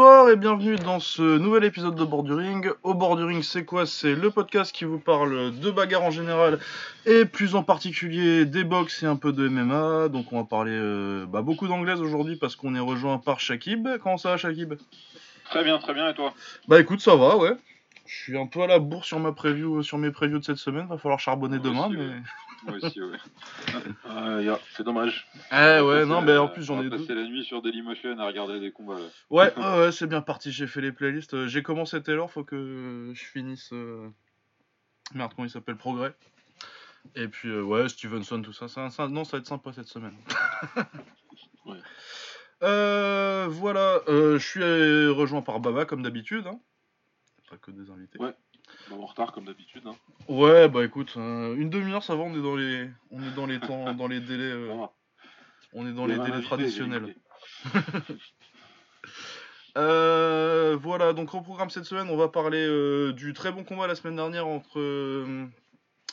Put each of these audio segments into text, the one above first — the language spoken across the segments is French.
Bonsoir et bienvenue dans ce nouvel épisode de Borduring. Au Borduring, c'est quoi? C'est le podcast qui vous parle de bagarre en général et plus en particulier des box et un peu de MMA. Donc on va parler euh, bah, beaucoup d'anglaise aujourd'hui parce qu'on est rejoint par Shakib. Comment ça va Shakib? Très bien, très bien, et toi? Bah écoute, ça va, ouais. Je suis un peu à la bourre sur ma preview, sur mes previews de cette semaine. Va falloir charbonner demain, mais. Moi aussi, ouais. Ah, c'est dommage. Eh ouais, non, mais en plus j'en ai deux. passer la nuit sur Dailymotion à regarder des combats. là. Ouais, ouais, ouais, c'est bien parti, j'ai fait les playlists. Euh, J'ai commencé Taylor, faut que je finisse. euh, Merde, comment il s'appelle Progrès. Et puis, euh, ouais, Stevenson, tout ça. Non, ça va être sympa cette semaine. Ouais. Euh, voilà, euh, je suis rejoint par Baba comme d'habitude. Hein. Pas que des invités. Ouais. Bon, en retard comme d'habitude. Hein. Ouais, bah écoute, euh, une demi-heure ça va, on est dans les, on est dans les temps, dans les délais, euh, on est dans les délais traditionnels. Euh, voilà, donc au programme cette semaine, on va parler euh, du très bon combat la semaine dernière entre,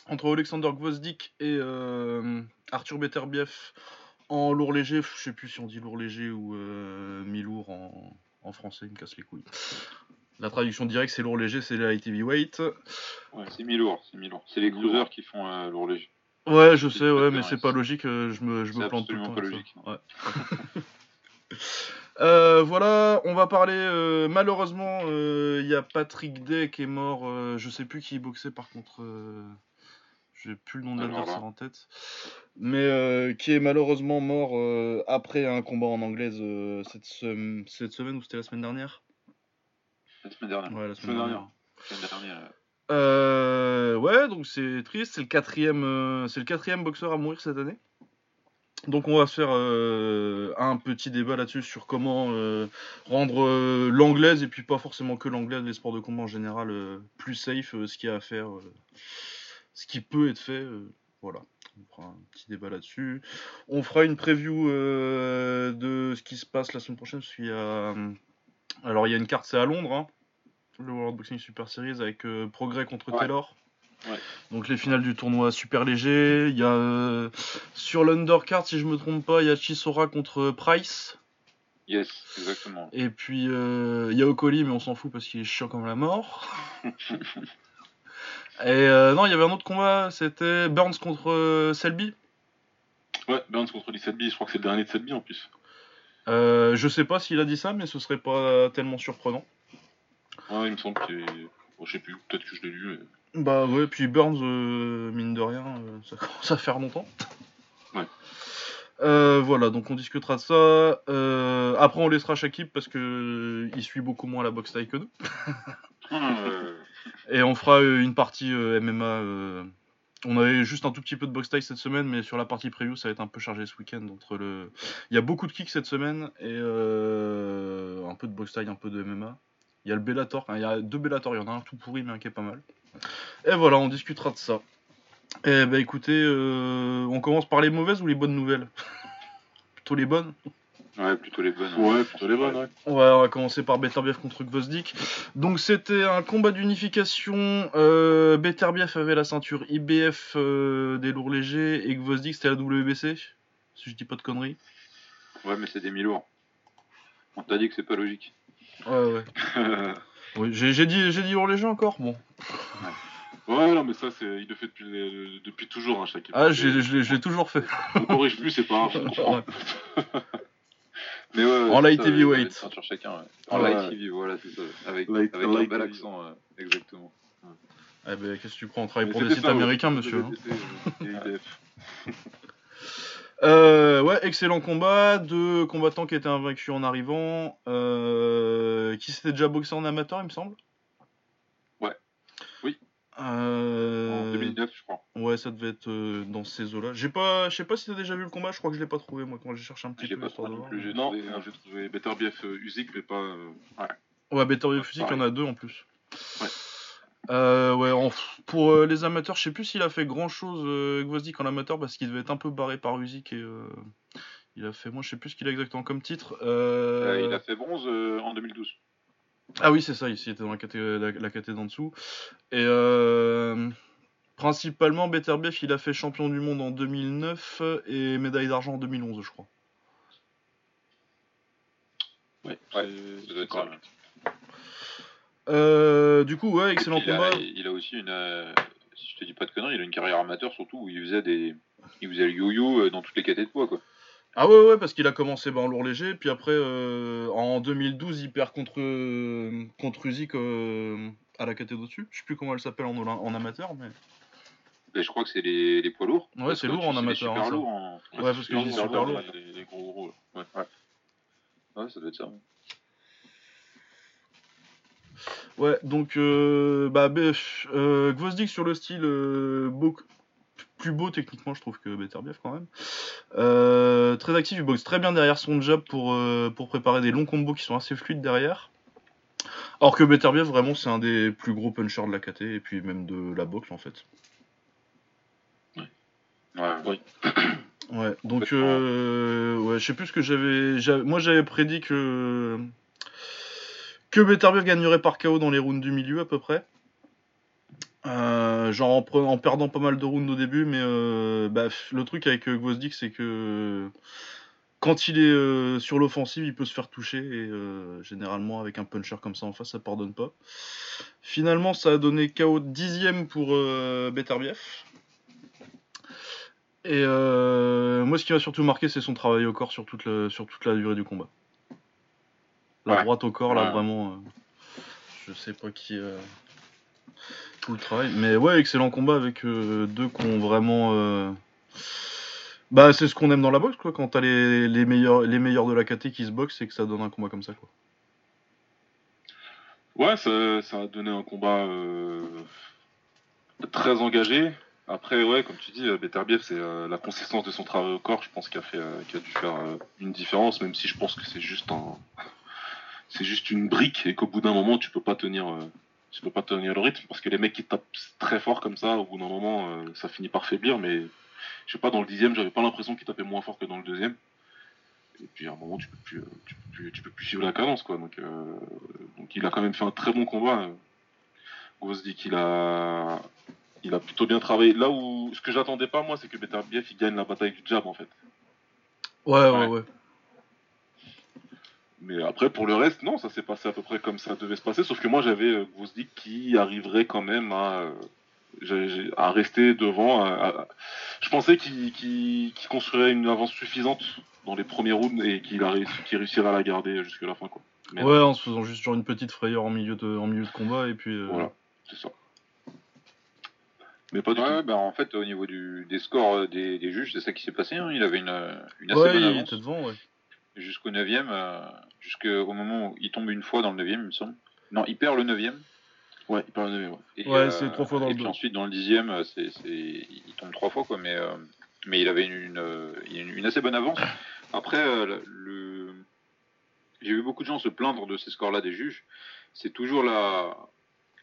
entre Alexander Gvozdik et Arthur Beterbiev en lourd léger. Je sais plus si on dit lourd léger ou mi-lourd en, en français, il me casse les couilles. La traduction directe, c'est lourd léger, c'est la light heavyweight. Ouais, c'est mi-lourd, c'est mi-lourd. C'est les cruisers qui font euh, lourd léger. Ouais, je sais, ouais, mais c'est pas logique, euh, je me, je me C'est plante tout le temps. pas. Ouais. Euh, voilà, on va parler. euh, malheureusement, il y a Patrick Day qui est mort. je sais plus qui boxait par contre. J'ai plus le nom de l'adversaire en tête. Mais qui est malheureusement mort après un combat en anglaise cette, sem- cette semaine ou c'était la semaine dernière La semaine dernière. Ouais, la semaine dernière. La semaine dernière. Euh, ouais, donc c'est triste. C'est le quatrième, euh, c'est le quatrième boxeur à mourir cette année. Donc on va se faire euh, un petit débat là-dessus sur comment euh, rendre euh, l'anglaise et puis pas forcément que l'anglaise, les sports de combat en général euh, plus safe, euh, ce qu'il y a à faire, euh, ce qui peut être fait. euh, voilà, on fera un petit débat là-dessus. On fera une preview euh, de ce qui se passe la semaine prochaine parce qu'il y a, alors il y a une carte, c'est à Londres. hein le World Boxing Super Series avec euh, Progrès contre Ouais. Taylor. Ouais. Donc les finales du tournoi super léger. Il y a euh, sur l'undercard, si je me trompe pas, il y a Chisora contre Price. Yes, exactement. Et puis euh, il y a Okoli, mais on s'en fout parce qu'il est chiant comme la mort. Et euh, non, il y avait un autre combat, c'était Burns contre Selby. Ouais, Burns contre Lee Selby, je crois que c'est le dernier de Selby en plus. Je sais pas s'il a dit ça, mais ce serait pas tellement surprenant. Ouais, il me semble que. Bon, je sais plus, peut-être que je l'ai lu. mais- Bah ouais, puis Burns, euh, mine de rien, euh, ça commence à faire longtemps. Ouais. Euh, voilà, donc on discutera de ça. Après, on laissera Shakib parce que euh, il suit beaucoup moins la boxe taille que nous. Euh, Et on fera une partie MMA. On avait juste un tout petit peu de boxe taille cette semaine, mais sur la partie preview, ça va être un peu chargé ce week-end. Entre le... Il y a beaucoup de kicks cette semaine et euh, un peu de boxe taille, un peu de MMA. Il y a le Bellator, il y a deux Bellator, il y en a un tout pourri, mais un qui est pas mal. Et voilà, on discutera de ça. Eh ben écoutez, euh, on commence par les mauvaises ou les bonnes nouvelles? Plutôt les bonnes Ouais, plutôt les bonnes. Ouais, plutôt les bonnes, ouais. Ouais, on va commencer par Beterbiev contre Gvozdik. Donc c'était un combat d'unification. Euh, Beterbiev avait la ceinture IBF euh, des lourds légers et Gvozdik c'était la WBC. Si je dis pas de conneries. Ouais, mais c'est des mi-lourds. On t'a dit que c'est pas logique. Ouais, ouais. Oui, j'ai dit, j'ai dit lourd léger encore Bon. Ouais, non, mais ça, c'est, il le fait depuis, le- depuis toujours, hein, chaque Ah, j'ai- je l'ai je l'ai toujours fait. On corrige plus, c'est pas grave, je. Mais ouais, ouais, En light ça, heavyweight. chacun. Ouais. En Ouais. light heavy, voilà, c'est ça. Avec, Light- avec light un bel accent, euh, exactement. Eh ben, qu'est-ce que tu crois On travaille Mais pour des sites ça, ouais. américains, monsieur. hein. Euh, ouais, excellent combat. Deux combattants qui étaient invaincus en arrivant. Euh, qui s'étaient déjà boxé en amateur, il me semble. Ouais. Oui. Euh, En 2009, je crois. Ouais, ça devait être euh, dans ces eaux-là. J'ai pas, je sais pas si t'as déjà vu le combat. Je crois que je l'ai pas trouvé moi quand j'ai cherché un petit peu pas trouvé non plus, j'ai trouvé, j'ai trouvé Better BF euh, Usyk, mais pas. euh, Ouais, Better Ouais, Physique, il y en a deux en plus. Ouais. Euh, ouais, en- pour euh, les amateurs, je sais plus s'il a fait grand chose euh, Gvozdik en amateur parce qu'il devait être un peu barré par Usyk et euh, il a fait, moi je sais plus ce qu'il a exactement comme titre. Euh, Euh, il a fait bronze euh, en 2012. Ah oui, c'est ça, ici, il était dans la caté, la, la caté d'en dessous. Et euh, principalement, Beterbiev, il a fait champion du monde en 2009 et médaille d'argent en 2011, je crois. Ouais. Ouais, ça euh, du coup, ouais, excellent combat. Il a, aussi une, euh, si je te dis pas de conneries, il a une carrière amateur surtout où il faisait des, il faisait le yo-yo euh, dans toutes les catégories de poids, quoi. Ah ouais, ouais, parce qu'il a commencé bah, en lourd léger, puis après, en 2012, il perd contre, contre Usyk à la catégorie au-dessus. Je sais plus comment elle s'appelle en, en amateur, mais. Ben, je crois que c'est les, les, poids lourds. Ouais, c'est lourd en amateur. Super hein, lourd en... Ouais, parce que dis super lourd. Les, les, gros gros. Ouais. ouais. Ouais, ça doit être ça. Ouais, donc euh, bah, euh, Gvozdik sur le style euh, plus beau techniquement, je trouve que Beterbiev quand même. Euh, très actif, il boxe très bien derrière son jab pour, pour préparer des longs combos qui sont assez fluides derrière. Alors que Beterbiev, vraiment, c'est un des plus gros punchers de la KT et puis même de la boxe en fait. Ouais, oui. Ouais, donc ouais, je sais plus ce que j'avais. Moi j'avais prédit que que Beterbiev gagnerait par KO dans les rounds du milieu à peu près. Euh, genre en, perdant pas mal de rounds au début, mais euh, bah, le truc avec euh, Gvozdik, c'est que quand il est sur l'offensive, il peut se faire toucher, et généralement avec un puncher comme ça en face, ça pardonne pas. Finalement, ça a donné KO dixième pour Beterbiev. Et moi, ce qui m'a surtout marqué, c'est son travail au corps sur toute, sur toute la durée du combat. La droite au corps, là, vraiment. Euh, je sais pas qui. Euh, tout le travail. Mais ouais, excellent combat avec euh, deux qui ont vraiment. Bah, c'est ce qu'on aime dans la boxe, quoi. Quand t'as les, les, meilleurs, les meilleurs de la KT qui se boxent, c'est que ça donne un combat comme ça, quoi. Ouais, ça, ça a donné un combat très engagé. Après, ouais, comme tu dis, Beterbiev, c'est la consistance de son travail au corps, je pense, qu'il a, fait, qui a dû faire une différence, même si je pense que c'est juste un, c'est juste une brique et qu'au bout d'un moment tu peux pas tenir euh, tu peux pas tenir le rythme. Parce que les mecs qui tapent très fort comme ça au bout d'un moment euh, ça finit par faiblir. Mais je sais pas dans le dixième j'avais pas l'impression qu'il tapait moins fort que dans le deuxième. Et puis à un moment tu peux plus euh, tu peux plus, tu peux plus suivre la cadence quoi. Donc donc il a quand même fait un très bon combat se dit qu'il a il a plutôt bien travaillé. Là où ce que j'attendais pas moi c'est que Beterbiev il gagne la bataille du jab en fait. Ouais, ouais. ouais. Mais après, pour le reste, non, ça s'est passé à peu près comme ça devait se passer. Sauf que moi, j'avais euh, qui arriverait quand même à, euh, à rester devant. Je pensais qu'il construirait une avance suffisante dans les premiers rounds et qu'il réussirait à la garder jusqu'à la fin. Quoi. ouais, en se faisant juste sur une petite frayeur en milieu de, en milieu de combat. Et puis, euh, Voilà, c'est ça. Mais pas du tout. Bah, en fait, au niveau du, des scores euh, des, des juges, c'est ça qui s'est passé. Hein. Il avait une, une assez bonne avance. devant, ouais jusqu'au 9ème, euh, jusqu'au moment où il tombe une fois dans le 9ème, il me semble. Non, il perd le 9ème. Ouais, il perd le 9ème. Ouais, ouais c'est trois fois dans et le puis ensuite, dans le 10ème, euh, c'est, il tombe trois fois, quoi, mais, euh, mais il avait une, une, une, assez bonne avance. Après, le... j'ai vu beaucoup de gens se plaindre de ces scores-là des juges. C'est toujours la,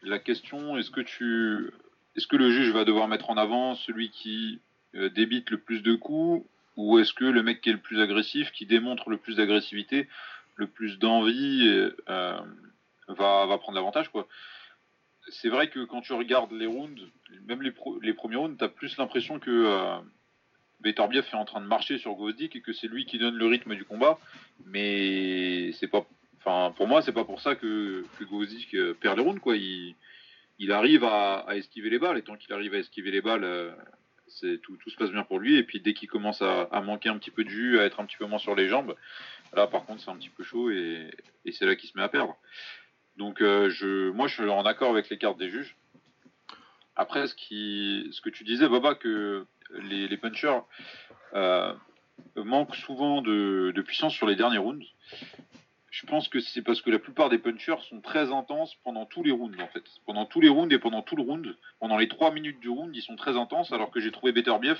la question est-ce que tu. Est-ce que le juge va devoir mettre en avant celui qui débite le plus de coups ou est-ce que le mec qui est le plus agressif, qui démontre le plus d'agressivité, le plus d'envie, euh, va, prendre l'avantage C'est vrai que quand tu regardes les rounds, même les, premiers rounds, tu as plus l'impression que euh, Beterbiev est en train de marcher sur Gvozdik et que c'est lui qui donne le rythme du combat, mais c'est pas pour moi, c'est pas pour ça que, que euh, perd les rounds, quoi. Il, arrive à, à, esquiver les balles, et tant qu'il arrive à esquiver les balles, euh, tout, se passe bien pour lui. Et puis dès qu'il commence à, manquer un petit peu de jus, à être un petit peu moins sur les jambes, par contre c'est un petit peu chaud et, c'est là qu'il se met à perdre. Donc euh, je, moi je suis en accord avec les cartes des juges. Après ce, qui, ce que tu disais, Baba, que les, punchers euh, manquent souvent de, puissance sur les derniers rounds. Je pense que c'est parce que la plupart des punchers sont très intenses pendant tous les rounds en fait. Pendant tous les rounds et pendant tout le round, pendant les 3 minutes du round, ils sont très intenses alors que j'ai trouvé Beterbiev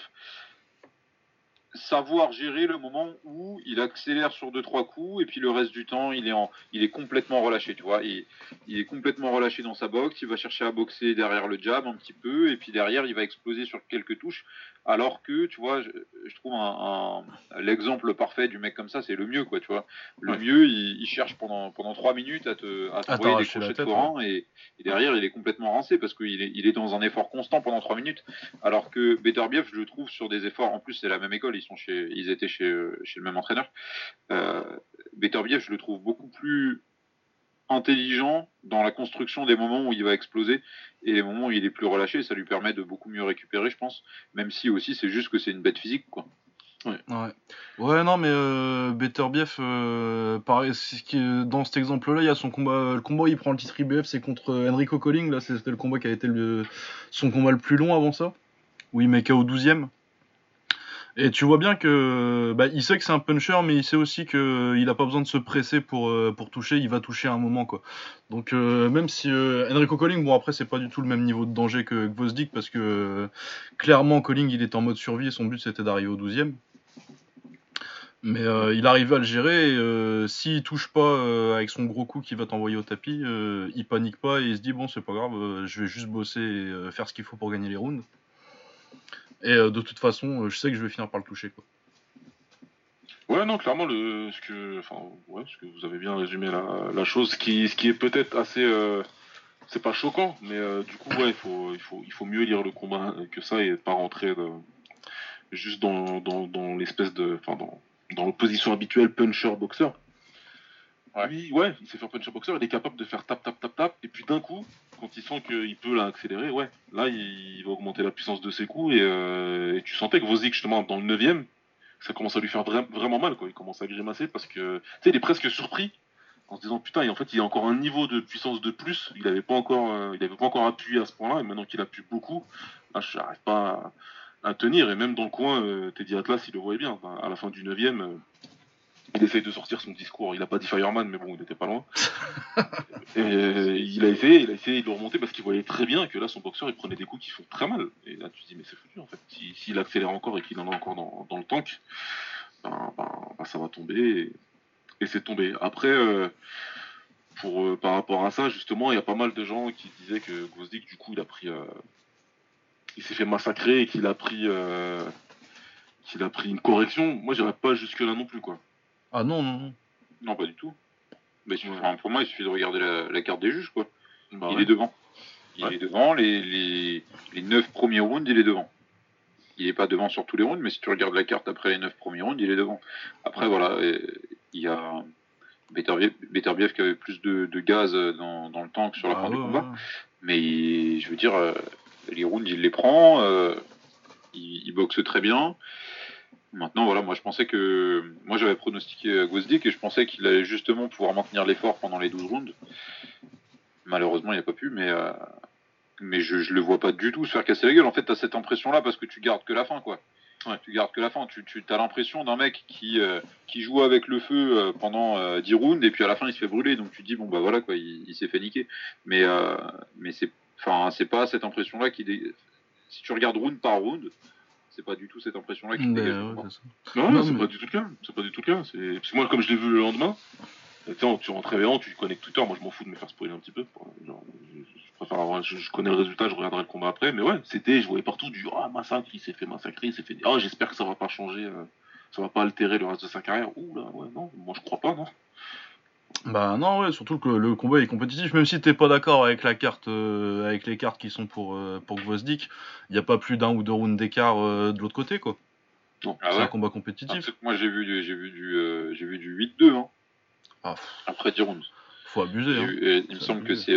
savoir gérer le moment où il accélère sur deux trois coups et puis le reste du temps il est en il est complètement relâché tu vois. Il, il est complètement relâché dans sa boxe il va chercher à boxer derrière le jab un petit peu et puis derrière il va exploser sur quelques touches. Alors que tu vois je, trouve un, l'exemple parfait du mec comme ça c'est le mieux quoi tu vois. Le mieux il, cherche pendant pendant trois minutes à te à trouver des crochets de courant et, derrière il est complètement rincé parce qu'il est il est dans un effort constant pendant trois minutes. Alors que Beterbiev je le trouve sur des efforts en plus c'est la même école sont chez ils étaient chez chez le même entraîneur euh, Beterbiev, je le trouve beaucoup plus intelligent dans la construction des moments où il va exploser et les moments où il est plus relâché. Ça lui permet de beaucoup mieux récupérer, je pense. Même si aussi, c'est juste que c'est une bête physique, quoi. Ouais. ouais. Ouais, non, mais euh, euh, pareil, ce qui est- dans cet exemple-là, il y a son combat. Le combat où il prend le titre IBF, c'est contre euh, Enrico Colling. Là, c'était le combat qui a été le, son combat le plus long avant ça. Où il met KO 12ème. Et tu vois bien que bah, il sait que c'est un puncher, mais il sait aussi que il a pas besoin de se presser pour, euh, pour toucher. Il va toucher à un moment, quoi. Donc euh, même si euh, Enrico Colling, bon après c'est pas du tout le même niveau de danger que Gvozdik parce que clairement Colling il est en mode survie et son but c'était d'arriver au 12ème. Mais il arrive à le gérer. et, euh, S'il touche pas avec son gros coup qui va t'envoyer au tapis, il panique pas et il se dit bon c'est pas grave, je vais juste bosser et faire ce qu'il faut pour gagner les rounds. Et euh, de toute façon, euh, je sais que je vais finir par le toucher quoi. Ouais, non, clairement, le, ce que, enfin, ouais, ce que vous avez bien résumé la, la chose, ce qui, ce qui est peut-être assez, euh, c'est pas choquant, mais euh, du coup, ouais, il faut, il faut, il faut mieux lire le combat que ça et pas rentrer de- juste dans, dans, dans l'espèce de, enfin, dans, dans l'opposition habituelle puncher-boxer. Ouais. Lui, ouais, il sait faire puncher-boxer, il est capable de faire tap, tap, tap, tap, et puis d'un coup, quand il sent qu'il peut là, accélérer, ouais, là, il, va augmenter la puissance de ses coups, et, euh, tu sentais que Vozik, justement, dans le 9 ça commence à lui faire vra- vraiment mal, quoi. Il commence à grimacer parce que, tu sais, il est presque surpris en se disant putain, en fait, il a encore un niveau de puissance de plus. Il avait pas encore, euh, avait pas encore appuyé à ce point-là, et maintenant qu'il appuie beaucoup, là, je n'arrive pas à, tenir. Et même dans le coin, euh, Teddy Atlas, il le voyait bien. À la fin du 9 il essaye de sortir son discours. Il a pas dit Fireman, mais bon, il était pas loin. et il a essayé, il a essayé de remonter parce qu'il voyait très bien que là, son boxeur, il prenait des coups qui font très mal. Et là, tu te dis, mais c'est foutu, en fait. Si- S'il accélère encore et qu'il en a encore dans, le tank, ben, ben, ben, ça va tomber. Et, c'est tombé. Après, euh, euh, par rapport à ça, justement, il y a pas mal de gens qui disaient que Gvozdik, du coup, il a pris. euh, il s'est fait massacrer et qu'il a pris. qu'il a pris une correction. Moi, j'irais pas jusque-là non plus, quoi. Ah non non non. Non, pas du tout. Mais enfin, pour moi, il suffit de regarder la, la carte des juges, quoi. Bah il ouais. est devant. Il Ouais. est devant. Les, les, les 9 premiers rounds, il est devant. Il est pas devant sur tous les rounds, mais si tu regardes la carte après les 9 premiers rounds, il est devant. Après, voilà, il y a Beterbiev, qui avait plus de, de gaz dans, dans le tank sur la Ah fin du combat. Mais je veux dire, euh, les rounds, il les prend. euh, il, il boxe très bien. Maintenant, voilà, moi je pensais que. Moi j'avais pronostiqué Gvozdik et je pensais qu'il allait justement pouvoir maintenir l'effort pendant les 12 rounds. Malheureusement, il n'a pas pu, mais. euh, mais je, je le vois pas du tout se faire casser la gueule. En fait, tu as cette impression-là parce que tu gardes que la fin, quoi. Ouais. Tu gardes que la fin. Tu, tu as l'impression d'un mec qui, euh, qui joue avec le feu euh, pendant euh, 10 rounds et puis à la fin il se fait brûler. Donc tu te dis, bon bah voilà, quoi, il, il s'est fait niquer. Mais, euh, mais c'est enfin, c'est pas cette impression-là qui. dé- Si tu regardes round par round, c'est pas du tout cette impression-là qui dégage. ouais, ça. Non, Non, c'est mais- pas du tout le cas. C'est pas du tout le cas. C'est parce que moi, comme je l'ai vu le lendemain, euh, tu rentres réveillant, tu connectes Twitter. Moi, je m'en fous de me faire spoiler un petit peu. Genre, je, je préfère avoir, je, je connais le résultat, je regarderai le combat après. Mais ouais, c'était, je voyais partout du ah massacre, il s'est fait massacrer, il s'est fait. Ah, j'espère que ça va pas changer, euh, ça va pas altérer le reste de sa carrière. Ouh là, ouais, non, moi je crois pas, non. Bah non ouais, surtout que le combat est compétitif, même si t'es pas d'accord avec la carte, euh, avec les cartes qui sont pour euh, pour Gvozdik, il y a pas plus d'un ou deux rounds d'écart euh, de l'autre côté quoi. Non. Ah c'est ouais un combat Ah, compétitif. moi j'ai vu, du- j'ai vu du, euh, j'ai vu du 8-2 hein, Ah, après 10 rounds. faut abuser. Hein. vu- il me semble que c'est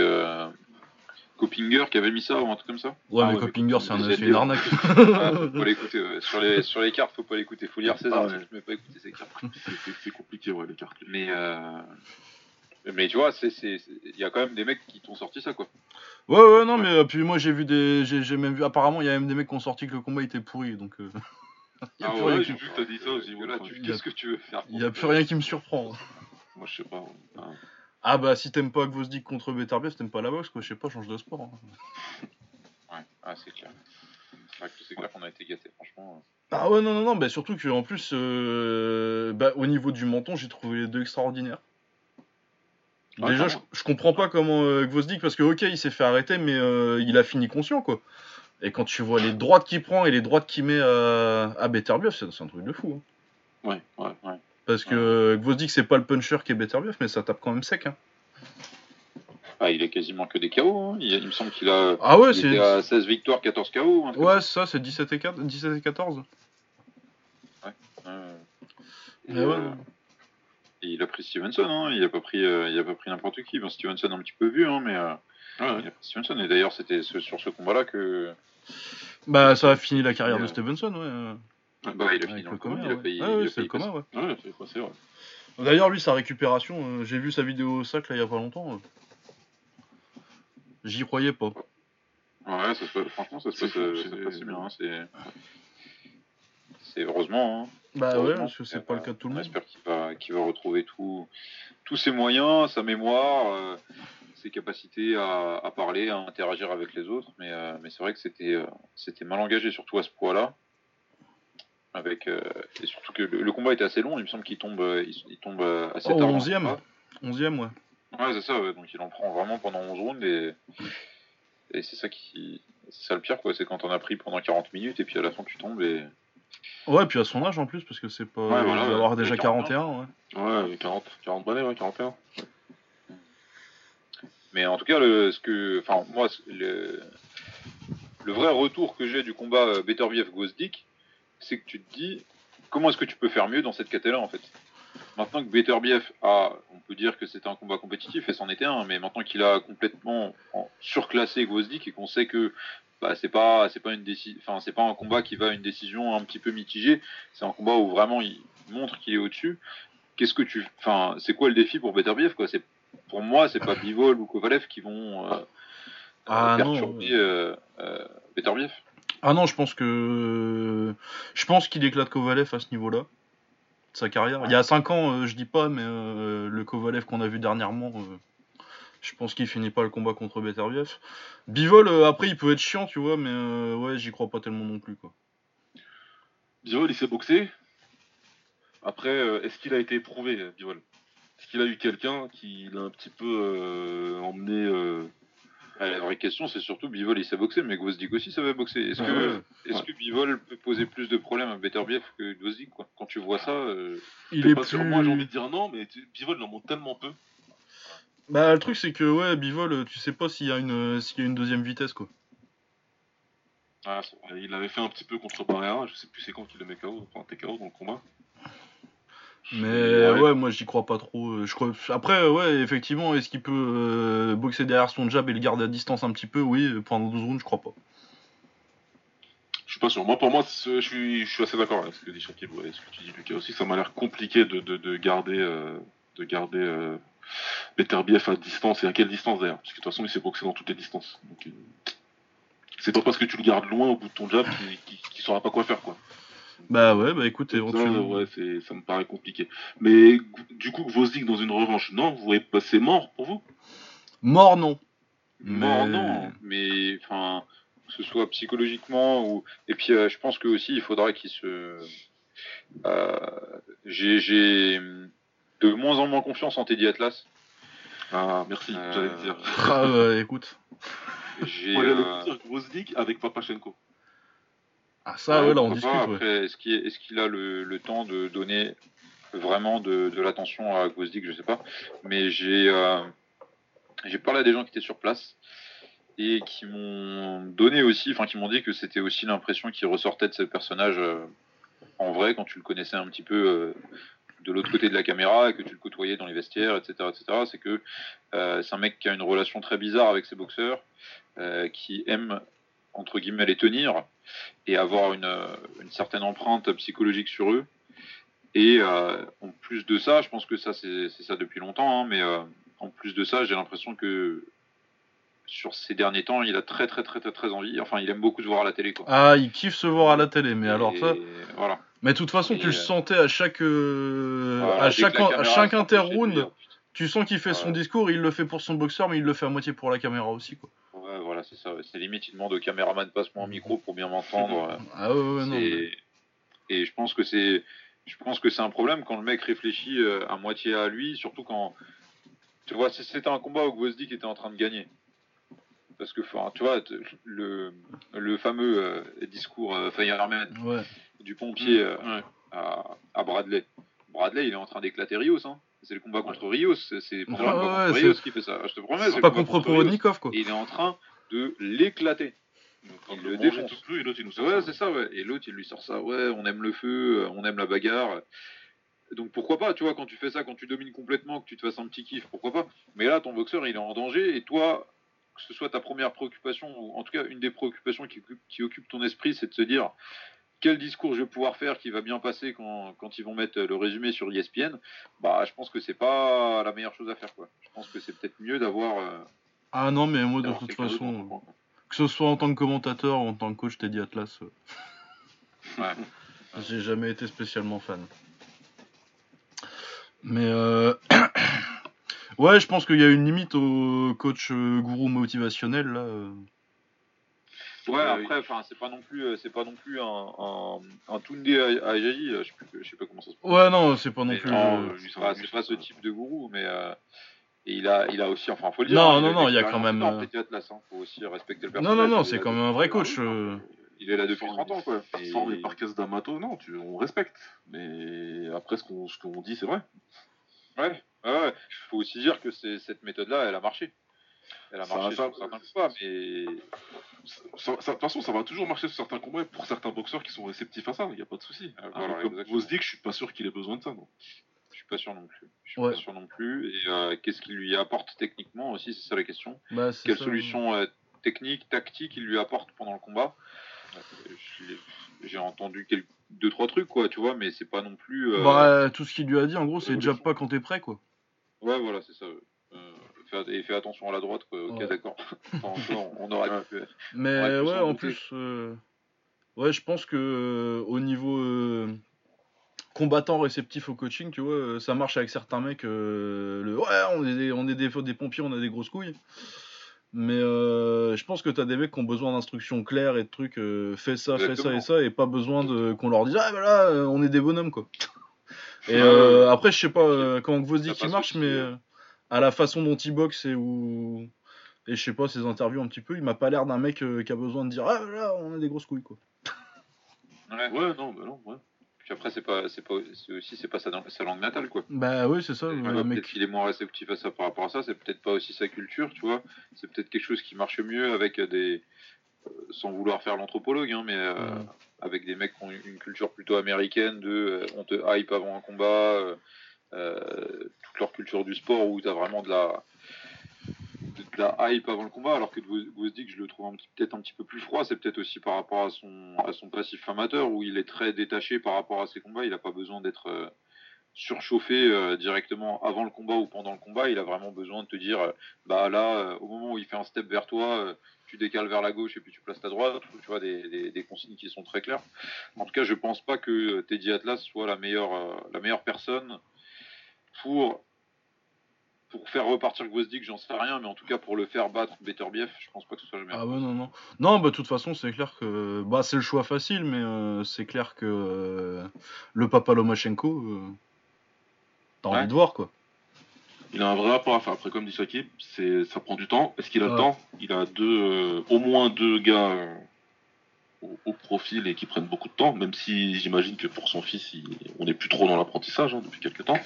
Copinger qui avait mis ça ou un truc comme ça. Ouais, Ah mais ouais, Coppinger, c'est un- une arnaque. Ah, faut pas l'écouter. ouais. Sur les sur les cartes, faut pas l'écouter. Faut lire Ah articles, ouais. mais pas écouter ses cartes. C'est- compliqué, ouais, les cartes. Mais euh, mais tu vois, il y a quand même des mecs qui t'ont sorti ça quoi. Ouais, ouais, non, mais euh, puis moi j'ai vu des. J'ai même vu. Apparemment, il y a même des mecs qui ont sorti que le combat était pourri, donc. euh, Il y a Ah plus ouais, rien j'ai qui- vu que t'as dit ça aussi, ouais, Là, enfin, tu- il y a- qu'est-ce que tu veux faire Il y a plus rien qui me surprend. Moi, je sais pas. Ouais. Ah. Ah bah si t'aimes pas Gvozdik contre Beterbiev, t'aimes pas la boxe quoi, je sais pas, change de sport. hein. Ouais, ah, c'est clair. C'est vrai que c'est clair qu'on a été gâtés, franchement. Ah ouais, non, non, non, bah surtout que en plus, euh, bah, au niveau du menton, j'ai trouvé les deux extraordinaires. Ouais, Déjà, je, comprends pas comment euh, Gvozdik, parce que ok, il s'est fait arrêter, mais euh, il a fini conscient quoi. Et quand tu vois les droites qu'il prend et les droites qu'il met à, à Beterbiev, c'est un truc de fou. hein. Ouais, ouais. Parce que euh, Gvozdik, c'est pas le puncher qui est Beterbiev, mais ça tape quand même sec. Hein. Ah, il est quasiment que des KO. hein. Il, il me semble qu'il a. Ah ouais, il c'est. était à 16 victoires, 14 KO. Ouais, ça, c'est 17 et, 4, 17 et 14. comme ça. Ouais. Mais Et, ouais, euh, il a pris Stevenson, hein. il a pas pris, euh, il a pas pris n'importe qui. Bon, Stevenson un petit peu vu, hein, mais euh, Ouais, ouais. il a pris Stevenson. Et d'ailleurs, c'était ce- sur ce combat-là que Bah, ça a fini la carrière Ouais. de Stevenson, ouais. Euh, bah, il a fini Avec dans le coma, Il a ouais. failli, Ah ouais, c'est failli le ouais. Ouais, c'est ouais. D'ailleurs, lui, sa récupération, euh, j'ai vu sa vidéo au sac là il y a pas longtemps. euh. J'y croyais pas. Ouais, ça se passe- franchement, ça se C'est passe, fou, euh, c'est- ça se passe bien. hein, C'est, c'est heureusement. hein. Bah ouais, Heureusement, parce que c'est pas bah, le cas de tout le On monde. espère qu'il va, qu'il va retrouver tout, tous ses moyens, sa mémoire, euh, ses capacités à, à parler, à interagir avec les autres. Mais, euh, mais c'est vrai que c'était, euh, c'était mal engagé, surtout à ce poids-là. Avec, euh, et surtout que le, le combat était assez long, il me semble qu'il tombe, euh, il, il tombe euh, assez Oh, tard. dans le 11ème. combat. 11ème, ouais. Ouais, c'est ça, ouais, donc il en prend vraiment pendant 11 rounds et, et c'est ça qui. C'est ça le pire, quoi, c'est quand on a pris pendant 40 minutes et puis à la fin tu tombes et. Ouais, puis à son âge en plus, parce que c'est pas. Ouais, voilà, il ouais. avoir déjà 41, 41, ouais. Ouais, 40, 40 balais, ouais, 41. Mais en tout cas, le, ce que, enfin, moi, le, le vrai retour que j'ai du combat Beterbiev Gosdick, c'est que tu te dis, comment est-ce que tu peux faire mieux dans cette catégorie en fait? Maintenant que Beterbiev a, on peut dire que c'était un combat compétitif et c'en était un, mais maintenant qu'il a complètement en- surclassé Gosdick et qu'on sait que bah, c'est pas, c'est pas une enfin, c'est pas un combat qui va à une décision un petit peu mitigée, c'est un combat où vraiment il montre qu'il est au-dessus. Qu'est-ce que tu, enfin, c'est quoi le défi pour Beterbiev quoi? C'est pour moi, c'est pas Bivol ou Kovalev qui vont euh, Ah, euh, non, perturber euh, euh, Beterbiev. Ah non, je pense que. Je pense qu'il éclate Kovalev à ce niveau-là. De sa carrière. Il y a 5 ans, euh, je dis pas, mais euh, le Kovalev qu'on a vu dernièrement, euh, je pense qu'il finit pas le combat contre Beterbiev. Bivol, après, il peut être chiant, tu vois, mais euh, ouais, j'y crois pas tellement non plus, quoi. Bivol, il s'est boxé. Après, est-ce qu'il a été éprouvé, Bivol? Est-ce qu'il a eu quelqu'un qui l'a un petit peu emmené euh, Euh, La vraie question, c'est surtout Bivol, il sait boxer, mais Gvozdik aussi savait boxer. Est-ce Ah que, ouais. est-ce Ouais. que Bivol peut poser plus de problèmes à Beterbiev que Gvozdik quoi? Quand tu vois ça, euh, Il est pas plus. sûr, moi j'ai envie de dire non, mais Bivol en monte tellement peu. Bah, le truc, c'est que, ouais, Bivol, euh, tu sais pas s'il y, a une- s'il y a une deuxième vitesse, quoi. ah, Euh, Il avait fait un petit peu contre Barrera, je sais plus c'est quand qu'il le met KO, enfin TKO dans le combat. Mais Ouais. ouais, moi j'y crois pas trop. euh, Je crois... Après, euh, ouais, effectivement, est-ce qu'il peut euh, boxer derrière son jab et le garder à distance un petit peu? Oui, pendant 12 rounds, je crois pas. Je suis pas sûr. Moi, pour moi, je suis, je suis assez d'accord avec ce que dit Shakib et ce que tu dis Lucas aussi. Ça m'a l'air compliqué de, de, de garder, euh, de garder euh, Beterbiev à distance et à quelle distance d'ailleurs? Parce que de toute façon, il s'est boxé dans toutes les distances. Donc, c'est pas parce que tu le gardes loin au bout de ton jab qu'il qu'il saura pas quoi faire quoi. Bah ouais, bah écoute, éventuellement. ouais, c'est- ça me paraît compliqué. Mais du coup, Vosdik dans une revanche, non, vous voyez pas, c'est mort pour vous? Mort, non. Mort, Mais- non, mais enfin, que ce soit psychologiquement ou. Et puis, euh, je pense que aussi, il faudra qu'il se. Euh, J'ai j'ai de moins en moins confiance en Teddy Atlas. Ah, merci, Euh, j'allais le dire. Ah, ouais, écoute. J'ai. Euh, dire Vosdik avec Papachenko. Ah, ça, ouais, là, on pourquoi discute, ouais. Est-ce qu'il est, a le, le temps de donner vraiment de, de l'attention à Gvozdik Je sais pas. Mais j'ai euh, j'ai parlé à des gens qui étaient sur place et qui m'ont donné aussi, enfin qui m'ont dit que c'était aussi l'impression qui ressortait de ce personnage euh, en vrai quand tu le connaissais un petit peu euh, de l'autre côté de la caméra et que tu le côtoyais dans les vestiaires, etc., etc. C'est que euh, c'est un mec qui a une relation très bizarre avec ses boxeurs, qui aime entre guillemets les tenir et avoir une, euh, une certaine empreinte psychologique sur eux. Et euh, en plus de ça, je pense que ça c'est ça depuis longtemps, hein, mais euh, en plus de ça, j'ai l'impression que sur ces derniers temps, il a très très très très très envie. Enfin, il aime beaucoup se voir à la télé, quoi. Ah, il kiffe se voir à la télé, mais alors ça. voilà. Mais de toute façon, Et, tu le euh, sentais à chaque. Voilà, à chaque, à chaque inter-round, tu sens qu'il fait son discours, il le fait pour son boxeur, mais il le fait à moitié pour la caméra aussi, quoi. Voilà, c'est ça. C'est limite, il demande au caméraman passe-moi un micro pour bien m'entendre. Ah ouais, ouais, non. mais- Et, je pense que c'est, je pense que c'est un problème quand le mec réfléchit euh, à moitié à lui, surtout quand, tu vois, c'était un combat où Gvozdik était en train de gagner. Parce que, enfin, tu vois, le, le fameux euh, discours euh, Fireman Ouais. du pompier euh, Ouais. à, à Bradley. Bradley, il est en train d'éclater Rios. Hein. C'est le combat contre Rios. C'est Ouais, contre c'est- Rios qui fait ça. Je te promets. c'est pas contre Rios. Porodnikov, quoi. Et il est en train de l'éclater. Quand Il le le mange défonce. tout plus et l'autre il nous sort Ouais, ça. c'est ça, ouais. Et l'autre, il lui sort ça. Ouais, on aime le feu, euh, on aime la bagarre. Donc pourquoi pas, tu vois, quand tu fais ça, quand tu domines complètement, que tu te fasses un petit kiff, pourquoi pas. Mais là, ton boxeur, il est en danger et toi, que ce soit ta première préoccupation, ou en tout cas une des préoccupations qui, occupe- qui occupe ton esprit, c'est de se dire quel discours je vais pouvoir faire qui va bien passer quand, quand ils vont mettre le résumé sur ESPN. Bah, je pense que c'est pas la meilleure chose à faire, quoi. Je pense que c'est peut-être mieux d'avoir. Ah non, mais moi, de toute façon, que ce soit en tant que commentateur ou en tant que coach Teddy Atlas, euh, Ouais. j'ai jamais été spécialement fan. Mais euh... ouais, je pense qu'il y a une limite au coach euh, gourou motivationnel là. Ouais, après, enfin, c'est pas non plus, c'est pas non plus un, un, un Tunde Ajayi, euh, je sais, plus- je sais pas comment ça se prononce. Ouais, non, c'est pas non Mais plus. non, euh, c'est pas ce type de gourou, mais euh, et il a, il a aussi, enfin, faut le dire. Non, hein, non, non, il y a quand même, Atlas, hein, faut aussi respecter le Non, personnage. non, non, est c'est quand même un vrai coach. euh. Il est là depuis 30 ans, quoi. Et- Formé par Caisse d'Amato, non, tu, on respecte. Mais après, ce qu'on ce qu'on dit, c'est vrai. Ouais, ouais, ouais. faut aussi dire que cette méthode-là, elle a marché. Elle a Ça- marché ça- sur certains combats, mais De toute façon, ça va toujours marcher sur certains combats et pour certains boxeurs qui sont réceptifs à ça, il n'y a pas de souci. Ah, voilà, comme que je suis pas sûr qu'il ait besoin de ça. Non. Je suis pas sûr non plus. Je suis Ouais. pas sûr non plus. Et euh, qu'est-ce qu'il lui apporte techniquement aussi, c'est ça la question. Bah, Quelle ça. solution euh, technique, tactique il lui apporte pendant le combat? J'ai entendu quelques, deux trois trucs quoi, tu vois, mais c'est pas non plus. euh, Bah, tout ce qu'il lui a dit, en gros, c'est jab pas quand t'es prêt, quoi. Ouais, voilà, c'est ça. Fais- et fais attention à la droite, quoi. Ok, Ouais. d'accord. Enfin, on, aurait pu. Mais Ouais, en douter. plus, ouais, je pense que au niveau combattant réceptif au coaching, tu vois, euh, ça marche avec certains mecs. euh, le ouais, on est des, on est des, des pompiers, on a des grosses couilles. Mais euh, je pense que t'as des mecs qui ont besoin d'instructions claires et de trucs, euh, fais ça, fais ça et ça, et pas besoin de qu'on leur dise ah bah là, on est des bonhommes quoi. Et après, je sais pas comment Ça il passe marche, mais à la façon dont il boxe et où et je sais pas ses interviews un petit peu, il m'a pas l'air d'un mec qui a besoin de dire ah bah là, on a des grosses couilles quoi. Ouais. Ouais, non, bah non, ouais. Puis après, c'est pas, c'est pas, c'est aussi, c'est pas sa, sa langue natale, quoi. Bah oui, c'est ça, mec. Peut-être qu'il est moins réceptif à ça par rapport à ça. C'est peut-être pas aussi sa culture, tu vois. C'est peut-être quelque chose qui marche mieux avec des, euh, sans vouloir faire l'anthropologue, hein, mais euh, Ouais. avec des mecs qui ont une culture plutôt américaine de, euh, on te hype avant un combat, euh, toute leur culture du sport où t'as vraiment de la, de la hype avant le combat, alors que Gvozdyk, je le trouve peut-être un petit peu plus froid. C'est peut-être aussi par rapport à son, à son passif amateur où il est très détaché par rapport à ses combats. Il n'a pas besoin d'être euh, surchauffé euh, directement avant le combat ou pendant le combat. Il a vraiment besoin de te dire, euh, bah là, au moment où il fait un step vers toi, tu décales vers la gauche et puis tu places ta droite. Tu vois des, des- des consignes qui sont très claires. En tout cas, je pense pas que Teddy Atlas soit la meilleure, la meilleure personne pour pour faire repartir Gvozdyk, j'en sais rien, mais en tout cas pour le faire battre Beterbiev, je pense pas que ce soit le meilleur. Ah ouais, non, non. Non, bah de toute façon, c'est clair que. Bah c'est le choix facile, mais euh, c'est clair que euh, le papa Lomachenko, euh, t'as Ouais. envie de voir quoi. Il a un vrai rapport à faire. Après, comme dit Shakib, ça prend du temps. Est-ce qu'il a le temps? Il a deux, au moins deux gars au, au profil et qui prennent beaucoup de temps, même si j'imagine que pour son fils, il- on n'est plus trop dans l'apprentissage hein, depuis quelques temps.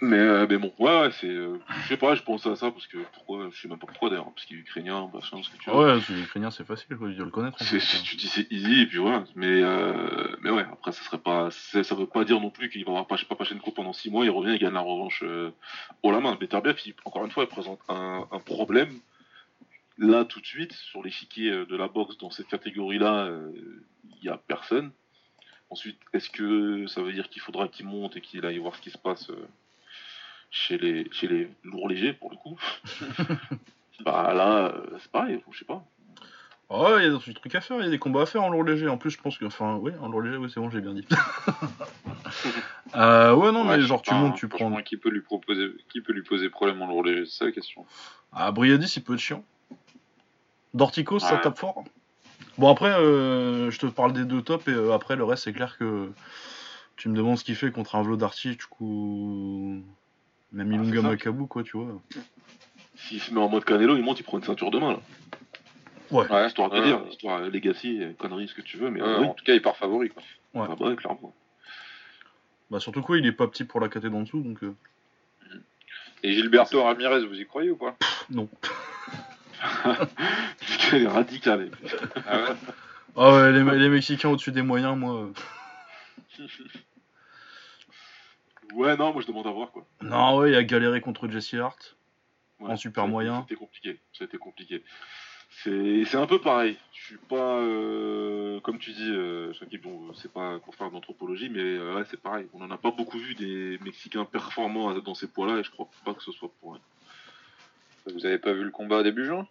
Mais, euh, mais bon, ouais, ouais, c'est. euh, je sais pas, je pense à ça parce que pourquoi, je sais même pas pourquoi d'ailleurs, parce qu'il est ukrainien, machin, ce que tu veux. Ouais, c'est ukrainien, c'est facile, quoi, de le connaître. en C'est- fait. c'est- tu dis c'est easy et puis voilà. Mais, euh, mais ouais, après ça serait pas, ça veut pas dire non plus qu'il va avoir Pach- Papachenko pendant 6 mois, il revient, il gagne la revanche haut la main. Beterbiev, encore une fois, il présente un, un problème. Là, tout de suite, sur l'échiquier de la boxe, dans cette catégorie-là, euh, il y a personne. Ensuite, est-ce que ça veut dire qu'il faudra qu'il monte et qu'il aille voir ce qui se passe euh, chez les, chez les lourds légers, pour le coup Bah là, euh, c'est pareil, je sais pas. Ouais, il y a des trucs à faire, il y a des combats à faire en lourd léger. En plus, je pense que. Enfin, oui, en lourd léger, oui, c'est bon, j'ai bien dit. euh, ouais, non, Ouais, mais genre, tu montes, tu prends. Qui peut lui proposer, qui peut lui poser problème en lourd léger C'est ça la question. Ah, Briadis, il peut être chiant. Dorticos, ça tape fort. Bon, après, euh, je te parle des deux tops, et euh, après, le reste, c'est clair que tu me demandes ce qu'il fait contre un Vlodarty, du coup. Même Ah, Ilunga ça. Makabu, quoi, tu vois. S'il se met en mode Canelo, il monte, il prend une ceinture demain là. Ouais. Histoire de Ouais, dire, ouais. histoire euh, Legacy, euh, conneries, ce que tu veux, mais Ouais, euh, oui. En tout cas, il part favori. Quoi. Ouais. Ah bah ouais, clairement. Bah, surtout quoi, il est pas petit pour la caté d'en dessous, donc. euh, Et Gilberto Ramirez, vous y croyez ou pas? Non. Elle est radicale. Ah ouais Ah ouais, les, les Mexicains au-dessus des moyens, moi. Ouais, non, moi je demande à voir quoi. Non, ouais, il a galéré contre Jesse Hart. Ouais, En super moyen. C'était compliqué. Ça a été compliqué. C'est c'est un peu pareil. Je suis pas. euh, comme tu dis, euh, bon, c'est pas qu'on faire d'anthropologie, mais euh, ouais, c'est pareil. On en a pas beaucoup vu des Mexicains performants dans ces poids-là et je crois pas que ce soit pour rien. Vous avez pas vu le combat début juin?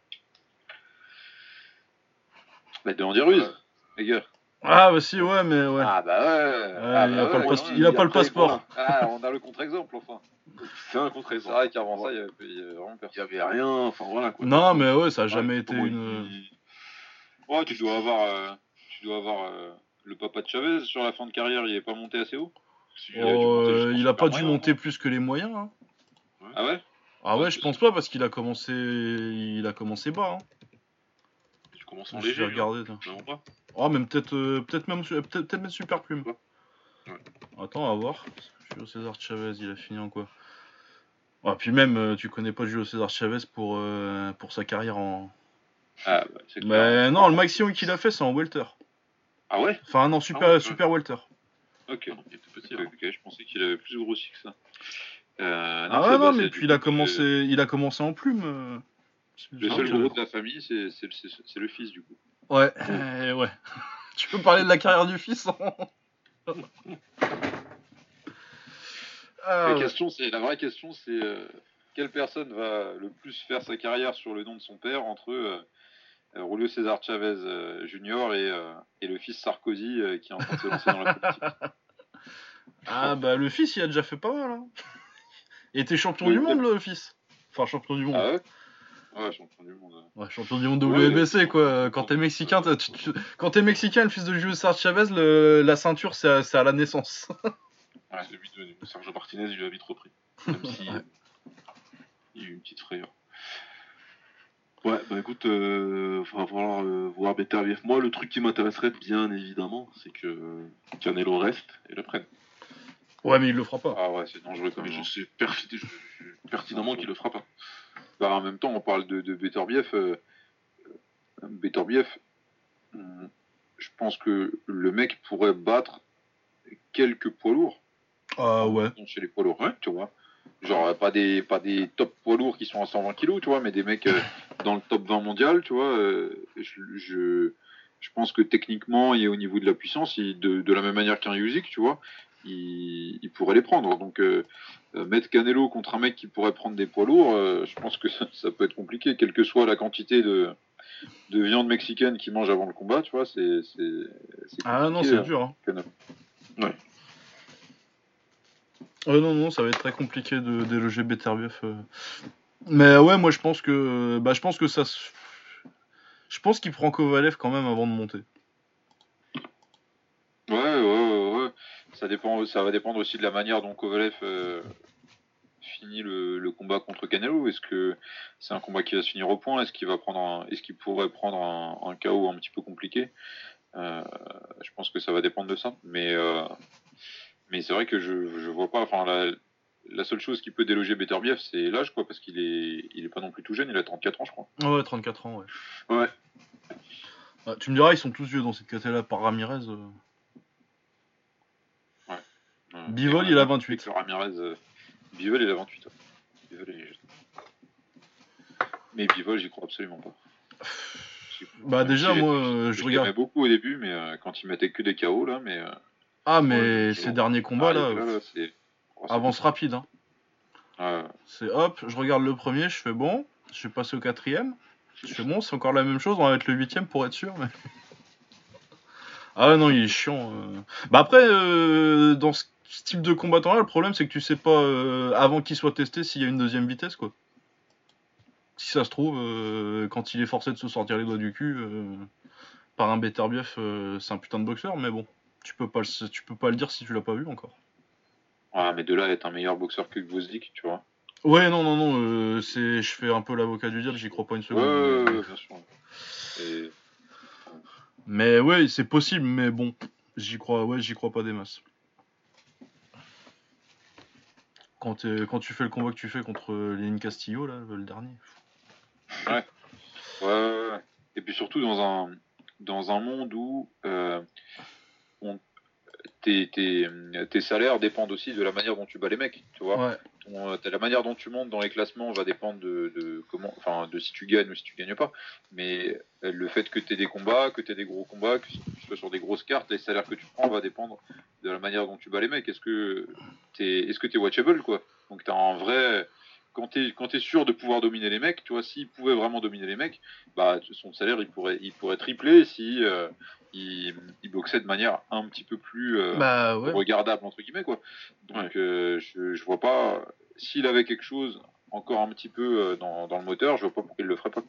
Bah, de Andy Ruiz, Ouais. les gars. Ah, bah si, ouais, mais ouais. Ah bah ouais. Ah, il bah a pas le ouais, passe- ouais, il a et pas le après, passeport. Ah, on a le contre-exemple, enfin. C'est un C'est contre-exemple. vrai qu'avant ça, il y avait, il y avait vraiment Il personne. y avait rien. Enfin voilà quoi. Non, mais ouais, ça a Ouais, jamais été une. il- Ouais, tu dois avoir, euh, tu dois avoir euh, le papa de Chavez sur la fin de carrière, il est pas monté assez haut il a dû Oh, euh, il a pas dû moyen, monter hein. plus que les moyens. hein. Ah ouais? Ah ouais, je pense pas parce qu'il a commencé, il a commencé bas. Hein. Je léger. pas. Oh, même peut-être, euh, peut-être même, peut-être peut-être même super plume. Ouais. Attends, on va voir. Julio César Chavez, il a fini en quoi? Ah, puis même, euh, tu connais pas Julio César Chavez pour, euh, pour sa carrière en. Ah bah, clair. Mais non, le maximum qu'il a fait, c'est en welter. Ah ouais? Enfin, non, super, Ah ouais, super welter. Ok. Il était petit. Ok, hein. je pensais qu'il avait plus grossi que ça. Euh, Ah ouais, non, mais puis il a commencé, il a commencé en plume. Euh, Le seul gros de la famille, c'est c'est- c'est- c'est le fils du coup. Ouais, euh, ouais. tu peux parler de la carrière du fils hein Ah, la, ouais. question, c'est, la vraie question, c'est euh, quelle personne va le plus faire sa carrière sur le nom de son père entre euh, euh, Julio César Chavez euh, Jr. Et, euh, et le fils Sarkozy euh, qui est en train de se lancer dans la politique? Ah, bah le fils, il a déjà fait pas mal. Hein. Il était champion Oui, du monde, le fils. Enfin, champion du monde. Ah ouais? Ouais, champion du monde. Ouais, champion du monde Ouais, WBC, quoi. Quand t'es mexicain, tu- tu- quand t'es mexicain, le fils de Julio Chavez, le- la ceinture, c'est à, la naissance. Ouais, c'est vite devenu. Sergio Martinez, il lui a vite repris. Même si il y a eu une petite frayeur. Ouais, bah écoute, euh, va falloir euh, voir Beterbiev. Moi, le truc qui m'intéresserait bien évidemment, c'est que Canelo reste et le prenne. Ouais, mais il le fera pas. Ah ouais, c'est dangereux quand même. je sais pertinemment qu'il le fera pas. Bah, en même temps, on parle de, de Beterbiev. Euh, hum, je pense que le mec pourrait battre quelques poids lourds. Ah ouais. chez les poids lourds, hein, tu vois. Genre, euh, pas des, pas des top poids lourds qui sont à 120 kilos, tu vois, mais des mecs euh, dans le top 20 mondial, tu vois. euh, je, je, je pense que techniquement et au niveau de la puissance, il- de, de la même manière qu'un Usyk, tu vois, il, il pourrait les prendre. Donc, euh, euh, mettre Canelo contre un mec qui pourrait prendre des poids lourds, euh, je pense que ça, ça peut être compliqué, quelle que soit la quantité de, de viande mexicaine qu'il mange avant le combat, tu vois, c'est Ah non, c'est dur. Hein. Canelo. Ouais, non, non, ça va être très compliqué de déloger Beterbiev. Mais ouais, moi je pense que, bah, je pense que ça, je pense qu'il prend Kovalev quand même avant de monter. Ouais, ouais, ouais, ouais. Ça, dépend, ça va dépendre aussi de la manière dont Kovalev euh, finit le, le combat contre Canelo. Est-ce que c'est un combat qui va se finir au point? Est-ce qu'il va prendre un, est-ce qu'il pourrait prendre un, un KO un petit peu compliqué? Euh, Je pense que ça va dépendre de ça. Mais, euh, mais c'est vrai que je, je vois pas. Enfin, la, la seule chose qui peut déloger Beterbiev, c'est l'âge, quoi, parce qu'il est, il est pas non plus tout jeune. Il a 34 ans, je crois. Ouais, 34 ans, ouais. Ouais. Ah, tu me diras, ils sont tous vieux dans cette catégorie-là par Ramirez. Euh. Euh, Bivol, il a on 28. que Ramirez, euh, Bivol, il a 28. ouais. Bivol, il est jeune. Mais Bivol, j'y crois absolument pas. Bah déjà, moi, euh, je je regarde. beaucoup au début, mais euh, quand il mettait que des KO, là, mais... euh, Ah, mais ces bon. derniers combats ah, là, là, oh, avance rapide. Hein. Ah, C'est hop, je regarde le premier, je fais bon, je vais passer au quatrième. Je fais bon, c'est encore la même chose, on va mettre le huitième pour être sûr. Mais... Ah non, il est chiant. Bah après, dans ce ce type de combattant là, le problème c'est que tu sais pas euh, avant qu'il soit testé s'il y a une deuxième vitesse quoi. Si ça se trouve, euh, quand il est forcé de se sortir les doigts du cul euh, par un Beterbiev, c'est un putain de boxeur, mais bon, tu peux pas le, tu peux pas le dire si tu l'as pas vu encore. ah, mais de là est un meilleur boxeur que Gvozdik, tu vois. Ouais, non, non, non, c'est, je fais un peu l'avocat du diable, j'y crois pas une Ouais, seconde. ouais, mais- ouais, bien sûr. Et... Mais ouais, c'est possible, mais bon, j'y crois, ouais, j'y crois pas des masses. Quand, t'es- quand tu fais le combat que tu fais contre Lénine Castillo, là, le dernier. Ouais, ouais, ouais. Et puis surtout dans un, dans un monde où euh, on- tes, tes, tes salaires dépendent aussi de la manière dont tu bats les mecs, tu vois. Ouais. Ton, euh, la manière dont tu montes dans les classements va dépendre de, comment, enfin, de si tu gagnes ou si tu gagnes pas. Mais euh, le fait que tu aies des combats, que tu aies des gros combats, que tu sois sur des grosses cartes, les salaires que tu prends va dépendre de la manière dont tu bats les mecs. Est-ce que t'es, est-ce que watchable, quoi? Donc t'as un vrai, quand t'es, quand t'es sûr de pouvoir dominer les mecs, tu vois, s'il pouvait vraiment dominer les mecs, bah, son salaire, il pourrait, il pourrait tripler si, euh, il, il boxait de manière un petit peu plus, euh, Bah ouais. regardable entre guillemets quoi. Donc euh, je, je vois pas s'il avait quelque chose encore un petit peu dans, dans le moteur, je vois pas pourquoi il le ferait pas.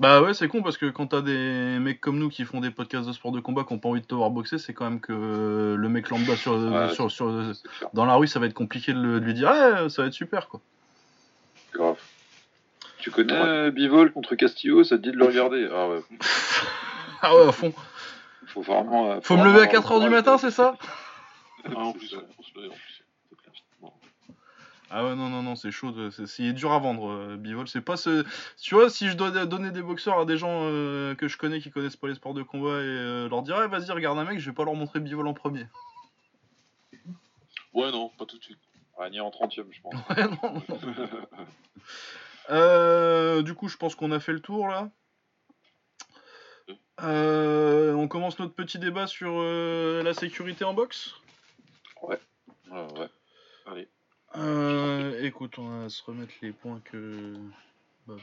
Bah ouais, c'est con parce que quand t'as des mecs comme nous qui font des podcasts de sport de combat qui ont pas envie de te voir boxer, c'est quand même que le mec lambda sur, Ouais, sur, sur, C'est clair. dans la rue, ça va être compliqué de, lui dire ouais, ça va être super quoi. Tu connais euh, Bivol contre Castillo, ça te dit de le regarder Ah ouais. ah ouais, à fond. Faut vraiment. euh, Faut me lever à avoir 4h du matin, c'est ça Ah, en plus, ouais, faut se lever, en plus. C'est clair. Bon. Ah ouais, non, non, non, c'est chaud. de- C'est, c'est dur à vendre, euh, Bivol. C'est pas ce. Tu vois, si je dois donner des boxeurs à des gens euh, que je connais qui connaissent pas les sports de combat et euh, leur dire, ouais, vas-y, regarde un mec, je vais pas leur montrer Bivol en premier. Ouais, non, pas tout de suite. ni en 30 je pense. Ouais, non. Euh, du coup, je pense qu'on a fait le tour là. Euh, on commence notre petit débat sur euh, la sécurité en boxe. Ouais, ouais. Euh, écoute, on va se remettre les points que. bah.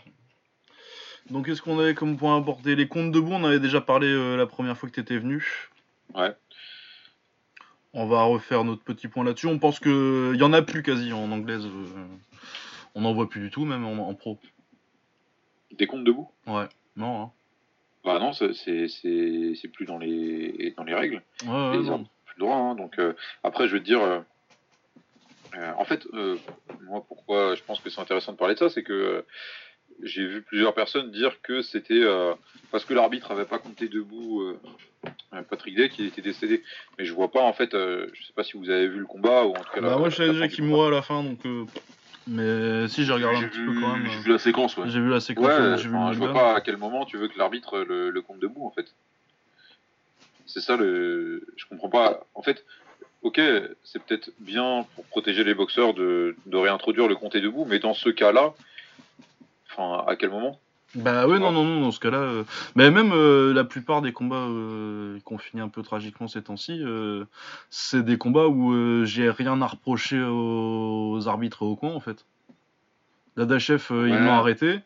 Donc, est-ce qu'on avait comme point abordé les comptes debout? On avait déjà parlé la première fois que tu étais venu. Ouais. On va refaire notre petit point là-dessus. On pense que il y en a plus quasi en anglaise. On n'en voit plus du tout, même en, en pro. Des comptes debout? Ouais. Non. Hein. Bah non, c'est c'est- c'est c'est plus dans les dans les règles. Ouais, ouais, les non. hommes plus droit. hein. donc euh, après, je veux te dire, euh, euh, en fait, euh, moi, pourquoi je pense que c'est intéressant de parler de ça, c'est que euh, j'ai vu plusieurs personnes dire que c'était euh, parce que l'arbitre avait pas compté debout Patrick Day qu'il était décédé. Mais je vois pas, en fait, euh, je sais pas si vous avez vu le combat ou en tout cas. Bah, la- moi, je savais déjà qu'il à la fin, donc. Euh, Mais si, j'ai regardé un petit vu, peu quand même. j'ai euh, vu la séquence, ouais. J'ai vu la séquence, Ouais, euh, vu enfin, je vois pas à quel moment tu veux que l'arbitre le, le compte debout en fait. C'est ça le. Je comprends pas. En fait, ok, c'est peut-être bien pour protéger les boxeurs de, de réintroduire le compté debout, mais dans ce cas-là, enfin, à quel moment? Bah oui, non, non, non, dans ce cas-là. euh, Mais même euh, la plupart des combats euh, qui ont fini un peu tragiquement ces temps-ci, euh, c'est des combats où euh, j'ai rien à reprocher aux, arbitres au coin, en fait. Dadachev, euh, ils Ouais. l'ont arrêté.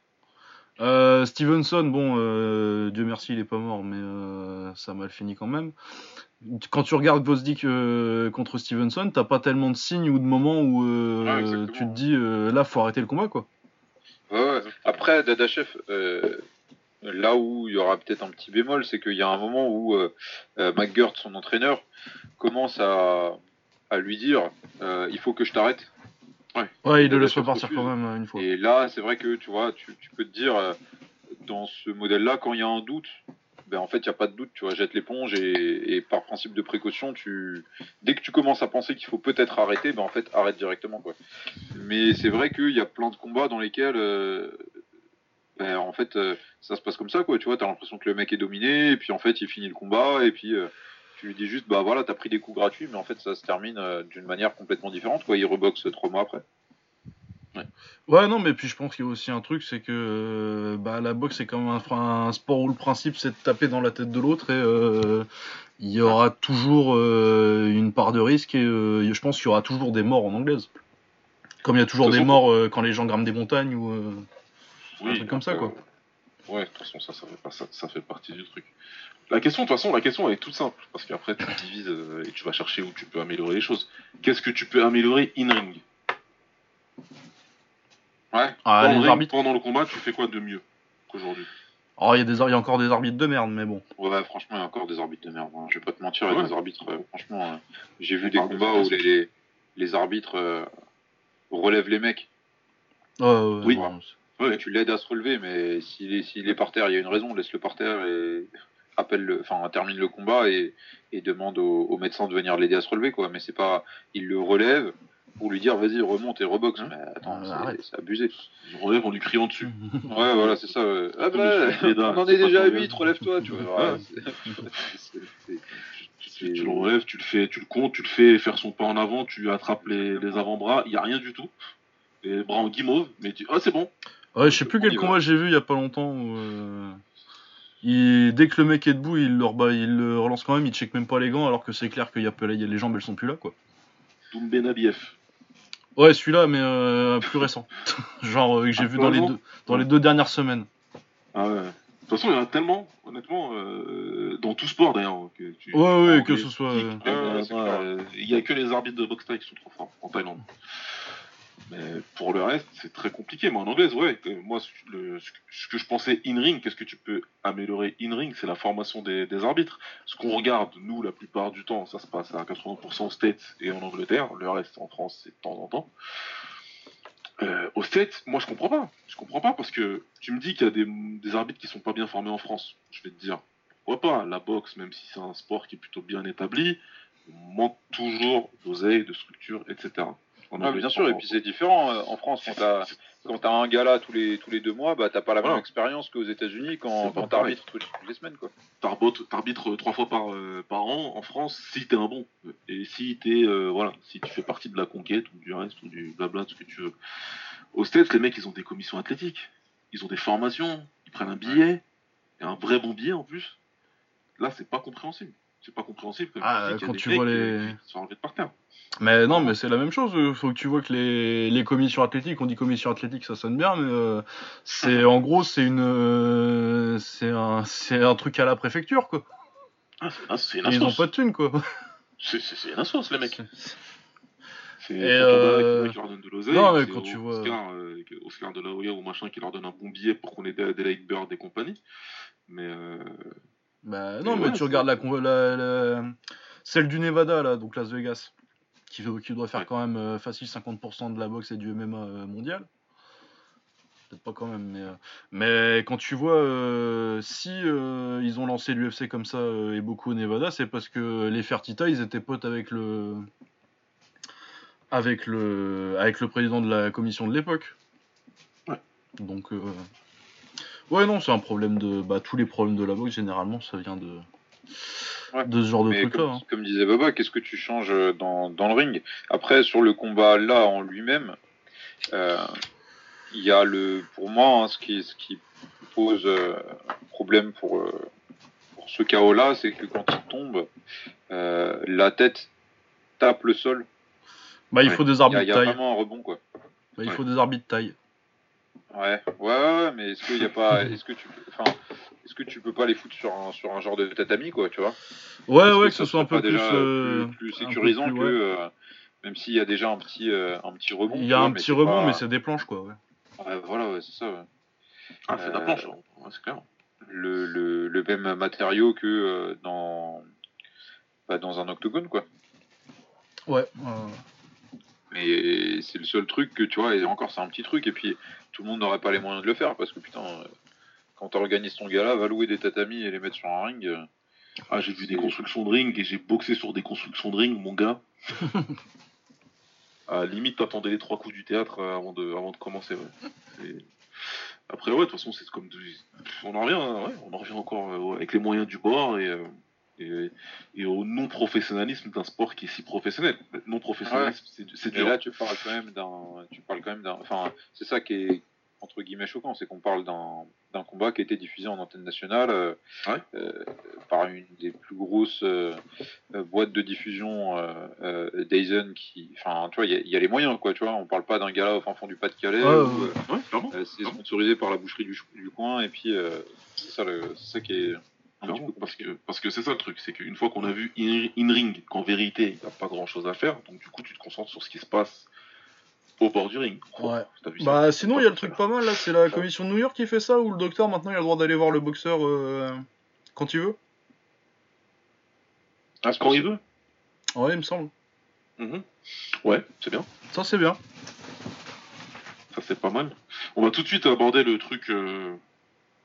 Euh, Stevenson, bon, euh, Dieu merci, il est pas mort, mais euh, ça a mal fini quand même. Quand tu regardes Gvozdyk euh, contre Stevenson, t'as pas tellement de signes ou de moments où euh, Ouais, exactement. tu te dis euh, là, faut arrêter le combat, quoi. Ouais, ouais. Après, Dadachev, euh, là où il y aura peut-être un petit bémol, c'est qu'il y a un moment où euh, euh, McGirt, son entraîneur, commence à, à lui dire euh, il faut que je t'arrête. Ouais, il le laisse pas partir refuse. quand même euh, une fois. Et là, c'est vrai que tu vois, tu, tu peux te dire, euh, dans ce modèle-là, quand il y a un doute, ben en fait, il n'y a pas de doute, tu vois, jette l'éponge et, par principe de précaution, tu, dès que tu commences à penser qu'il faut peut-être arrêter, ben en fait, arrête directement, quoi. Mais c'est vrai qu'il y a plein de combats dans lesquels, euh, ben, en fait, euh, ça se passe comme ça, quoi, tu vois, t'as l'impression que le mec est dominé, et puis en fait, il finit le combat, et puis euh, tu lui dis juste, bah voilà, t'as pris des coups gratuits, mais en fait, ça se termine d'une manière complètement différente, quoi, il reboxe trois mois après. Ouais, non, mais puis je pense qu'il y a aussi un truc, c'est que euh, bah, la boxe, c'est quand même un, un sport où le principe, c'est de taper dans la tête de l'autre et euh, il y aura toujours euh, une part de risque et je pense qu'il y aura toujours des morts en anglaise. Comme il y a toujours des façon, morts quand les gens grimpent des montagnes ou un truc comme ça, quoi. Ouais, de toute façon, ça, ça fait, pas, ça, ça fait partie du truc. La question, de toute façon, la question elle est toute simple, parce qu'après tu divises et tu vas chercher où tu peux améliorer les choses. Qu'est-ce que tu peux améliorer in-ring? Ouais. Ah, Dans le les ring, arbitres. Pendant le combat, tu fais quoi de mieux qu'aujourd'hui? Alors, il y, a y encore des arbitres de merde, mais bon. Ouais, franchement, il y a encore des arbitres de merde. hein. Je vais pas te mentir, il y a Ouais. des arbitres. euh, franchement, euh, j'ai vu On des de combats où les, les, les arbitres euh, relèvent les mecs. Ouais, ouais, Oui. Ouais, Tu l'aides à se relever, mais s'il est, s'il est par terre, il y a une raison, laisse-le par terre et appelle le, enfin, termine le combat et, et demande au, au médecin de venir l'aider à se relever, quoi. Mais c'est pas, il le relève pour lui dire, vas-y, remonte et reboxe. Hein Mais attends, Euh, c'est- abusé. il relève en lui criant dessus. Ouais, voilà, c'est ça. ouais. Ah bah, on en est déjà à trop bien. 8, relève-toi, tu vois. Tu, le relèves, tu le fais, tu le comptes, tu le fais faire son pas en avant, tu attrapes les, les avant-bras, il y a rien du tout. Les bras en guimauve, mais tu ah c'est bon. Ouais, je sais plus On quel combat j'ai vu il y a pas longtemps où. euh, il- Dès que le mec est debout, il le, il le relance quand même, il check même pas les gants alors que c'est clair qu'il y a y les jambes elles sont plus là quoi. Doumbé Nabiev. Ouais, celui-là, mais euh, plus récent. Genre euh, que j'ai Ah, vu dans les, deux, dans les deux dernières semaines. Ah ouais. De toute façon, il y en a tellement, honnêtement, euh, dans tout sport d'ailleurs. Que tu- Ouais, ouais, tu que ce soit. les- euh, euh, Il a que les arbitres de boxe qui sont trop forts en Thaïlande. Mais pour le reste, c'est très compliqué. Mais en anglaise, ouais. Moi, ce, que- je pensais in-ring, qu'est-ce que tu peux améliorer in-ring C'est la formation des, arbitres. Ce qu'on regarde, nous, la plupart du temps, ça se passe à 80% aux States et en Angleterre. Le reste, en France, c'est de temps en temps. Euh, aux States, moi, je comprends pas. Je comprends pas parce que tu me dis qu'il y a des, arbitres qui sont pas bien formés en France. Je vais te dire, pourquoi pas? La boxe, même si c'est un sport qui est plutôt bien établi, manque toujours d'oseille, de structure, etc. Ah, bien sûr, et puis c'est différent euh, en France quand t'as un gala tous les tous les deux mois, bah t'as pas la même Voilà. expérience qu'aux États-Unis quand, t'arbitres toutes, les semaines quoi. T'arbitres t'arbitres trois fois par, euh, par an en France si t'es un bon. Et si t'es euh, voilà, si tu fais partie de la conquête ou du reste ou du blabla, de ce que tu veux. Aux States, les mecs, ils ont des commissions athlétiques, ils ont des formations, ils prennent un billet, et un vrai bon billet en plus. Là, c'est pas compréhensible. C'est pas compréhensible. Ah, quand des tu vois les- qui enlevés de par terre. Mais non, mais c'est la même chose. euh, Faut que tu vois que les, les commissions athlétiques, on dit commission athlétique, ça sonne bien, mais euh, c'est en gros c'est une euh, c'est un un truc à la préfecture quoi. Ah, c'est une- c'est une Et ils ont instance. pas de thunes quoi. C'est une instance, les mecs. C'est euh, qui leur de l'oseille. non, mais quand tu vois- Oscar, Oscar de la Hoya ou machin qui leur donne un bon billet pour qu'on ait des Adelaide Bird et compagnie. Mais Bah non, mais ouais, tu regardes la, la, la- celle du Nevada là, donc Las Vegas, qui, qui doit faire Ouais. quand même euh, facile 50% de la boxe et du MMA euh, mondial. Peut-être pas quand même, mais, euh, mais quand tu vois si ils ont lancé l'UFC comme ça et beaucoup au Nevada, c'est parce que les Fertita ils étaient potes avec le avec le avec le président de la commission de l'époque. Ouais. Donc ouais non c'est un problème de bah tous les problèmes de la boxe généralement ça vient de Ouais. de ce genre de truc comme, là. comme disait Baba, qu'est-ce que tu changes euh, dans, dans le ring? Après, sur le combat là en lui-même, euh, il y a le, pour moi, hein, ce, qui, ce qui pose euh, problème pour, euh, pour ce chaos-là, c'est que quand il tombe, la tête tape le sol. Bah il Ouais. faut des Il y a, arbitres il y a taille. vraiment un rebond, quoi. Bah, il Ouais. faut des arbitres taille. Ouais, ouais, ouais, mais est-ce qu'il y a pas, est-ce que tu, peux- enfin, est-ce que tu peux pas les foutre sur un, sur un genre de tatami, quoi, tu vois? Ouais ouais que ça ce soit un peu plus, déjà euh, plus, plus un peu sécurisant que, euh, même s'il y a déjà un petit, euh, un petit rebond. Il y a un petit rebond pas- mais c'est des planches quoi. Ouais. Ouais, voilà, ouais, c'est ça. ouais. ah, c'est de la planche, hein. Ouais, c'est clair. Le, le, le même matériau que euh, dans, bah, dans un octogone, quoi. Ouais. Mais c'est le seul truc que tu vois, et encore c'est un petit truc, et puis tout le monde n'aurait pas les moyens de le faire, parce que putain, euh, quand t'organises ton gala, va louer des tatamis et les mettre sur un ring. euh, Ah, j'ai vu des constructions de ring et j'ai boxé sur des constructions de ring, mon gars. à limite, t'attendais les trois coups du théâtre euh, avant de, avant de commencer. Ouais. Après, ouais, de toute façon, c'est comme. On en revient, hein, ouais, on en revient encore euh, avec les moyens du bord et, euh, et, et au non-professionnalisme d'un sport qui est si professionnel. Non-professionnalisme, c'est- c'est Et dur. là, tu parles quand même d'un, tu parles quand même d'un, enfin, c'est ça qui est entre guillemets choquant, c'est qu'on parle d'un, d'un combat qui a été diffusé en antenne nationale euh, Ouais. euh, par une des plus grosses euh, boîtes de diffusion euh, euh, Dyson qui, enfin, tu vois, il y, a- il y a les moyens, quoi, tu vois, on parle pas d'un gala au fin fond du Pas-de-Calais Ouais, ouais. Ouais, c'est sponsorisé par la boucherie du, du coin et puis euh, c'est ça, ça qui est un petit Clairement, peu parce que parce que c'est ça le truc, c'est qu'une fois qu'on a vu in- in-ring qu'en vérité il n'y a pas grand chose à faire, donc du coup tu te concentres sur ce qui se passe au bord du ring. Ouais. Ça Bah sinon il y a le truc pas mal là, c'est la commission de New York qui fait ça où le docteur maintenant il a le droit d'aller voir le boxeur euh, quand il veut. Ah, Quand il veut. Ouais il me semble. Mhm. Ouais, c'est bien. Ça c'est bien. Ça c'est pas mal. On va tout de suite aborder le truc, euh,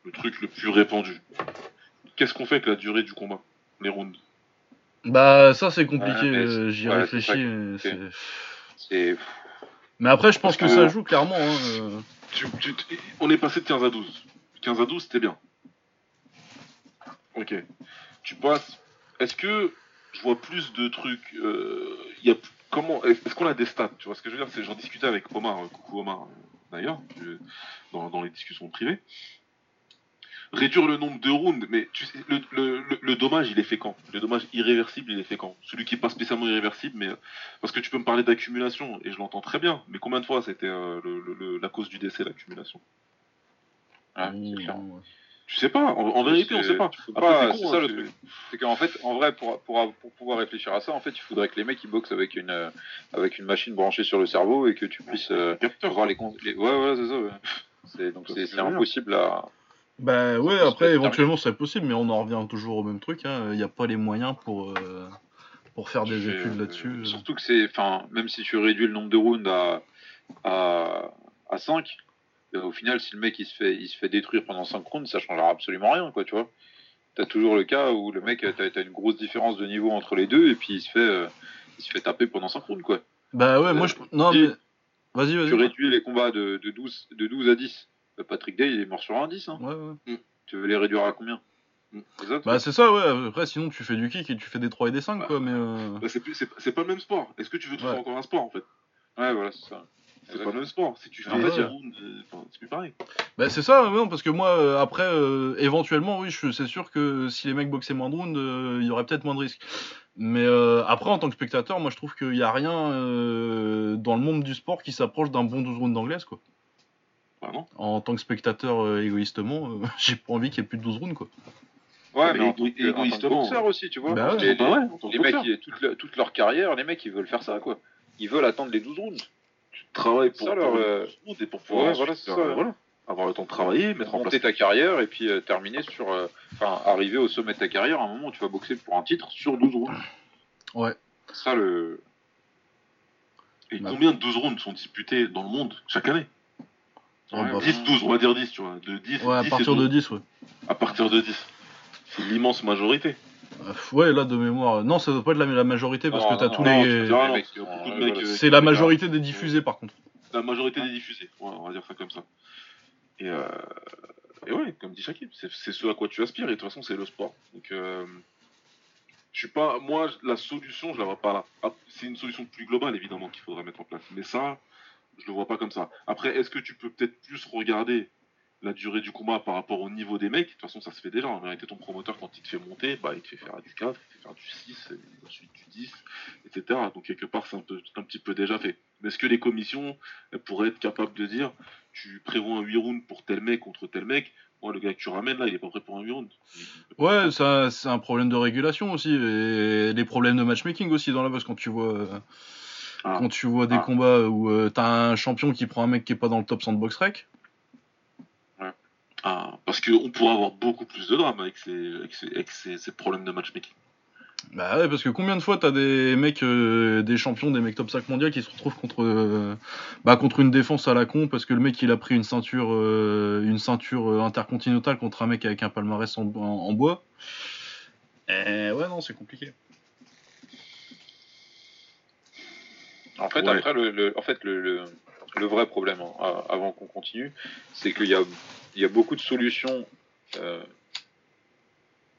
le truc le plus répandu. Qu'est-ce qu'on fait avec la durée du combat, les rounds? Bah ça c'est compliqué, Ouais, mais euh, j'y ouais, réfléchis. ça mais c'est- c'est- C'est Mais après je pense que ça joue clairement. Hein, euh. Tu- tu- tu- On est passé de 15 à 12. 15 à 12, c'était bien. Ok. Tu passes. Est-ce que je vois plus de trucs. euh, y a comment Est-ce qu'on a des stats Tu vois ce que je veux dire? C'est j'en discutais avec Omar, euh, coucou Omar, euh, d'ailleurs, dans les discussions privées. Réduire le nombre de rounds, mais tu sais, le, le, le, le dommage, il est fait quand Le dommage irréversible, il est fait quand Celui qui est pas spécialement irréversible, mais euh, parce que tu peux me parler d'accumulation et je l'entends très bien. Mais combien de fois c'était euh, le, le- le- la cause du décès, l'accumulation? Ouais, c'est clair. Tu sais pas. En, en vérité, on sait pas. c'est ça hein, le truc. C'est qu'en fait, en vrai, pour, pour, pour pouvoir réfléchir à ça, en fait, il faudrait que les mecs ils boxent avec une, euh, avec une machine branchée sur le cerveau et que tu puisses euh, voir les, Ouais, voilà, c'est ça. ouais. C'est, donc Ça, c'est, impossible à. Bah ouais, après éventuellement c'est possible, mais on en revient toujours au même truc. Il n'y a pas les moyens pour, euh, pour faire des Tu fais, études euh, là-dessus. Surtout que c'est, enfin, même si tu réduis le nombre de rounds à, à, à 5, euh, au final, si le mec il se fait, il se fait détruire pendant 5 rounds, ça changera absolument rien, quoi, tu vois. T'as toujours le cas où le mec, t'as, t'as une grosse différence de niveau entre les deux et puis il se fait, euh, il se fait taper pendant 5 rounds, quoi. Bah ouais, moi je. Non, mais. Vas-y, Tu vas-y. réduis les combats de, de 12, de 12 à 10. Euh, Patrick Day, il est mort sur un 10. Hein. Ouais, ouais. Tu veux les réduire à combien? Mm. C'est ça, Bah c'est ça, ouais. Après, sinon tu fais du kick et tu fais des 3 et des 5, quoi, mais. euh, Bah, c'est pas le même sport. Est-ce que tu veux Ouais. encore un sport en fait? Ouais, voilà, c'est ça. C'est pas le même sport. Si tu fais En fait, des ouais. euh, c'est plus pareil. Bah c'est ça, ouais, non, parce que moi, euh, après, euh, éventuellement, oui, c'est sûr que si les mecs boxaient moins de rounds, euh, il y aurait peut-être moins de risques. Mais euh, après, en tant que spectateur, moi je trouve qu'il n'y a rien euh, dans le monde du sport qui s'approche d'un bon 12 rounds d'anglaise, quoi. Bah non. En tant que spectateur, euh, égoïstement, euh, j'ai pas envie qu'il y ait plus de 12 rounds, quoi. Ouais, Mais mais en tant égo- que, en tant que égoïstement, boxeur aussi, tu vois. Bah ouais. les, Bah ouais, les mecs, ils- toute, le- toute leur carrière, les mecs, ils veulent faire ça, quoi. Ils veulent attendre les 12 rounds. Tu travailles pour, Ça, leur, pour euh, et pour pouvoir ouais, ensuite voilà, c'est faire, ça, euh, voilà, avoir le temps de travailler, mettre en Monter place. ta carrière et puis euh, terminer sur. euh, Enfin, arriver au sommet de ta carrière à un moment où tu vas boxer pour un titre sur 12 rounds. Ouais. Ça, le. Et Bah. combien de 12 rounds sont disputés dans le monde chaque année? Ouais, bah, 10, 12, on va dire 10, tu vois. De 10, Ouais, à 10 et partir de 12. 10, ouais. À partir de 10. C'est l'immense majorité. Euh, Ouais, là, de mémoire. Non, ça doit pas être la, la majorité parce Non, que t'as tous non, les. euh, C'est la majorité des diffusés, par contre. La majorité des diffusés, ouais, on va dire ça comme ça. Et, euh, et ouais, comme dit Shakib, c'est c'est ce à quoi tu aspires, et de toute façon, c'est le sport. Donc, euh, je suis pas. Moi, la solution, je la vois pas là. Ah, C'est une solution plus globale, évidemment, qu'il faudrait mettre en place. Mais ça, je le vois pas comme ça. Après, est-ce que tu peux peut-être plus regarder la durée du combat par rapport au niveau des mecs? De toute façon, ça se fait déjà. En vérité, ton promoteur, quand il te fait monter, bah, il te fait faire du 4, il te fait faire du 6, et ensuite du 10, etc. Donc, quelque part, c'est un, un petit peu déjà fait. Mais est-ce que les commissions elles pourraient être capables de dire tu prévois un 8 rounds pour tel mec contre tel mec? Moi, le gars que tu ramènes là, il est pas prêt pour un 8 rounds. Ouais, ça, c'est un problème de régulation aussi. Et des problèmes de matchmaking aussi dans la boxe quand tu vois. Euh, Ah. Quand tu vois des Ah. combats où euh, t'as un champion qui prend un mec qui est pas dans le top 100 de box rec, Ah, parce qu'on pourrait avoir beaucoup plus de drame avec ces, avec ces, avec ces- ces problèmes de matchmaking. bah ouais, parce que combien de fois t'as des mecs, euh, des champions, des mecs top 5 mondial qui se retrouvent contre, euh, bah, contre une défense à la con parce que le mec il a pris une ceinture, euh, une ceinture euh, intercontinentale contre un mec avec un palmarès en, en- en bois. Et ouais, non, c'est compliqué. En fait, Ouais. après, le, le- en fait, le, le, le vrai problème, hein, avant qu'on continue, c'est qu'il y a, il y a beaucoup de solutions euh,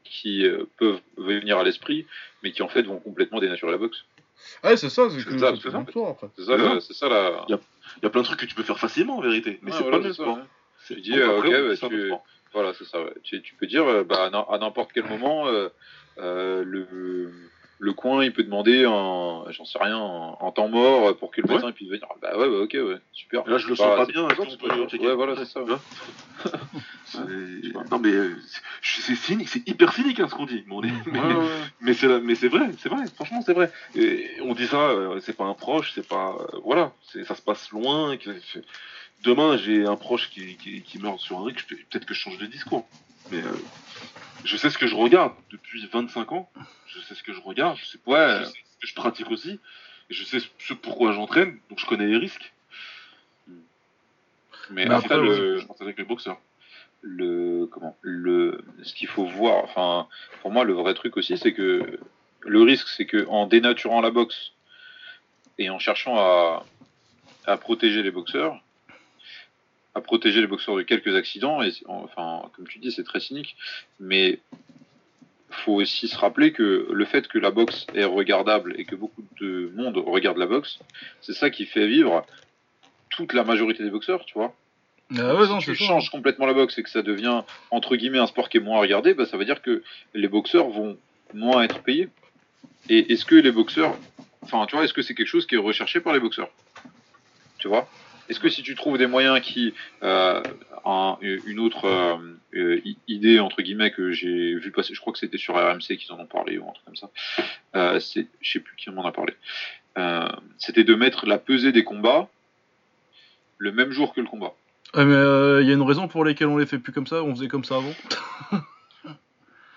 qui euh, peuvent venir à l'esprit, mais qui en fait vont complètement dénaturer la boxe. Ouais, c'est ça, C'est ça, c'est ça. C'est ça, la- non. c'est ça la. Il y a plein de trucs que tu peux faire facilement en vérité, mais Ouais, c'est voilà, pas le ça, sport. ouais. Tu dis, euh, ok, bah, tu-. Voilà, c'est ça. ouais. Tu, tu peux dire, bah, à n'im- à n'importe quel moment, euh, euh, le, le coin, il peut demander, un, j'en sais rien, un, un temps mort pour que le Ouais. médecin puisse venir. Bah ouais, bah, ok, ouais, super. Là, je le C'est sens pas bien. c'est Ouais, voilà, ça. Non, mais euh, c'est cynique, c'est hyper cynique hein, ce qu'on dit. Mais, on est- mais- Ouais, ouais, ouais. mais c'est la- mais c'est vrai, c'est vrai, franchement c'est vrai. Et on dit ça, euh, c'est pas un proche, c'est pas euh, voilà, ça se passe loin. que- Demain j'ai un proche qui, qui, qui meurt sur un peux- peut-être que je change de discours. Mais euh, je sais ce que je regarde depuis 25 ans, je sais ce que je regarde, je sais, Ouais. je sais ce que je pratique aussi, et je sais ce pourquoi j'entraîne, donc je connais les risques. Mais Mais après, le, Je pense avec les boxeurs. le comment le ce qu'il faut voir enfin pour moi le vrai truc aussi c'est que le risque c'est que en dénaturant la boxe et en cherchant à à protéger les boxeurs à protéger les boxeurs de quelques accidents et enfin comme tu dis c'est très cynique mais faut aussi se rappeler que le fait que la boxe est regardable et que beaucoup de monde regarde la boxe, c'est ça qui fait vivre toute la majorité des boxeurs, tu vois. Ah ouais, non, si tu ça. changes complètement la boxe et que ça devient entre guillemets un sport qui est moins regardé, bah, ça veut dire que les boxeurs vont moins être payés. Et est-ce que les boxeurs, enfin, tu vois, est-ce que c'est quelque chose qui est recherché par les boxeurs? Tu vois? Est-ce que si tu trouves des moyens qui, euh, un- une autre euh, euh, idée entre guillemets que j'ai vu passer, je crois que c'était sur RMC qu'ils en ont parlé ou un truc comme ça. Euh, c'est, je sais plus qui m'en a parlé. Euh, c'était de mettre la pesée des combats le même jour que le combat. Ouais, mais il y a une raison pour laquelle on les fait plus comme ça, on faisait comme ça avant.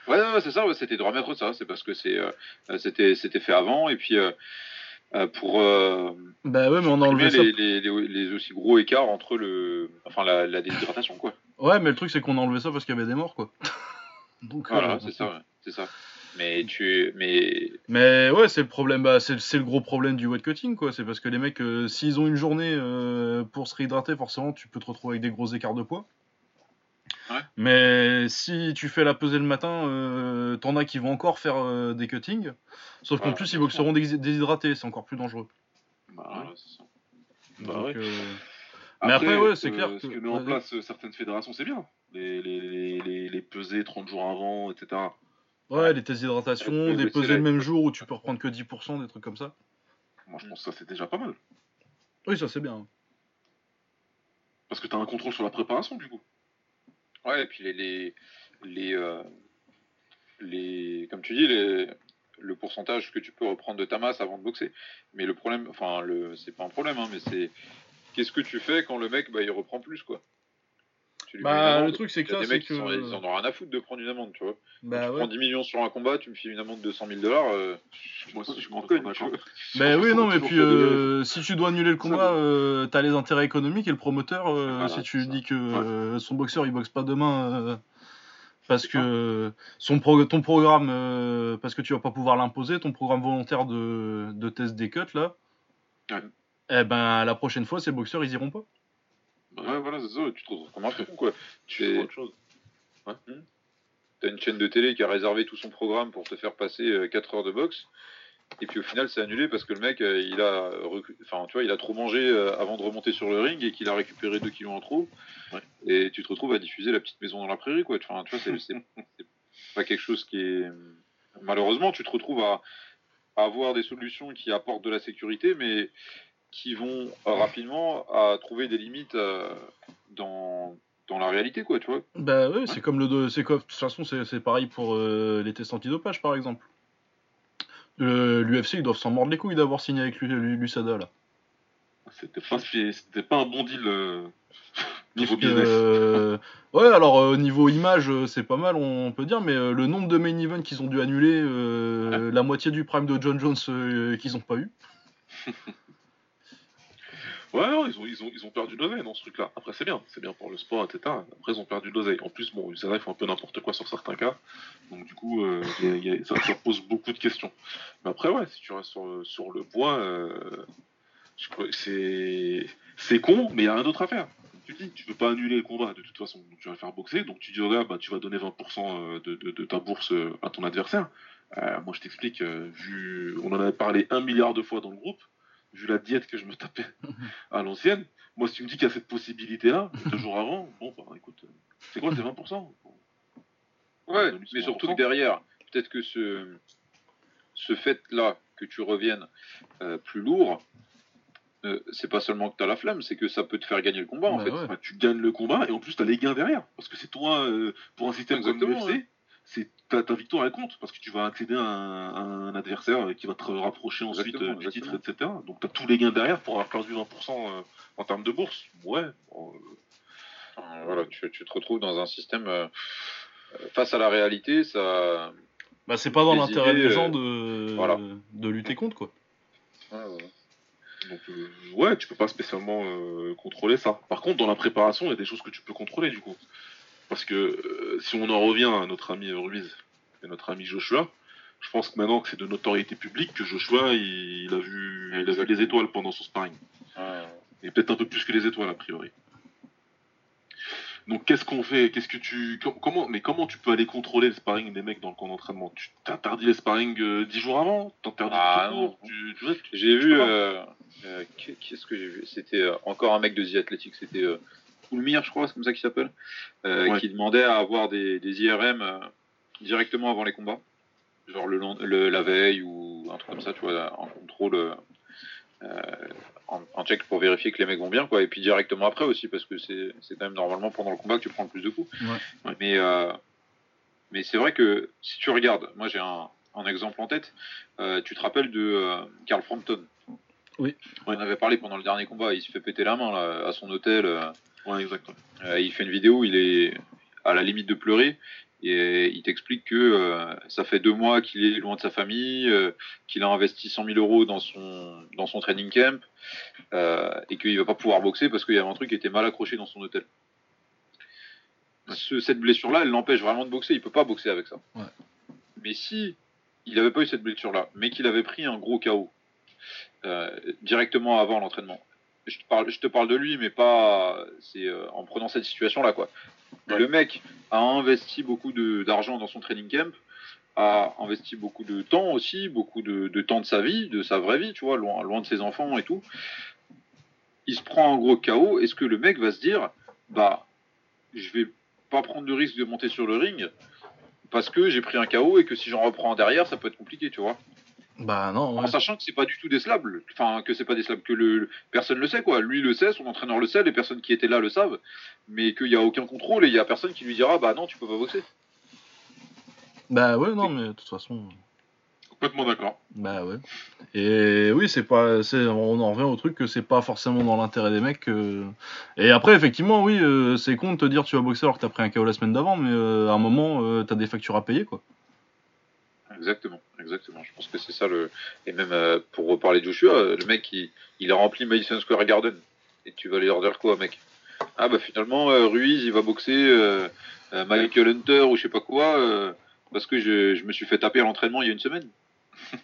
Ouais, ouais, c'est ça, c'était de remettre ça. C'est parce que c'est, euh, euh, c'était, c'était fait avant et puis euh, euh, pour euh, Bah ouais, mais on a enlevé les, les, les, les aussi gros écarts entre le, enfin la, la déshydratation quoi. Ouais, mais le truc c'est qu'on a enlevé ça parce qu'il y avait des morts quoi. Donc, Voilà, euh, c'est ça, c'est ça. Mais tu, mais Mais ouais, c'est le problème, bah, c'est c'est le gros problème du weight cutting quoi. C'est parce que les mecs, euh, s'ils ont une journée euh, pour se réhydrater, forcément tu peux te retrouver avec des gros écarts de poids. Ouais. Mais si tu fais la pesée le matin, euh, t'en as qui vont encore faire euh, des cuttings. Sauf qu'en Ouais, plus, ils boxeront dés- déshydratés, c'est encore plus dangereux. Bah, ça. Bah Donc, ouais. euh, Mais après, ouais, c'est euh, clair Ce que- que met en place euh, certaines fédérations, c'est bien. Les, les, les, les, les pesées 30 jours avant, etc. Ouais, les tests d'hydratation, Ouais, des ouais, pesées le même jour où tu peux reprendre que 10%, des trucs comme ça. Moi, je pense que ça, c'est déjà pas mal. Oui, ça c'est bien. Parce que t'as un contrôle sur la préparation, du coup. Ouais, et puis les, les, les, euh, les, comme tu dis, le pourcentage que tu peux reprendre de ta masse avant de boxer. Mais le problème, enfin, le, c'est pas un problème, hein, mais c'est qu'est-ce que tu fais quand le mec, bah, il reprend plus, quoi? Tu lui mets une Bah, amende. le truc c'est que y a là, des mecs que. qui sont- ils en ont rien à foutre de prendre une amende, tu vois. Bah tu ouais. prends 10 millions sur un combat, tu me files une amende de 100 000 dollars, euh, Moi, si je je m'en cogne. Bah oui, non, mais puis euh, si tu dois annuler le combat, euh, t'as les intérêts économiques et le promoteur, euh, Voilà, si tu ça. dis que euh, son boxeur il boxe pas demain euh, parce que ça. son pro- ton programme, euh, parce que tu vas pas pouvoir l'imposer, ton programme volontaire de, de test des cuts là, Ouais. eh ben la prochaine fois ces boxeurs ils iront pas. Ouais, voilà, c'est ça, tu te retrouves comme un fou, quoi. Tu fais, autre chose. T'as une chaîne de télé qui a réservé tout son programme pour te faire passer 4 heures de boxe. Et puis au final, c'est annulé parce que le mec, euh, il a, recu- enfin, tu vois, il a trop mangé euh, avant de remonter sur le ring et qu'il a récupéré 2 kilos en trop. Ouais. Et tu te retrouves à diffuser la petite maison dans la prairie, quoi. Enfin, tu vois, c'est pas quelque chose qui est. Malheureusement, tu te retrouves à, à avoir des solutions qui apportent de la sécurité, mais qui vont euh, rapidement à trouver des limites euh, dans, dans la réalité, quoi, tu vois. Bah oui, c'est comme le c'est de toute façon c'est pareil pour euh, les tests antidopage par exemple. L'UFC ils doivent s'en mordre les couilles d'avoir signé avec l'U- l'U- l'USADA là. C'était pas, un bon deal euh, niveau business. euh, ouais, alors au niveau image, c'est pas mal, on peut dire, mais le nombre de main events qu'ils ont dû annuler, la moitié du prime de John Jones qu'ils ont pas eu. Ouais, ils ont, ils ont, ils ont perdu de l'oseille dans ce truc-là. Après, c'est bien, c'est bien pour le sport, etc. Après, ils ont perdu de l'oseille. En plus, bon, ils font un peu n'importe quoi sur certains cas. Donc, du coup, euh, ça, ça pose beaucoup de questions. Mais après, ouais, si tu restes sur, sur le point, euh, c'est con, mais il n'y a rien d'autre à faire. Comme tu dis, tu peux pas annuler le combat de toute façon. Tu vas faire boxer. Donc, tu dis, gars, bah, tu vas donner 20% de, de, de ta bourse euh, à ton adversaire. Euh, moi, je t'explique, euh, vu, on en avait parlé un milliard de fois dans le groupe, vu la diète que je me tapais à l'ancienne, moi, si tu me dis qu'il y a cette possibilité-là, deux jours avant, bon, bah, écoute, euh, c'est quoi, c'est 20% Ouais, mais surtout que 20%. derrière, peut-être que ce, ce fait-là, que tu reviennes euh, plus lourd, euh, c'est pas seulement que tu as la flamme, c'est que ça peut te faire gagner le combat en Bah fait. ouais. Tu gagnes le combat et en plus, tu as les gains derrière. Parce que c'est toi, euh, pour un système Exactement, comme l'UFC, c'est ta, ta victoire elle compte parce que tu vas accéder à un, à un adversaire qui va te rapprocher ensuite Exactement, euh, du titre, etc. Donc tu as tous les gains derrière pour avoir perdu 20% euh, en termes de bourse. Ouais, bon, euh, voilà, tu, tu te retrouves dans un système euh, face à la réalité, ça. Bah c'est pas dans l'intérêt des gens euh, de, voilà. de lutter contre quoi. Ouais, ouais. Donc euh, ouais, tu peux pas spécialement euh, contrôler ça. Par contre, dans la préparation, il y a des choses que tu peux contrôler du coup. Parce que euh, si on en revient à notre ami Ruiz et notre ami Joshua, je pense que maintenant que c'est de notoriété publique que Joshua il, il a vu il a vu les étoiles pendant son sparring. Et peut-être un peu plus que les étoiles a priori. Donc qu'est-ce qu'on fait? Qu'est-ce que tu com- comment mais comment tu peux aller contrôler le sparring des mecs dans le camp d'entraînement? Tu t'interdis les sparring euh, dix jours avant? T'interdis Ah, tout court tu, tu vois, tu- J'ai vu. Euh, euh, qui, qui est-ce que j'ai vu? C'était encore un mec de The Athletic. C'était Coulmire, je crois, c'est comme ça qu'il s'appelle. euh, Ouais. Qui demandait à avoir des, des IRM euh, directement avant les combats. Genre le, la veille ou un truc comme ça, tu vois, en contrôle. euh, en, en check pour vérifier que les mecs vont bien, quoi. Et puis directement après aussi, parce que c'est quand même normalement pendant le combat que tu prends le plus de coups. Ouais. Mais, euh, mais c'est vrai que si tu regardes, moi j'ai un, un exemple en tête, euh, tu te rappelles de Carl Frampton? Oui. On en avait parlé pendant le dernier combat, il se fait péter la main là, à son hôtel. Euh, Ouais, exact. ouais. euh, il fait une vidéo, il est à la limite de pleurer et il t'explique que euh, ça fait deux mois qu'il est loin de sa famille, euh, qu'il a investi 100 000 euros dans son dans son training camp et qu'il va pas pouvoir boxer parce qu'il y avait un truc qui était mal accroché dans son hôtel. Ce- cette blessure-là, elle l'empêche vraiment de boxer. Il peut pas boxer avec ça. Ouais. Mais si il avait pas eu cette blessure-là, mais qu'il avait pris un gros KO directement avant l'entraînement, je te parle, je te parle de lui, mais pas c'est euh, en prenant cette situation-là quoi. Ouais. Le mec a investi beaucoup d'argent dans son training camp, a investi beaucoup de temps aussi, beaucoup de, de temps de sa vie, de sa vraie vie, tu vois, loin, loin de ses enfants et tout. Il se prend un gros KO. Est-ce que le mec va se dire, bah, je vais pas prendre de risque de monter sur le ring parce que j'ai pris un KO et que si j'en reprends derrière, ça peut être compliqué, tu vois. Bah non, ouais. En sachant que c'est pas du tout décelable, enfin que c'est pas décelable, que le personne le sait quoi. Lui le sait, son entraîneur le sait, les personnes qui étaient là le savent, mais qu'il y a aucun contrôle et il y a personne qui lui dira bah non tu peux pas boxer. Bah ouais, non, mais de toute façon. Complètement d'accord. Bah ouais. Et oui, c'est pas, c'est, on en revient au truc que c'est pas forcément dans l'intérêt des mecs. que- Et après, effectivement, oui, euh, c'est con de te dire tu vas boxer alors que t'as pris un KO la semaine d'avant, mais euh, à un moment, euh, t'as des factures à payer, quoi. Exactement, exactement. Je pense que c'est ça le. Et même euh, pour reparler de Joshua, euh, le mec il, il a rempli Madison Square Garden. Et tu vas leur dire quoi, mec? Ah bah finalement euh, Ruiz il va boxer Michael Hunter ou je sais pas quoi parce que je, je me suis fait taper à l'entraînement il y a une semaine.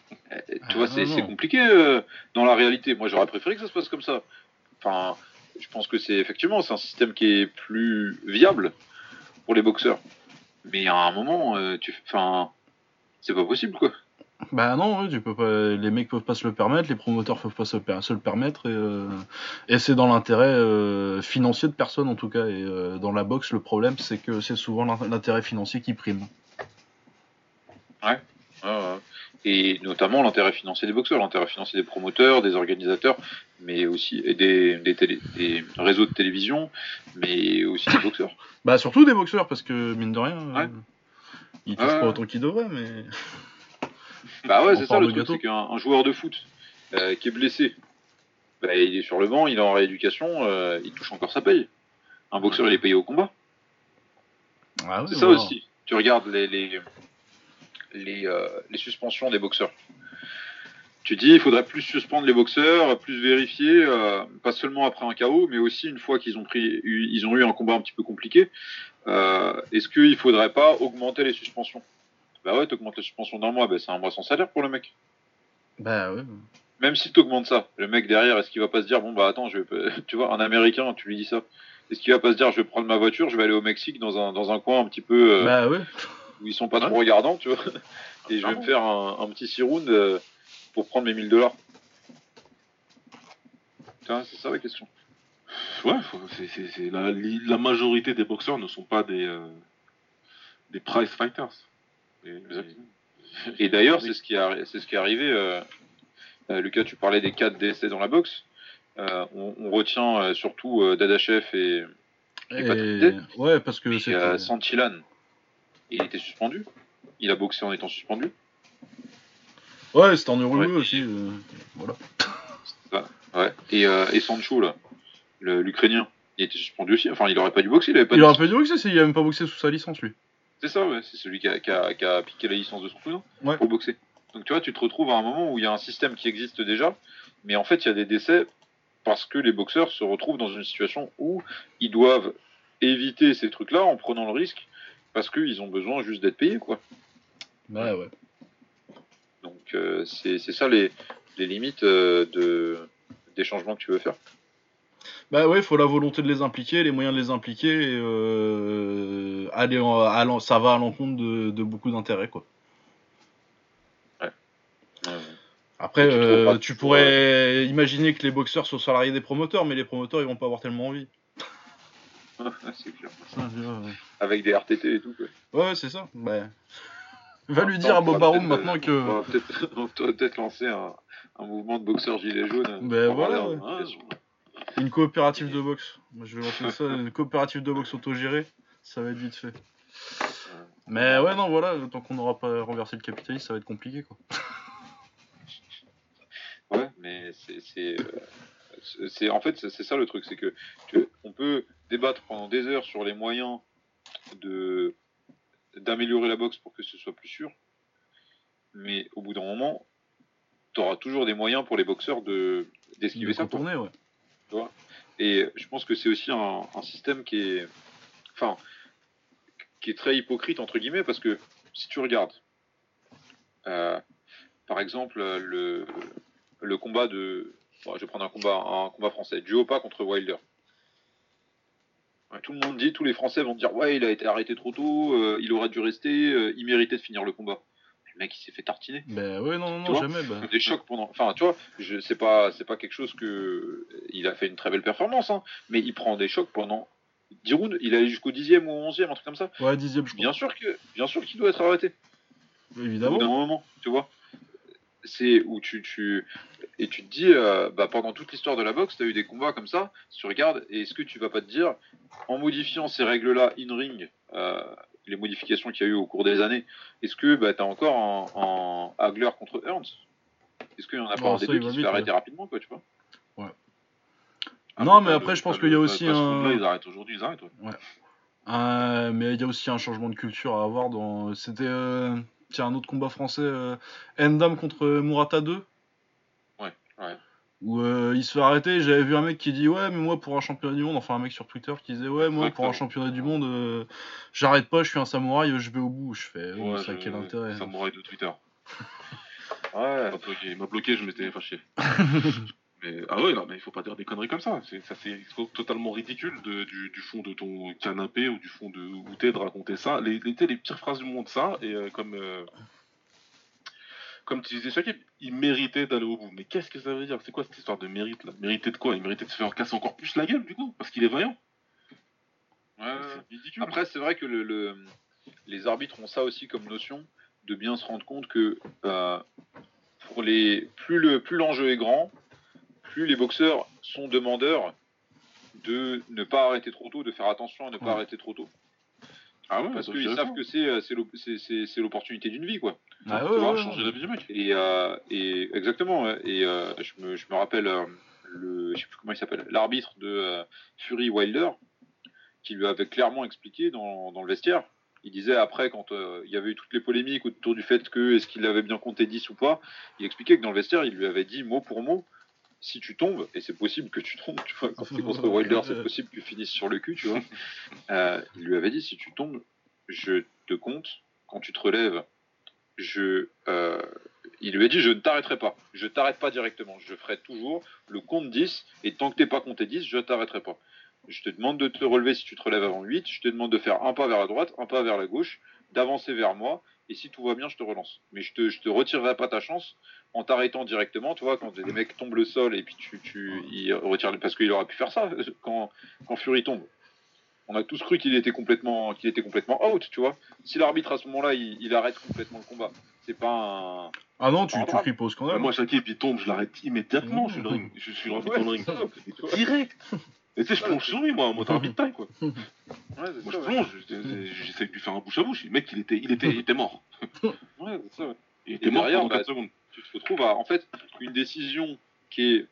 Tu Ah, vois, c'est non. c'est compliqué dans la réalité. Moi j'aurais préféré que ça se passe comme ça. Enfin, je pense que c'est effectivement c'est un système qui est plus viable pour les boxeurs. Mais à un moment, euh, tu, enfin, c'est pas possible quoi. Bah non, tu peux pas, les mecs peuvent pas se le permettre, les promoteurs peuvent pas se, le permettre, et, euh, et c'est dans l'intérêt euh, financier de personne en tout cas. Et euh, dans la boxe, le problème c'est que c'est souvent l'in- l'intérêt financier qui prime. Ouais. Et notamment l'intérêt financier des boxeurs, l'intérêt financier des promoteurs, des organisateurs, mais aussi et des, des, télé- des réseaux de télévision, mais aussi des boxeurs. Bah surtout des boxeurs parce que mine de rien, Ouais. Ils touchent Ouais, pas autant qu'ils devraient, mais Bah ouais, c'est ça le truc, c'est qu'un un joueur de foot euh, qui est blessé, bah, il est sur le banc, il est en rééducation, euh, il touche encore sa paye. Un boxeur, il est payé au combat. Ah C'est ça aussi. Tu regardes les, les, les, euh, les suspensions des boxeurs. Tu dis, il faudrait plus suspendre les boxeurs, plus vérifier, euh, pas seulement après un KO, mais aussi une fois qu'ils ont pris, eu- ils ont eu un combat un petit peu compliqué. euh, Est-ce qu'il faudrait pas augmenter les suspensions? Bah ouais, t'augmentes la suspension d'un mois, bah c'est un mois sans salaire pour le mec. Bah ouais. Même si t'augmentes ça, le mec derrière, est-ce qu'il va pas se dire, bon bah attends, je vais, tu vois, un Américain, tu lui dis ça, est-ce qu'il va pas se dire, je vais prendre ma voiture, je vais aller au Mexique dans un, dans un coin un petit peu euh, Bah ouais. où ils sont pas Ouais. trop regardants, tu vois. Et je vais me faire un, un petit six rounds euh, pour prendre mes 1000 dollars. C'est ça la question. Ouais, c'est, c'est, c'est la, majorité des boxeurs ne sont pas des, euh, des prize fighters. Et-. Et d'ailleurs, c'est ce qui est, c'est ce qui est arrivé. euh, euh, Lucas, tu parlais des cas de décès dans la boxe. On, on retient surtout Dadachev et, Et Et... Ouais, parce que euh, Santillan. Il était suspendu. Il a boxé en étant suspendu. Ouais, c'était en Uruguay Ouais. aussi. euh, Voilà. Ouais. Et, euh, et Sancho, là, l'Ukrainien, il était suspendu aussi. Enfin, il aurait pas dû boxer. Il avait pas Il aurait pas dû boxer s'il a même pas boxé sous sa licence lui. C'est ça, ouais. C'est celui qui a, qui, a, qui a piqué la licence de son cousin Ouais. pour boxer. Donc tu vois, tu te retrouves à un moment où il y a un système qui existe déjà, mais en fait, il y a des décès parce que les boxeurs se retrouvent dans une situation où ils doivent éviter ces trucs-là en prenant le risque parce qu'ils ont besoin juste d'être payés, quoi. Bah ouais. Donc euh, c'est ça les, les limites euh, de, des changements que tu veux faire. Bah ouais, il faut la volonté de les impliquer, les moyens de les impliquer, et euh, aller en- l'en- ça va à l'encontre de, de beaucoup d'intérêts, quoi. Ouais. Après, tu euh, pourrais imaginer que les boxeurs soient salariés des promoteurs, mais les promoteurs, ils vont pas avoir tellement envie. c'est clair. Avec des RTT et tout. Quoi. ouais, c'est ça. Bah, va lui dire à Bob peut-être, maintenant euh, que... On va peut-être on va peut-être lancer un, un mouvement de boxeurs gilets jaunes. Ben voilà, ouais. implication. Une coopérative de boxe. Moi, je vais lancer ça, une coopérative de boxe autogérée. Ça va être vite fait. Mais ouais, non, voilà, tant qu'on n'aura pas renversé le capitalisme, ça va être compliqué, quoi. Ouais, mais c'est, c'est, euh, en fait c'est c'est ça le truc, c'est que tu- on peut débattre pendant des heures sur les moyens de d'améliorer la boxe pour que ce soit plus sûr, mais au bout d'un moment, tu auras toujours des moyens pour les boxeurs de d'esquiver De ça. ouais. Et je pense que c'est aussi un, un système qui est, enfin, qui est très hypocrite entre guillemets parce que si tu regardes, euh, par exemple le, le combat de, bon, je vais prendre un combat, un combat français, Duopa contre Wilder. Tout le monde dit, tous les Français vont dire ouais il a été arrêté trop tôt, euh, il aurait dû rester, euh, il méritait de finir le combat. Le mec il s'est fait tartiner Ben ouais, non, non, Tu non, vois jamais. Bah. des chocs pendant. Enfin, tu vois, je c'est pas c'est pas quelque chose que il a fait une très belle performance, hein, mais il prend des chocs pendant 10 rounds. Il allait jusqu'au dixième ou onzième, un truc comme ça. Ouais, dixième, je crois. Bien sûr que bien sûr qu'il doit être arrêté. Au bout d'un Évidemment. moment, tu vois. C'est où tu tu et tu te dis euh, bah pendant toute l'histoire de la boxe, tu as eu des combats comme ça. Si tu regardes, et est-ce que tu vas pas te dire en modifiant ces règles-là in ring, euh, les modifications qu'il y a eu au cours des années, est-ce que bah, tu as encore en, en Hagler contre Hearns? Est-ce qu'il y en a pas Bon, un des deux qui se fait arrêter ouais. rapidement, quoi, tu vois? Non, mais t'as après, je pense qu'il y a aussi un- truc-là, Ils arrêtent aujourd'hui, ils arrêtent. ouais. Euh, mais il y a aussi un changement de culture à avoir. Dans... C'était euh, tiens, un autre combat français, euh, Endam contre Murata 2. Ouais, ouais. Où euh, il se fait arrêter. J'avais vu un mec qui dit Ouais, mais moi pour un championnat du monde, enfin un mec sur Twitter qui disait Ouais, moi pour un championnat du monde, euh, j'arrête pas, je suis un samouraï, je vais au bout. Je fais oh, Ouais, ça a je- quel intérêt Samouraï de Twitter. Ouais. Il m'a bloqué, je m'étais fâché. mais, ah ouais, non, mais il faut pas dire des conneries comme ça. C'est, ça c'est totalement ridicule de- du, du fond de ton canapé ou du fond de où t'es de raconter ça. Les, les, pires phrases du monde, ça. Et euh, comme, euh, comme tu disais, Shakib, il méritait d'aller au bout. Mais qu'est-ce que ça veut dire? C'est quoi cette histoire de mérite là? Mériter de quoi? Il méritait de se faire casser encore plus la gueule, du coup, parce qu'il est vaillant. Ouais, ouais. C'est ridicule. Après, c'est vrai que le, le- les arbitres ont ça aussi comme notion de bien se rendre compte que euh, pour les plus le plus l'enjeu est grand, plus les boxeurs sont demandeurs de ne pas arrêter trop tôt, de faire attention à ne pas Ouais. arrêter trop tôt, ah ouais, parce qu'ils savent que c'est c'est l'op- c'est- c'est- c'est l'opportunité d'une vie, quoi. Ah ouais, ouais, changer ouais. la vie du mec. Et, euh, et exactement. Et euh, je, me, je me rappelle euh, le, je sais plus comment il s'appelle, l'arbitre de euh, Fury Wilder, qui lui avait clairement expliqué dans, dans le vestiaire. Il disait après, quand euh, il y avait eu toutes les polémiques autour du fait que est-ce qu'il avait bien compté 10 ou pas, il expliquait que dans le vestiaire, il lui avait dit mot pour mot. Si tu tombes, et c'est possible que tu tombes, tu vois, quand c'est contre Wilder, c'est possible que tu finisses sur le cul, tu vois. Euh, il lui avait dit si tu tombes, je te compte, quand tu te relèves, je, euh, il lui a dit je ne t'arrêterai pas. Je t'arrête pas directement. Je ferai toujours le compte 10 et tant que t'es pas compté 10, je t'arrêterai pas. Je te demande de te relever si tu te relèves avant 8. Je te demande de faire un pas vers la droite, un pas vers la gauche, d'avancer vers moi. Et si tout va bien, je te relance. Mais je te, je te retirerai pas ta chance en t'arrêtant directement. Tu vois, quand des mecs tombent le sol et puis tu, tu ils retirent, parce qu'il aurait pu faire ça quand, quand Fury tombe. On a tous cru qu'il était complètement, qu'il était complètement out, tu vois. Si l'arbitre à ce moment-là, il, il arrête complètement le combat, c'est pas un. Ah non, tu, tu cries pas au scandale. moi, chaque il tombe, je l'arrête immédiatement. Je suis, dans le ring. je suis dans le ring. Direct. Et tu sais, je plonge sur lui, moi, en mode arbitre taille, quoi. Ouais, Moi, ça, je plonge, je- j'essaie de lui faire un bouche à bouche. Le mec, il était, il était, il était mort. Ouais, c'est ça, ouais. Il Et était mort derrière, pendant bah, 4 secondes. Tu te retrouves à, en fait, une décision qui est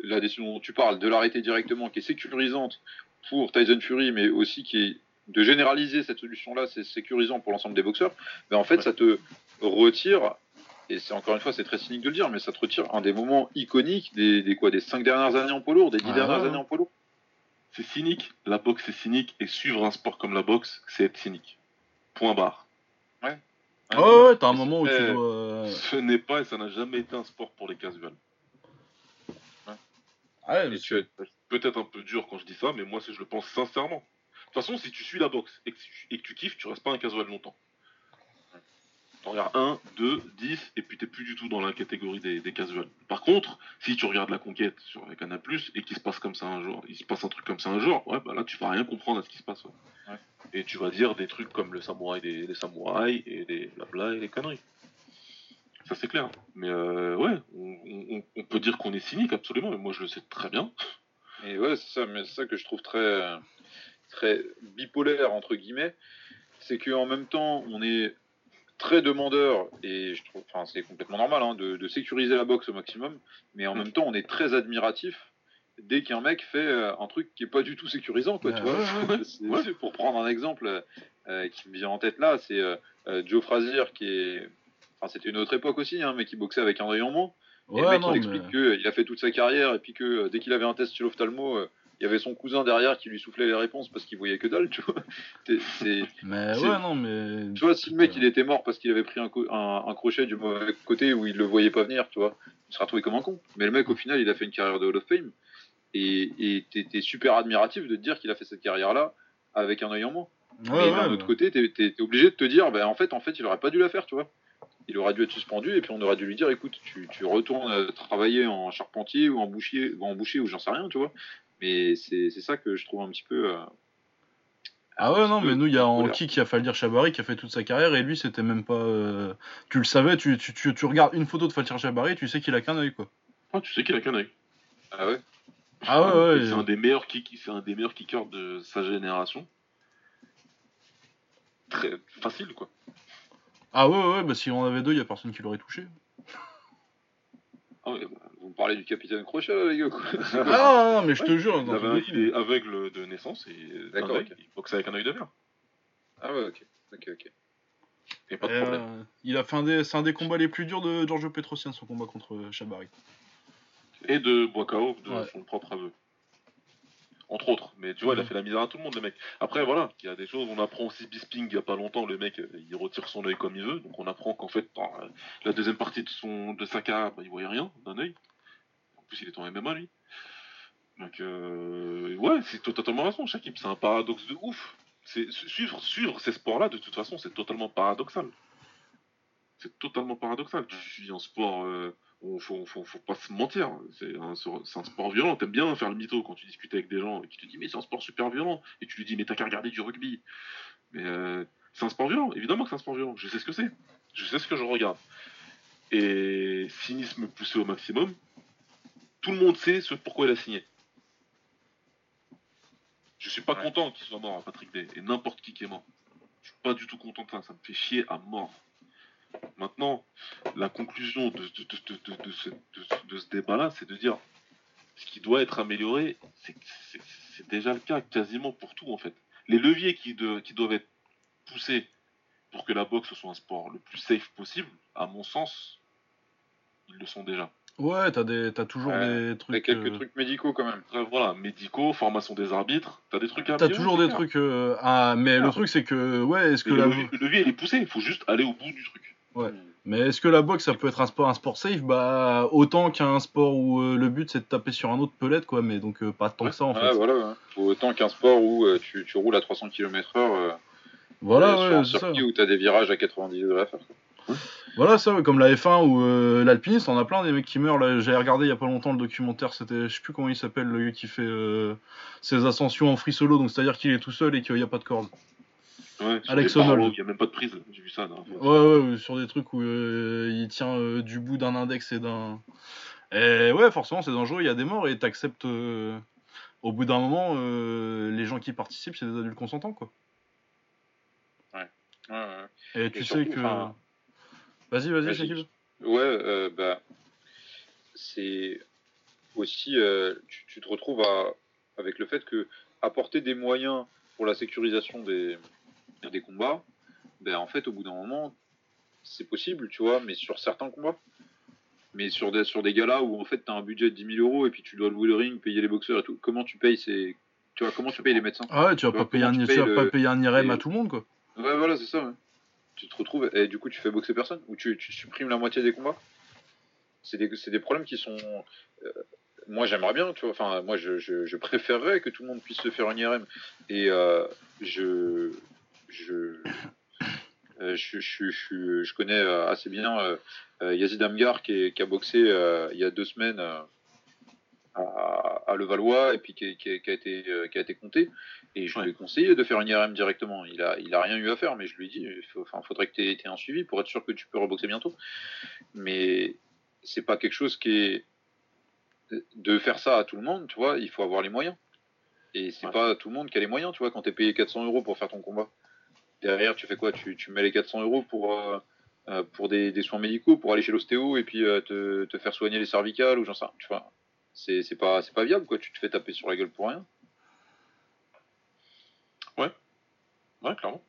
la décision dont tu parles, de l'arrêter directement, qui est sécurisante pour Tyson Fury, mais aussi qui est de généraliser cette solution-là, c'est sécurisant pour l'ensemble des boxeurs, mais en fait, Ouais. ça te retire, et c'est encore une fois, c'est très cynique de le dire, mais ça te retire un des moments iconiques des, des quoi, des cinq dernières années en poids lourd, des dix Ah, dernières ouais. années en poids lourd. C'est cynique. La boxe, c'est cynique. Et suivre un sport comme la boxe, c'est être cynique. Point barre. Ouais. Ah ouais, ouais, t'as un Et moment où tu dois. Ce n'est pas et ça n'a jamais été un sport pour les casuals. Ouais, Et mais tu Tu peut-être un peu dur quand je dis ça, mais moi, je le pense sincèrement. De toute façon, si tu suis la boxe et que, et que tu kiffes, tu restes pas un casual longtemps. Tu regardes 1, 2, 10, et puis t'es plus du tout dans la catégorie des, des casuals. Par contre, si tu regardes la conquête sur Canal Plus et qu'il se passe comme ça un jour, il se passe un truc comme ça un jour, ouais, bah là tu vas rien comprendre à ce qui se passe. Ouais. Et tu vas dire des trucs comme le samouraï des, des samouraïs et des blabla et les conneries. Ça c'est clair. Mais euh, ouais, on, on, on, peut dire qu'on est cynique absolument, mais moi je le sais très bien. Et ouais, c'est ça, mais c'est ça que je trouve très, très bipolaire entre guillemets, c'est qu'en même temps on est très demandeur, et je trouve, enfin, c'est complètement normal hein, de, de, sécuriser la boxe au maximum, mais en mm. même temps, on est très admiratif dès qu'un mec fait euh, un truc qui est pas du tout sécurisant, quoi, tu vois. Pour prendre un exemple euh, qui me vient en tête là, c'est euh, Joe Frazier qui est, enfin, c'était une autre époque aussi, hein, mais qui boxait avec un œil en moins. Et le mec, il explique mais... qu'il a fait toute sa carrière, et puis que dès qu'il avait un test chez l'ophtalmo, il y avait son cousin derrière qui lui soufflait les réponses parce qu'il voyait que dalle, tu vois. mais ouais, non, mais. Tu vois, si le mec il était mort parce qu'il avait pris un, un, un, crochet du mauvais côté où il le voyait pas venir, tu vois, il sera trouvé comme un con. Mais le mec, au final, il a fait une carrière de Hall of Fame et t'es super admiratif de te dire qu'il a fait cette carrière-là avec un œil en moins. Ouais, mais d'un autre côté, t'es es, obligé de te dire, ben en fait, en fait, il aurait pas dû la faire, tu vois. Il aurait dû être suspendu et puis on aurait dû lui dire, écoute, tu, tu retournes travailler en charpentier ou en boucher ou en boucher ou j'en sais rien, tu vois. Mais c'est ça que je trouve un petit peu. Euh, ah ouais, non, mais nous, il y a Anki qui a Faldir Chabari qui a fait toute sa carrière et lui, c'était même pas. Euh, tu le savais, tu, tu, tu, tu, regardes une photo de Faldir Chabari, tu sais qu'il a qu'un œil, quoi. Ah, tu sais qu'il a qu'un œil. Ah ouais Ah ouais, ouais. C'est un, des meilleurs c'est un des meilleurs kickers de sa génération. Très facile, quoi. Ah ouais, ouais, bah si on avait deux, il y a personne qui l'aurait touché. Ah ouais, bah, vous me parlez du capitaine Crochet, les gars. ah non, mais je te jure. il est aveugle de naissance et D'accord, okay. il boxe avec un œil de verre. Ah ouais, ok. Ok, ok. Et pas de problème. Euh, il a fait un des, c'est un des combats les plus durs de Giorgio Petrosian, son combat contre Chabari. Et de Boakao, de ouais. son propre aveu entre autres. Mais tu vois, il a fait la misère à tout le monde, le mec. Après, voilà, il y a des choses, on apprend aussi Bisping il y a pas longtemps, le mec, il retire son œil comme il veut, donc on apprend qu'en fait, dans la deuxième partie de son de sa carrière, bah, il voyait rien d'un œil. En plus, il est en MMA, lui. Donc, euh, ouais, c'est totalement raison, Shakib, c'est un paradoxe de ouf. Suivre, suivre ces sports-là, de toute façon, c'est totalement paradoxal. C'est totalement paradoxal. Tu suis un sport. Euh, faut, faut, faut, pas se mentir. C'est un, un, sport violent. T'aimes bien faire le mytho quand tu discutes avec des gens et qui te disent mais c'est un sport super violent. Et tu lui dis mais t'as qu'à regarder du rugby. Mais euh, c'est un sport violent. Évidemment que c'est un sport violent. Je sais ce que c'est. Je sais ce que je regarde. Et cynisme poussé au maximum. Tout le monde sait ce pourquoi il a signé. Je suis pas content qu'il soit mort, Patrick Day. Et n'importe qui qui est mort. Je suis pas du tout content de ça. Ça me fait chier à mort. Maintenant, la conclusion de, ce, débat-là, c'est de dire ce qui doit être amélioré, c'est déjà le cas quasiment pour tout en fait. Les leviers qui, doivent être poussés pour que la boxe soit un sport le plus safe possible, à mon sens, ils le sont déjà. Ouais, t'as des, as toujours des trucs. quelques euh, trucs médicaux quand même. voilà, médicaux, formation des arbitres, t'as des trucs à T'as toujours des trucs. Euh, ah, mais le truc c'est que, ouais, est-ce que le, levier, le levier il est poussé, il faut juste aller au bout du truc. Ouais. Mais est-ce que la boxe, ça peut être un sport, un sport safe? Bah, autant qu'un sport où euh, le but c'est de taper sur un autre pelette, quoi, mais donc euh, pas tant que ça en fait. voilà, autant qu'un sport où euh, tu, tu, roules à 300 km/h. voilà, sur un circuit ça. où t'as des virages à 90 degrés à faire. Voilà, ça, comme la F1 ou l'alpiniste, on a plein des mecs qui meurent. Là, j'avais regardé il y a pas longtemps le documentaire, c'était, je sais plus comment il s'appelle, le gars qui fait ses ascensions en free solo, donc c'est-à-dire qu'il est tout seul et qu'il n'y a pas de corde. Ouais, Alex Honnold. Il n'y a même pas de prise, j'ai vu ça. ouais, ouais, sur des trucs où euh, il tient euh, du bout d'un index et d'un. Et ouais, forcément, c'est dangereux, il y a des morts et t'acceptes. Euh, au bout d'un moment, les gens qui participent, c'est des adultes consentants, quoi. Ouais. ouais, ouais. Et, tu sais que. Vas-y, vas-y, c'est qui Ouais, bah. C'est aussi. Tu, tu, te retrouves à, avec le fait que apporter des moyens pour la sécurisation des, des combats, ben en fait, au bout d'un moment, c'est possible, tu vois, mais sur certains combats. Mais sur des, sur des galas où en fait tu as un budget de 10 000 euros et puis tu dois louer le ring, payer les boxeurs et tout, comment tu payes ces... Tu vois, comment tu payes les médecins? Ah ouais, tu vas, pas, payer un, tu pas payer un IRM à tout le monde, quoi. Ouais, voilà, c'est ça. Tu te retrouves et du coup tu fais boxer personne? Ou tu, tu supprimes la moitié des combats? C'est des, des, problèmes qui sont. Euh, moi j'aimerais bien, tu vois. Enfin, moi je, je, je, préférerais que tout le monde puisse se faire une IRM. Et euh, je, je, euh, je, je, je, je, connais euh, assez bien euh, Yazid Amgar qui, qui, a boxé il y a deux semaines à, à Levallois et puis qui, qui, qui, a été, qui a été compté. Et je lui ai conseillé de faire une IRM directement. Il a, il a rien eu à faire, mais je lui ai dit, enfin, faudrait que tu aies, un suivi pour être sûr que tu peux reboxer bientôt. Mais c'est pas quelque chose qui est de faire ça à tout le monde, tu vois, il faut avoir les moyens. Et c'est pas tout le monde qui a les moyens, tu vois, quand t'es payé 400 euros pour faire ton combat. Derrière, tu fais quoi? Tu, mets les 400 euros pour, euh, euh, pour des, soins médicaux, pour aller chez l'ostéo et puis euh, te, faire soigner les cervicales ou j'en sais tu vois? C'est pas, pas viable, quoi. Tu te fais taper sur la gueule pour rien. Ouais. Ouais, clairement.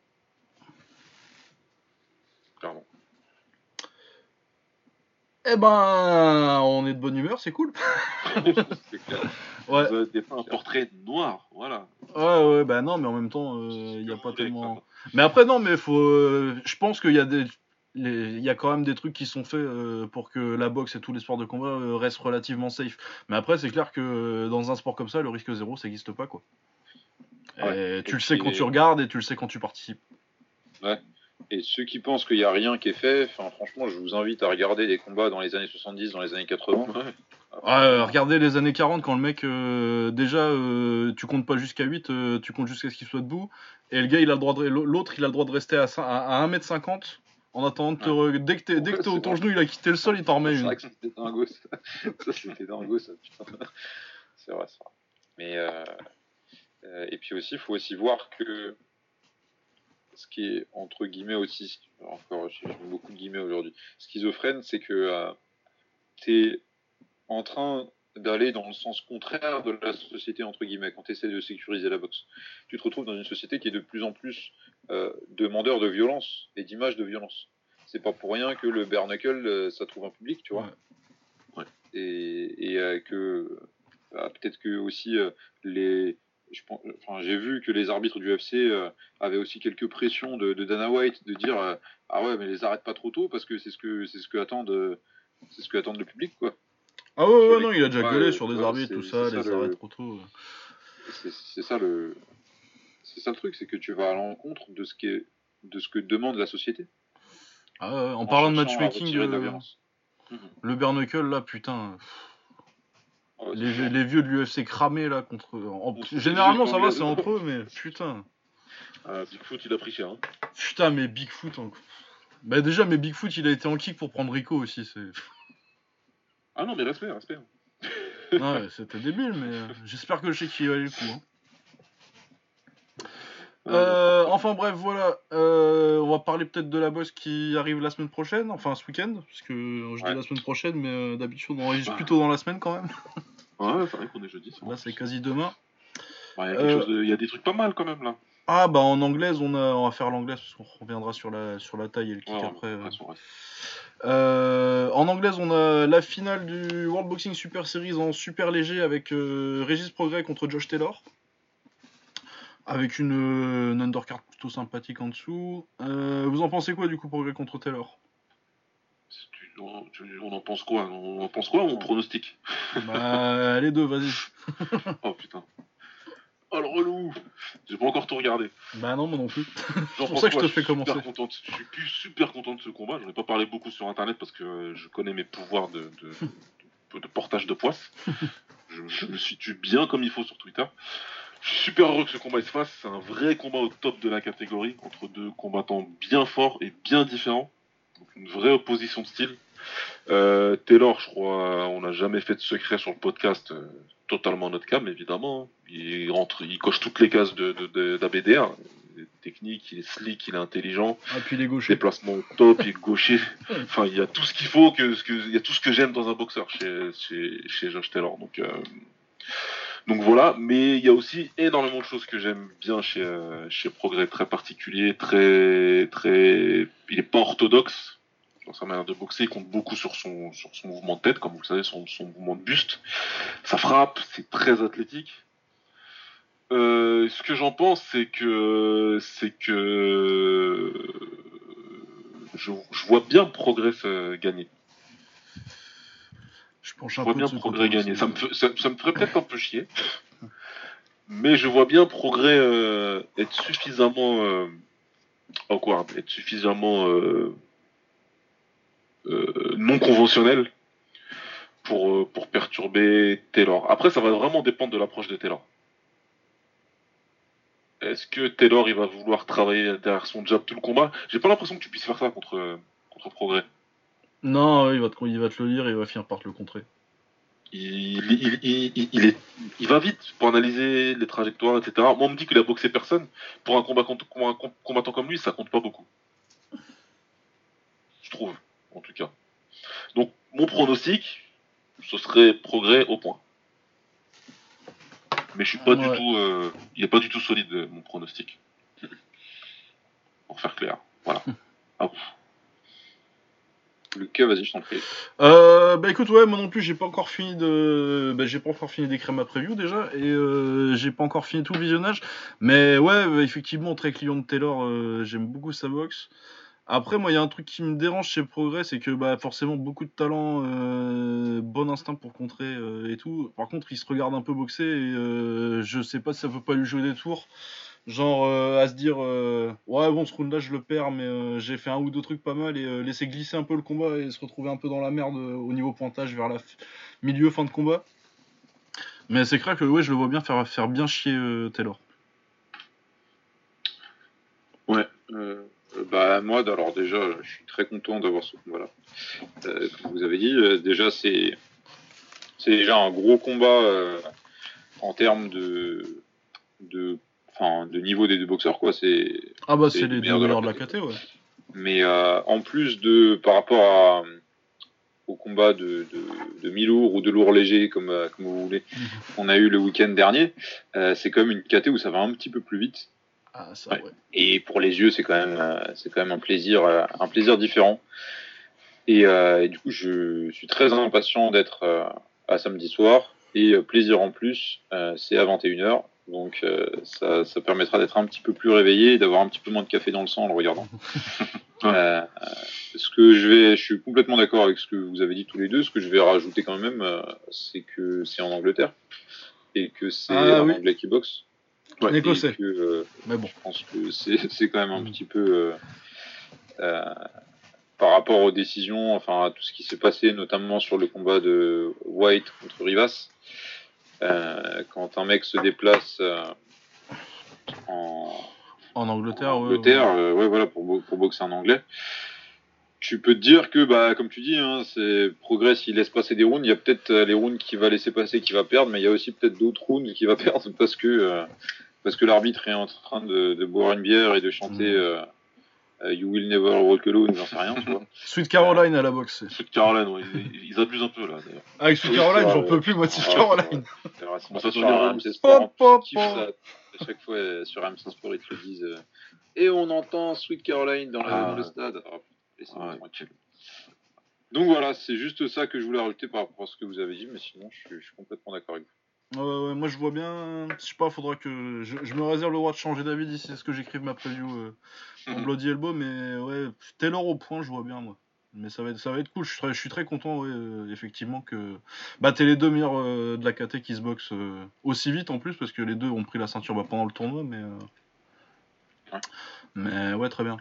Clairement. Eh ben, on est de bonne humeur, c'est cool. c'est clair. Ouais. Vous avez fait un portrait noir, voilà. Ouais, ouais, bah non, mais en même temps, il euh, n'y a pas tellement. Mais après, non, mais faut. Euh, je pense qu'il y a des. Il y a quand même des trucs qui sont faits euh, pour que la boxe et tous les sports de combat restent relativement safe. Mais après, c'est clair que dans un sport comme ça, le risque zéro, ça n'existe pas, quoi. Ouais. Et tu le sais quand tu regardes et tu le sais quand tu participes. Ouais. Et ceux qui pensent qu'il n'y a rien qui est fait, franchement, je vous invite à regarder des combats dans les années 70, dans les années 80. Ouais. Ouais, regardez les années 40 quand le mec, euh, déjà, euh, tu comptes pas jusqu'à 8, euh, tu comptes jusqu'à ce qu'il soit debout. Et le gars, il a le droit de, l'autre, il a le droit de rester à, à, à 1m50 en attendant de te re... dès que, t'es, dès que t'es, ton genou il a quitté le sol, il t'en remet une. C'est vrai que c'était dingo ça. ça c'était dingo ça, putain. C'est vrai, c'est vrai. Mais euh, et puis aussi, il faut aussi voir que ce qui est entre guillemets aussi, encore, j'ai beaucoup de guillemets aujourd'hui, schizophrène, c'est que euh, t'es en train d'aller dans le sens contraire de la société, entre guillemets, quand tu essaies de sécuriser la boxe. Tu te retrouves dans une société qui est de plus en plus euh, demandeur de violence et d'images de violence. C'est pas pour rien que le bare knuckle, euh, ça trouve un public, tu vois. Ouais. Et, et que bah, peut-être que aussi les. Enfin, j'ai vu que les arbitres du UFC avaient aussi quelques pressions de, de Dana White de dire ah ouais mais les arrête pas trop tôt parce que c'est ce que c'est ce que attendent c'est ce que attendent le public quoi. Ah ouais, ouais, non, il a déjà gueulé sur des arbitres, tout ça, les arrêts trop tôt. C'est ça le. C'est ça le truc, c'est que tu vas à l'encontre de ce qui est, de ce que demande la société. Ah en, en parlant de matchmaking, euh, le Bernacle là, putain. Les, vieux, les, vieux de l'UFC cramés là contre. En... Généralement ça va, c'est entre eux, mais putain. Ah, Bigfoot il a pris cher. Hein. Putain, mais Bigfoot. En... Bah déjà, mais Bigfoot il a été en kick pour prendre Rico aussi, c'est. Ah non, mais respect, respect. ouais, c'était débile, mais euh, j'espère que le chèque il va aller le coup. Hein. Euh, enfin bref, voilà. Euh, on va parler peut-être de la bosse qui arrive la semaine prochaine, enfin ce week-end, parce que je dis la semaine prochaine, mais euh, d'habitude on enregistre plutôt dans la semaine quand même. Ouais, c'est vrai qu'on est jeudi. Là c'est quasi demain. Il y a Euh, y des trucs pas mal quand même là. Ah bah en anglaise on, a, on va faire l'anglaise parce qu'on reviendra sur la, sur la taille et le kick Ouais, après. euh. Euh, en anglaise, on a la finale du World Boxing Super Series en super léger avec euh, Régis Progrès contre Josh Taylor. Avec une, euh, une undercard plutôt sympathique en dessous. Euh, vous en pensez quoi du coup Progrès contre Taylor? On, en pense quoi? On en pense quoi On pronostique? Bah les deux, vas-y. Oh putain. Oh le relou J'ai pas encore tout regardé. Bah non, moi non plus. J'en pour ça que je te fais? Suis commencer. Super content je suis plus super content de ce combat. J'en ai pas parlé beaucoup sur internet parce que euh, je connais mes pouvoirs de, de, de- de portage de poisse. je, je me situe bien comme il faut sur Twitter. Je suis super heureux que ce combat se fasse. C'est un vrai combat au top de la catégorie entre deux combattants bien forts et bien différents. Donc une vraie opposition de style. Euh, Taylor, je crois, on n'a jamais fait de secret sur le podcast. euh, totalement notre cam, évidemment. Il rentre, il coche toutes les cases de, de, d'ABDR. Il est technique, il est slick, il est intelligent, Ah, puis les gauchers. déplacement au top, il est gaucher. Enfin, il y a tout ce qu'il faut, que, ce que, il y a tout ce que j'aime dans un boxeur chez, chez, chez Josh Taylor. Donc, euh, donc voilà, mais il y a aussi énormément de choses que j'aime bien chez, euh, chez Progrès, très particulier, très, très, il est pas orthodoxe dans sa manière de boxer, il compte beaucoup sur son, sur son mouvement de tête, comme vous le savez, son, son mouvement de buste. Ça frappe, c'est très athlétique. Euh, ce que j'en pense, c'est que, c'est que, je, vois bien Progrès euh, gagner. Je penche Je un vois peu bien Progrès gagner. aussi. Ça me, fe- ça, ça me ferait peut-être un peu chier. Mais je vois bien Progrès euh, être suffisamment euh, awkward, être suffisamment euh, euh, non conventionnel pour, euh, pour perturber Taylor. Après, ça va vraiment dépendre de l'approche de Taylor. Est-ce que Taylor il va vouloir travailler derrière son job tout le combat? J'ai pas l'impression que tu puisses faire ça contre, contre Progrès. Non, il va, te, il va te le lire et il va finir par te le contrer. Il, est, il va vite pour analyser les trajectoires, etc. Moi, on me dit qu'il a boxé personne. Pour un, combat, pour un com- combattant comme lui, ça compte pas beaucoup. Je trouve, en tout cas. Donc, mon pronostic, ce serait progrès au point. Mais je suis pas Ouais. du tout, euh, il est pas du tout solide mon pronostic. Pour faire clair, voilà. À vous. Lucas, vas-y, je t'en prie. Euh, bah écoute, ouais, moi non plus, j'ai pas encore fini de, bah, j'ai pas encore fini d'écrire ma preview déjà, et euh, j'ai pas encore fini tout le visionnage. Mais ouais, euh, effectivement, très client de Taylor, euh, j'aime beaucoup sa boxe. Après, moi, il y a un truc qui me dérange chez Progrès, c'est que bah forcément beaucoup de talent, euh, bon instinct pour contrer euh, et tout. Par contre, il se regarde un peu boxer et euh, je sais pas si ça peut pas lui jouer des tours. Genre euh, à se dire euh, ouais bon ce round là je le perds mais euh, j'ai fait un ou deux trucs pas mal et laisser glisser un peu le combat et se retrouver un peu dans la merde au niveau pointage vers la milieu fin de combat. Mais c'est clair que ouais je le vois bien faire faire bien chier Taylor. Euh, bah moi, alors déjà, je suis très content d'avoir ce combat-là. Euh, comme vous avez dit, déjà c'est c'est déjà un gros combat en termes de enfin de niveau des deux boxeurs quoi. C'est Ah bah C'est les deux meilleurs de la KT ouais. mais euh, en plus de par rapport à au combat de, de, de mi-lourd ou de lourd léger comme, euh, comme vous voulez Mhm. qu'on a eu le week-end dernier euh, c'est quand même une KT où ça va un petit peu plus vite Ah ça Ouais. ouais. et pour les yeux c'est quand même c'est quand même un plaisir un plaisir différent et, euh, et du coup je suis très impatient d'être euh, à samedi soir et euh, plaisir en plus c'est à 21h donc euh, ça, ça permettra d'être un petit peu plus réveillé et d'avoir un petit peu moins de café dans le sang en le regardant. Euh, euh, ce que je vais je suis complètement d'accord avec ce que vous avez dit tous les deux ce que je vais rajouter quand même euh, c'est que c'est en Angleterre et que c'est Ah un oui. anglais qui boxe Ouais, et que, euh, Mais bon. je pense que c'est c'est quand même un Mm. petit peu euh, euh, par rapport aux décisions, enfin à tout ce qui s'est passé, notamment sur le combat de White contre Rivas. Euh, quand un mec se déplace euh, en, En Angleterre, en ouais, Angleterre, ouais. euh, ouais, voilà, pour, bo- pour boxer en anglais. Tu peux te dire que, bah, comme tu dis, hein, c'est progrès s'il laisse passer des rounds. Il y a peut-être les rounds qu'il va laisser passer, qu'il va perdre, mais il y a aussi peut-être d'autres rounds qu'il va perdre parce que euh, parce que l'arbitre est en train de, de boire une bière et de chanter euh, You will never walk alone, j'en sais rien, tu vois. Sweet Caroline à la boxe. c'est- de Caroline, ouais, ils, ils abusent un peu là d'ailleurs. Avec Sweet Oui, Caroline, c'est j'en peux plus moi de Sweet Ouais, Caroline. c'est c'est Bon, ça sur. RMC Sport. À chaque fois euh, sur RMC Sport, ils te le disent. euh, et on entend Sweet Caroline dans, le- Ah, dans le ouais. stade. Ah, laissez-moi Ouais. tranquille. Donc voilà, c'est juste ça que je voulais rajouter par rapport à ce que vous avez dit, mais sinon je suis, je suis complètement d'accord avec vous. Ouais, moi je vois bien. Je sais pas, faudra que. Je, je me réserve le droit de changer d'avis d'ici à ce que j'écrive ma preview euh, en Bloody Elbow, mais ouais, Taylor au point, je vois bien moi. Mais ça va être, ça va être cool. Je suis très, je suis très content, ouais, euh, effectivement, que. Bah, t'es les deux meilleurs euh, de la KT qui se boxent euh, aussi vite en plus, parce que les deux ont pris la ceinture bah, pendant le tournoi, mais. Ouais. Mais ouais, très bien.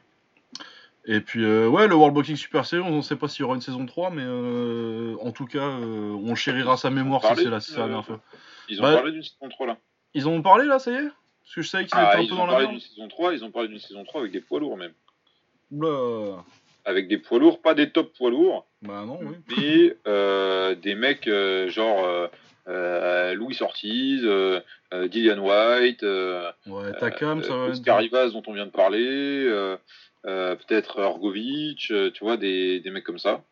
Et puis, euh, ouais, le World Boxing Super Series, on ne sait pas s'il y aura une saison 3, mais euh, en tout cas, euh, on chérira sa mémoire si c'est la, si la dernière fois. Ils ont Bah, parlé d'une saison 3 là. Ils ont parlé là, ça y est Parce que je savais qu'ils étaient Ah, un ils peu ont dans la parlé merde. d'une saison 3, ils ont parlé d'une saison 3 avec des poids lourds même. Oula. Avec des poids lourds, pas des top poids lourds, Bah non, oui. mais euh, des mecs euh, genre euh, Louis Ortiz, Dillian White, Ouais, Takam, ça va. Oscar Rivas dont on vient de parler, peut-être Orgovic, tu vois, des, des mecs comme ça,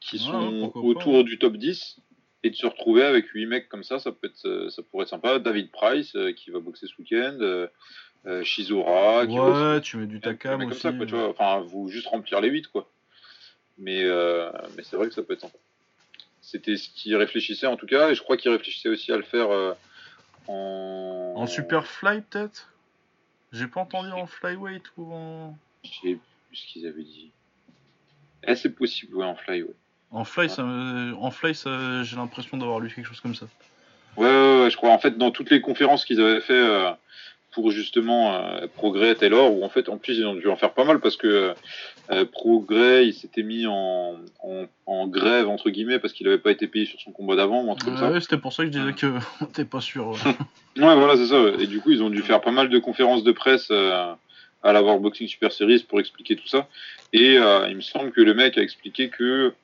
qui Ouais, sont pas, autour ouais. du top 10, et de se retrouver avec 8 mecs comme ça, ça, peut être, euh, ça pourrait être sympa. David Price, euh, qui va boxer ce week-end, euh, euh, Shizora, qui boxe Ouais, tu mets du Takam mecs comme aussi. ça, quoi, tu vois. Enfin, vous juste remplir les 8, quoi. Mais, mais c'est vrai que ça peut être sympa. C'était ce qu'ils réfléchissaient en tout cas, et je crois qu'ils réfléchissaient aussi à le faire en... En super fly peut-être? J'ai pas entendu en flyweight ou en. Je sais plus ce qu'ils avaient dit. Eh, c'est possible, ouais, en fly, ouais. En Fly, ça me- en Fly ça- j'ai l'impression d'avoir lu quelque chose comme ça. Ouais, ouais, ouais, je crois. En fait, dans toutes les conférences qu'ils avaient fait euh, pour justement euh, Progrès, Taylor, où en fait, en plus, ils ont dû en faire pas mal parce que euh, Progrès, il s'était mis en, en, en grève, entre guillemets, parce qu'il avait pas été payé sur son combat d'avant ou un truc comme ça. Ouais, c'était pour ça que je disais que t'es pas sûr. ouais. Voilà, c'est ça. Et du coup, ils ont dû faire pas mal de conférences de presse euh, à la World Boxing Super Series pour expliquer tout ça. Et euh, il me semble que le mec a expliqué que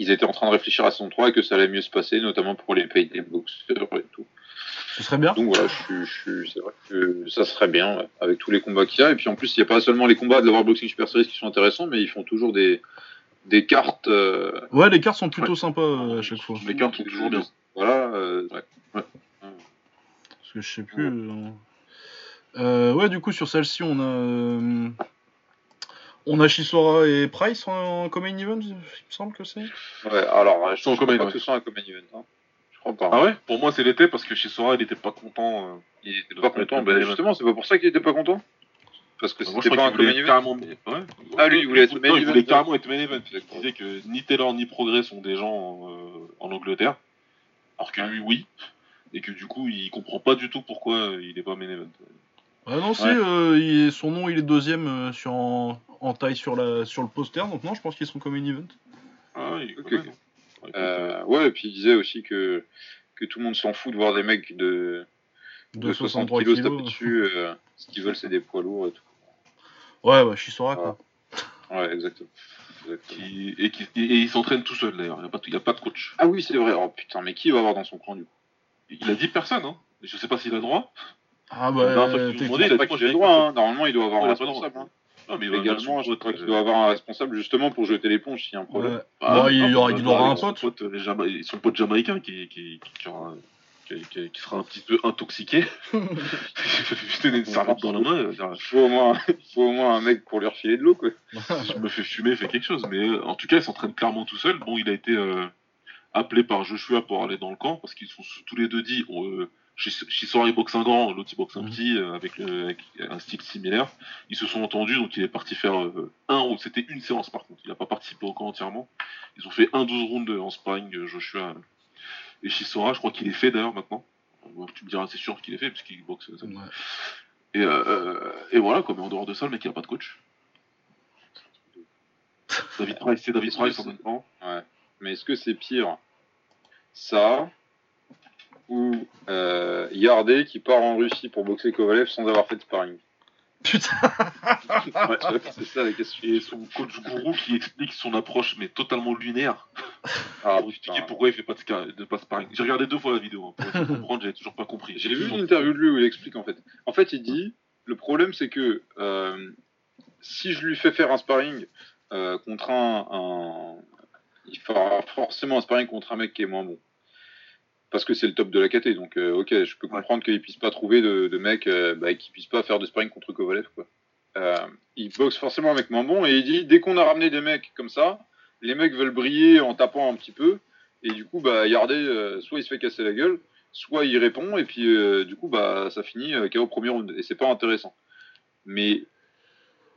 ils étaient en train de réfléchir à saison 3 et que ça allait mieux se passer, notamment pour les pays des boxeurs et tout. Ce serait bien. Donc voilà, je suis, je c'est vrai que ça serait bien ouais, avec tous les combats qu'il y a. Et puis en plus, il n'y a pas seulement les combats de la World Boxing Super Series qui sont intéressants, mais ils font toujours des, des cartes. euh, Ouais, les cartes sont plutôt sympas euh, à chaque fois. Les cartes sont toujours bien. Voilà. euh, ouais. Parce que je sais plus. euh, ouais, du coup, sur celle-ci, on a. On a Chisora et Price en, en main event, il me semble que c'est. Ouais, alors, je Sans ne crois common event. que ce soit un common event. Hein. Je crois pas. Ah ouais? Pour moi, c'est l'été parce que chez Sora, il était pas content. euh, Il était pas content. Ben justement, c'est pas pour ça qu'il était pas content. Parce que je c'était pas un common voulait event. carrément. Ouais. Ah, lui, il voulait être main Non, il voulait event. carrément être main event. Il disait que ni Taylor ni Progrès sont des gens euh, en Angleterre. Alors que lui, oui. Et que du coup, il comprend pas du tout pourquoi il est pas main event. Ah non, si, Ouais. euh, il- son nom, il est deuxième euh, sur, en, en taille sur, la, sur le poster, donc non, je pense qu'ils sont comme event. Ah oui, Euh, ouais, et puis il disait aussi que, que tout le monde s'en fout de voir des mecs de, De, de 60 63 kilos taper dessus. euh, ce qu'ils veulent, c'est des poids lourds et tout. Ouais, bah, Chisora, quoi. Ouais, exactement. Exactement. qui- et, qui, et, et il s'entraîne tout seul d'ailleurs. Il n'y a, pas de- il y a pas de coach. Ah oui, c'est vrai. Oh putain, mais qui va avoir dans son camp du coup? Il a dit personne. Hein. Je sais pas s'il a le droit. Ah, bah, demandé, Je il a pas le droit, hein. Normalement, il doit avoir Ouais, un il responsable. hein. Non, mais il Légalement, je crois qu'il euh, doit avoir un responsable justement pour jeter l'éponge s'il y a un problème. ouais. Ah, Bon, il, non, y aura, bah, il aura un pote. Son pote, euh, Jama- son pote jamaïcain qui, qui, qui, qui aura- sera un petit peu intoxiqué. il donner une servante dans la main. il Il faut au moins, il faut au moins un mec pour lui refiler de l'eau, quoi. je me fais fumer, fais quelque chose. Mais euh, en tout cas, il s'entraîne clairement tout seul. Bon, il a été euh, appelé par Joshua pour aller dans le camp parce qu'ils sont tous les deux dit. Euh, Shis- Chisora il boxe un grand, l'autre il boxe un Mhm. petit euh, avec, le- avec un style similaire. Ils se sont entendus, donc il est parti faire euh, un ou c'était une séance par contre. Il n'a pas participé au camp entièrement. Ils ont fait un 12 rounds en sparring, euh, Joshua et Chisora. Je crois qu'il est fait d'ailleurs maintenant. Tu me diras, c'est sûr qu'il est fait puisqu'il boxe. Ouais. Et, euh, et voilà, quoi. Mais en dehors de ça, le mec il a pas de coach. David Price, c'est David Price en même temps. Mais est-ce que c'est pire? Ça ou euh, Yardé qui part en Russie pour boxer Kovalev sans avoir fait de sparring Putain, Ouais, c'est ça la question. Et son coach gourou qui explique son approche, mais totalement lunaire, Ah, pour expliquer pourquoi il fait pas de, sca- de pas sparring. J'ai regardé deux fois la vidéo, hein, pour comprendre, j'avais toujours pas compris. J'ai vu une interview de lui où il explique en fait. En fait, il dit le problème c'est que euh, si je lui fais faire un sparring euh, contre un, un- il fera forcément un sparring contre un mec qui est moins bon. Parce que c'est le top de la KT, donc euh, ok, je peux comprendre qu'il puisse pas trouver de, de mec euh, bah, qui puisse pas faire de sparring contre Kovalev quoi. Euh, il boxe forcément un mec moins bon et il dit dès qu'on a ramené des mecs comme ça, les mecs veulent briller en tapant un petit peu et du coup bah Yardé euh, soit il se fait casser la gueule, soit il répond et puis euh, du coup bah ça finit euh, KO premier round et c'est pas intéressant. Mais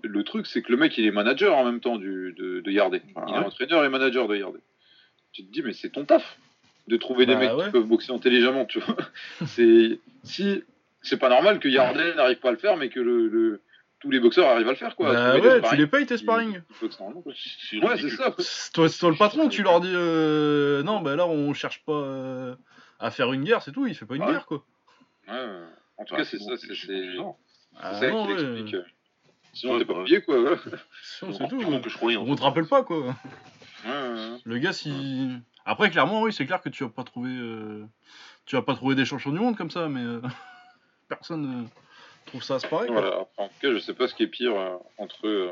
le truc c'est que le mec il est manager en même temps du, de, de Yardé. Bah il ouais. est entraîneur et manager de Yardé. Tu te dis mais c'est ton taf de trouver des Bah mecs ouais. qui peuvent boxer intelligemment, tu vois. c'est si c'est pas normal que Yardé n'arrive pas à le faire mais que le, le- tous les boxeurs arrivent à le faire quoi. bah ouais, tu les payes tes sparring. Ouais, c'est ça. C'est Toi, c'est toi le patron, tu leur dis euh, non, bah là on cherche pas euh, à faire une guerre, c'est tout, il fait pas une Ouais. guerre quoi. Ouais. En tout Ouais, cas, c'est ça, c'est. Ah, ça non, qu'il ouais. explique. Sinon, t'es pas bah, payé, quoi. ouais. C'est tout. que je On te rappelle pas quoi. Ouais, ouais, Le gars, si. Après, clairement, oui, c'est clair que tu vas pas trouver. euh, Tu vas pas trouver des champions du monde comme ça, mais euh, personne euh, trouve ça à se pareil. quoi. Voilà. Après, en tout cas, je sais pas ce qui est pire euh, entre euh,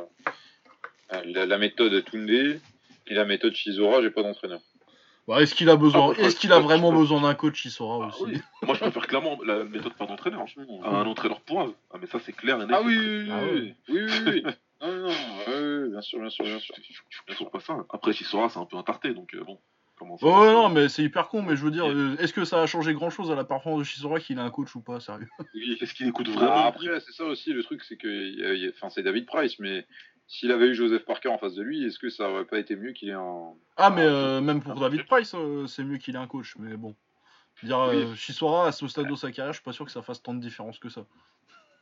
la, la méthode Tunde et la méthode Shizora. J'ai pas d'entraîneur. Bah, est-ce qu'il a besoin Ah, Est-ce qu'il a vraiment besoin d'un coach saura Ah aussi. oui. Moi, je préfère clairement la méthode pas d'entraîneur. Franchement. Un entraîneur pour eux. Ah, mais ça, c'est clair net. Ah oui, oui, oui, Ah oui, oui, oui, oui. Non, non, oui, oui, bien sûr, bien sûr, bien sûr. Ce soit pas ça. Après, Chisora, c'est un peu intarté, donc euh, bon. Comment c'est- non, mais c'est hyper con, mais je veux dire, euh, est-ce que ça a changé grand chose à la performance de Shizora qu'il a un coach ou pas, sérieux? Oui. Est-ce qu'il écoute Ah, vraiment après, c'est ça aussi le truc, c'est que enfin, c'est David Price, mais s'il avait eu Joseph Parker en face de lui, est-ce que ça aurait pas été mieux qu'il ait un. Ah, mais euh, même pour David Price, euh, c'est mieux qu'il ait un coach. Mais bon. Dire, Oui. euh, Chisora, à ce stade de sa carrière, je suis pas sûr que ça fasse tant de différence que ça.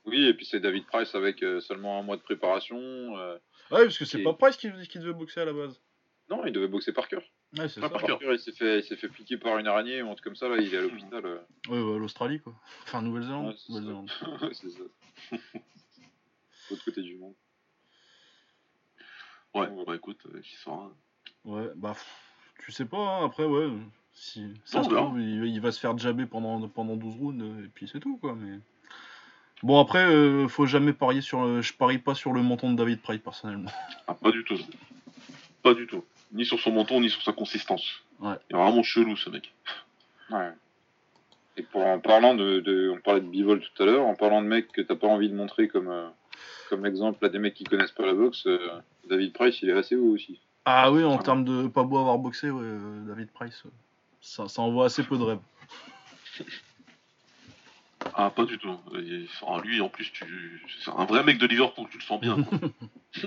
Oui, et puis c'est David Price avec euh, seulement un mois de préparation. euh, Ouais, parce que c'est Et- pas Price qui, qui devait boxer à la base. Non, il devait boxer Parker. Ouais, c'est ça. Parker. Parker, il s'est fait, piquer par une araignée, ou un truc comme ça, là, il est à l'hôpital. euh. Ouais, ouais, l'Australie, quoi. Enfin, Nouvelle-Zélande. Ouais, c'est ça. Nouvelle-Zélande. c'est ça. L'autre côté du monde. Ouais, bah écoute, euh, qui sera. Ouais, bah, tu sais pas, hein, après, ouais. Si ça Non, se verra. trouve, il, il va se faire jabber pendant, pendant 12 rounds, euh, et puis c'est tout, quoi. Mais... Bon, après, euh, faut jamais parier sur. le- Je parie pas sur le menton de David Price, personnellement. Ah, pas du tout. Pas du tout. Ni sur son menton, ni sur sa consistance. Ouais. Il est vraiment chelou, ce mec. Ouais. Et pour en parlant de, de- on parlait de bivol tout à l'heure, en parlant de mecs que t'as pas envie de montrer comme euh, comme exemple à des mecs qui connaissent pas la boxe, euh, David Price il est assez haut aussi. Ah oui, en termes de pas beau avoir boxé, ouais, euh, David Price, euh, ça, ça envoie assez peu de rêves. Ah, pas du tout. Il- lui, en plus, tu... c'est un vrai mec de Liverpool, tu le sens bien. quoi.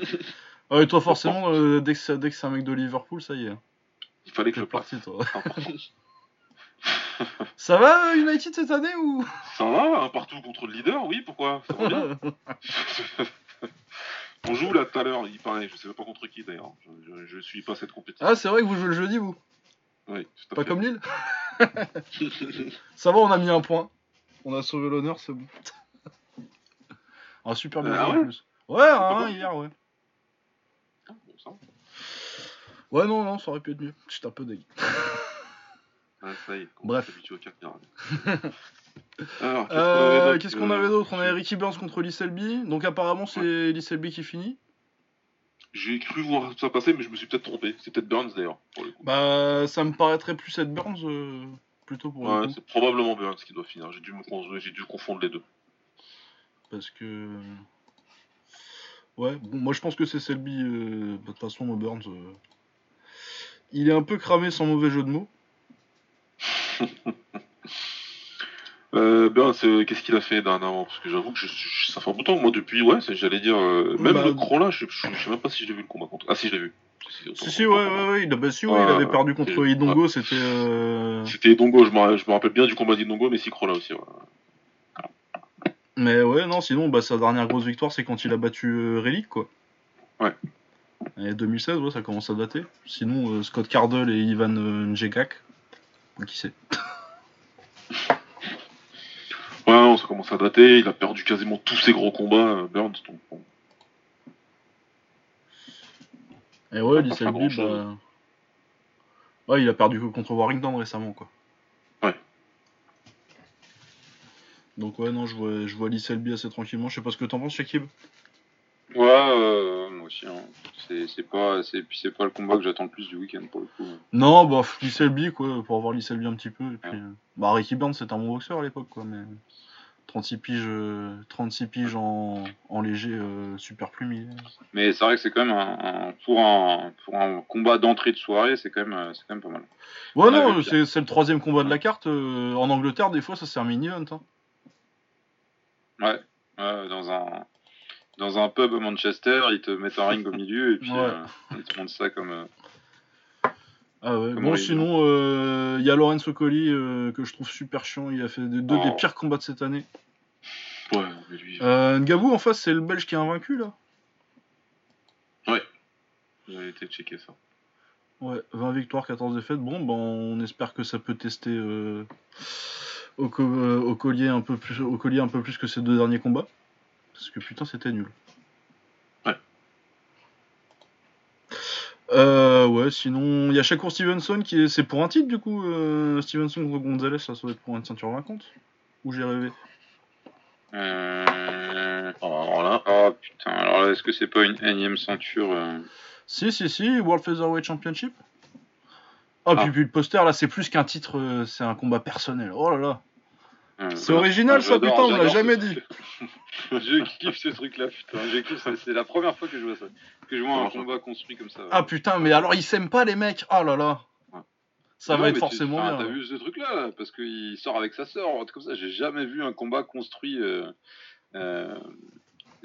Ah, et toi, forcément, euh, dès que c'est dès que c'est un mec de Liverpool, ça y est, Il fallait que je parti, toi. ça va, euh, United, cette année, ou? Ça va, un partout contre le leader, oui, pourquoi? Ça va bien. On joue là tout à l'heure, il paraît, je sais pas contre qui d'ailleurs. Je, je, je suis pas cette compétition. Ah, c'est vrai que vous jouez le jeudi, vous? Oui, tout à Pas fait. comme Lille? Ça va, on a mis un point. On a sauvé l'honneur, c'est bon. Un super bien Ah joué, ouais? en plus. Ouais, un, hier, ouais. Ouais, non, non, ça aurait pu être mieux. J'étais un peu dégueu. Ah, ça y est, on Bref. s'habitue au 4 Alors, Euh, d'autre Qu'est-ce qu'on avait d'autre On avait Ricky Burns contre Lee Selby. Donc apparemment, c'est Lee Selby qui finit. J'ai cru voir ça passer, mais je me suis peut-être trompé. C'est peut-être Burns d'ailleurs, pour le coup. Bah, ça me paraîtrait plus être Burns euh, plutôt pour ouais, c'est probablement Burns qui doit finir. J'ai dû, me dû confondre les deux. Parce que. Ouais, bon, moi je pense que c'est Selby. euh, De toute façon, Burns. euh, Il est un peu cramé sans mauvais jeu de mots. Euh, Burns, euh, qu'est-ce qu'il a fait dernièrement? Parce que j'avoue que je, je- ça fait un bout de temps moi, depuis, ouais, c'est- j'allais dire, euh, même Bah, le cran là, je, je, je sais même pas si je l'ai vu le combat contre. Ah, si, je l'ai vu. Si, si, ouais, ouais, ouais. Il, a, bah, si, ouais, il avait ouais, perdu contre ouais. Idongo, c'était. euh, C'était Dongo, je me, je me rappelle bien du combat d'Idongo, mais Sikro là aussi. Ouais. Mais ouais, non, sinon, bah, sa dernière grosse victoire, c'est quand il a battu euh, Relic, quoi. Ouais. Et 2016, ouais, ça commence à dater. Sinon, euh, Scott Cardle et Ivan euh, Njegak. Qui sait Ouais, non, ça commence à dater. Il a perdu quasiment tous ses gros combats, euh, Burns. Donc, bon. Et ouais, Lee bah... Ouais, il a perdu contre Warrington récemment, quoi. Ouais. Donc ouais, non, je vois, je vois assez tranquillement. Je sais pas ce que t'en penses, Shakib. Ouais, euh, moi aussi. Hein. C'est c'est pas, c'est puis c'est pas le combat que j'attends le plus du week-end pour le coup. Non, bah, Lee Selby, quoi, pour avoir Lee Selby un petit peu. Et puis, Ouais. euh, Bah, Ricky Burns, c'était un bon boxeur à l'époque, quoi, mais... 36 piges, euh, 36 piges en, en léger euh, super plume. Mais c'est vrai que c'est quand même un, un- pour un pour un combat d'entrée de soirée, c'est quand même c'est quand même pas mal. Ouais, On non, c'est le troisième combat de la carte. en Angleterre, des fois, ça c'est un mini-hunt. Hein. Ouais, ouais, dans un dans un pub à Manchester, ils te mettent un ring au milieu et puis Ouais. euh, ils te montrent ça comme. euh, Ah ouais. Bon, il- sinon, euh, il y a Lorenzo Colli que je trouve super chiant. Il a fait deux Oh. des pires combats de cette année. Ouais, mais lui, Ngabou, en face, c'est le Belge qui est invaincu là. j'ai été checker ça. Ouais, 20 victoires, 14 défaites. Bon, ben, on espère que ça peut tester au, co- euh, au collier un peu plus, au collier un peu plus que ces deux derniers combats. Parce que putain, c'était nul. Ouais. Euh, ouais, sinon, il y a Shakur Stevenson qui est. C'est pour un titre du coup. euh, Stevenson contre Gonzalez, ça, ça doit être pour une ceinture vacante. Ou j'ai rêvé euh, Alors là, Oh putain, alors là, est-ce que c'est pas une énième ceinture Si, si, si, World Featherweight Championship. Oh, Ah. puis, puis le poster là, c'est plus qu'un titre, euh, c'est un combat personnel. Oh là là. euh, C'est original ça, putain, on l'a jamais dit. Je kiffe ce truc-là, putain. C'est- la première fois que je vois ça. Que je vois un combat construit comme ça. Ah putain, mais alors ils s'aiment pas les mecs. Oh là là. Ouais. Ça va être forcément bien. T'as vu ce truc-là là Parce qu'il sort avec sa sœur, comme ça. J'ai jamais vu un combat construit. euh, euh,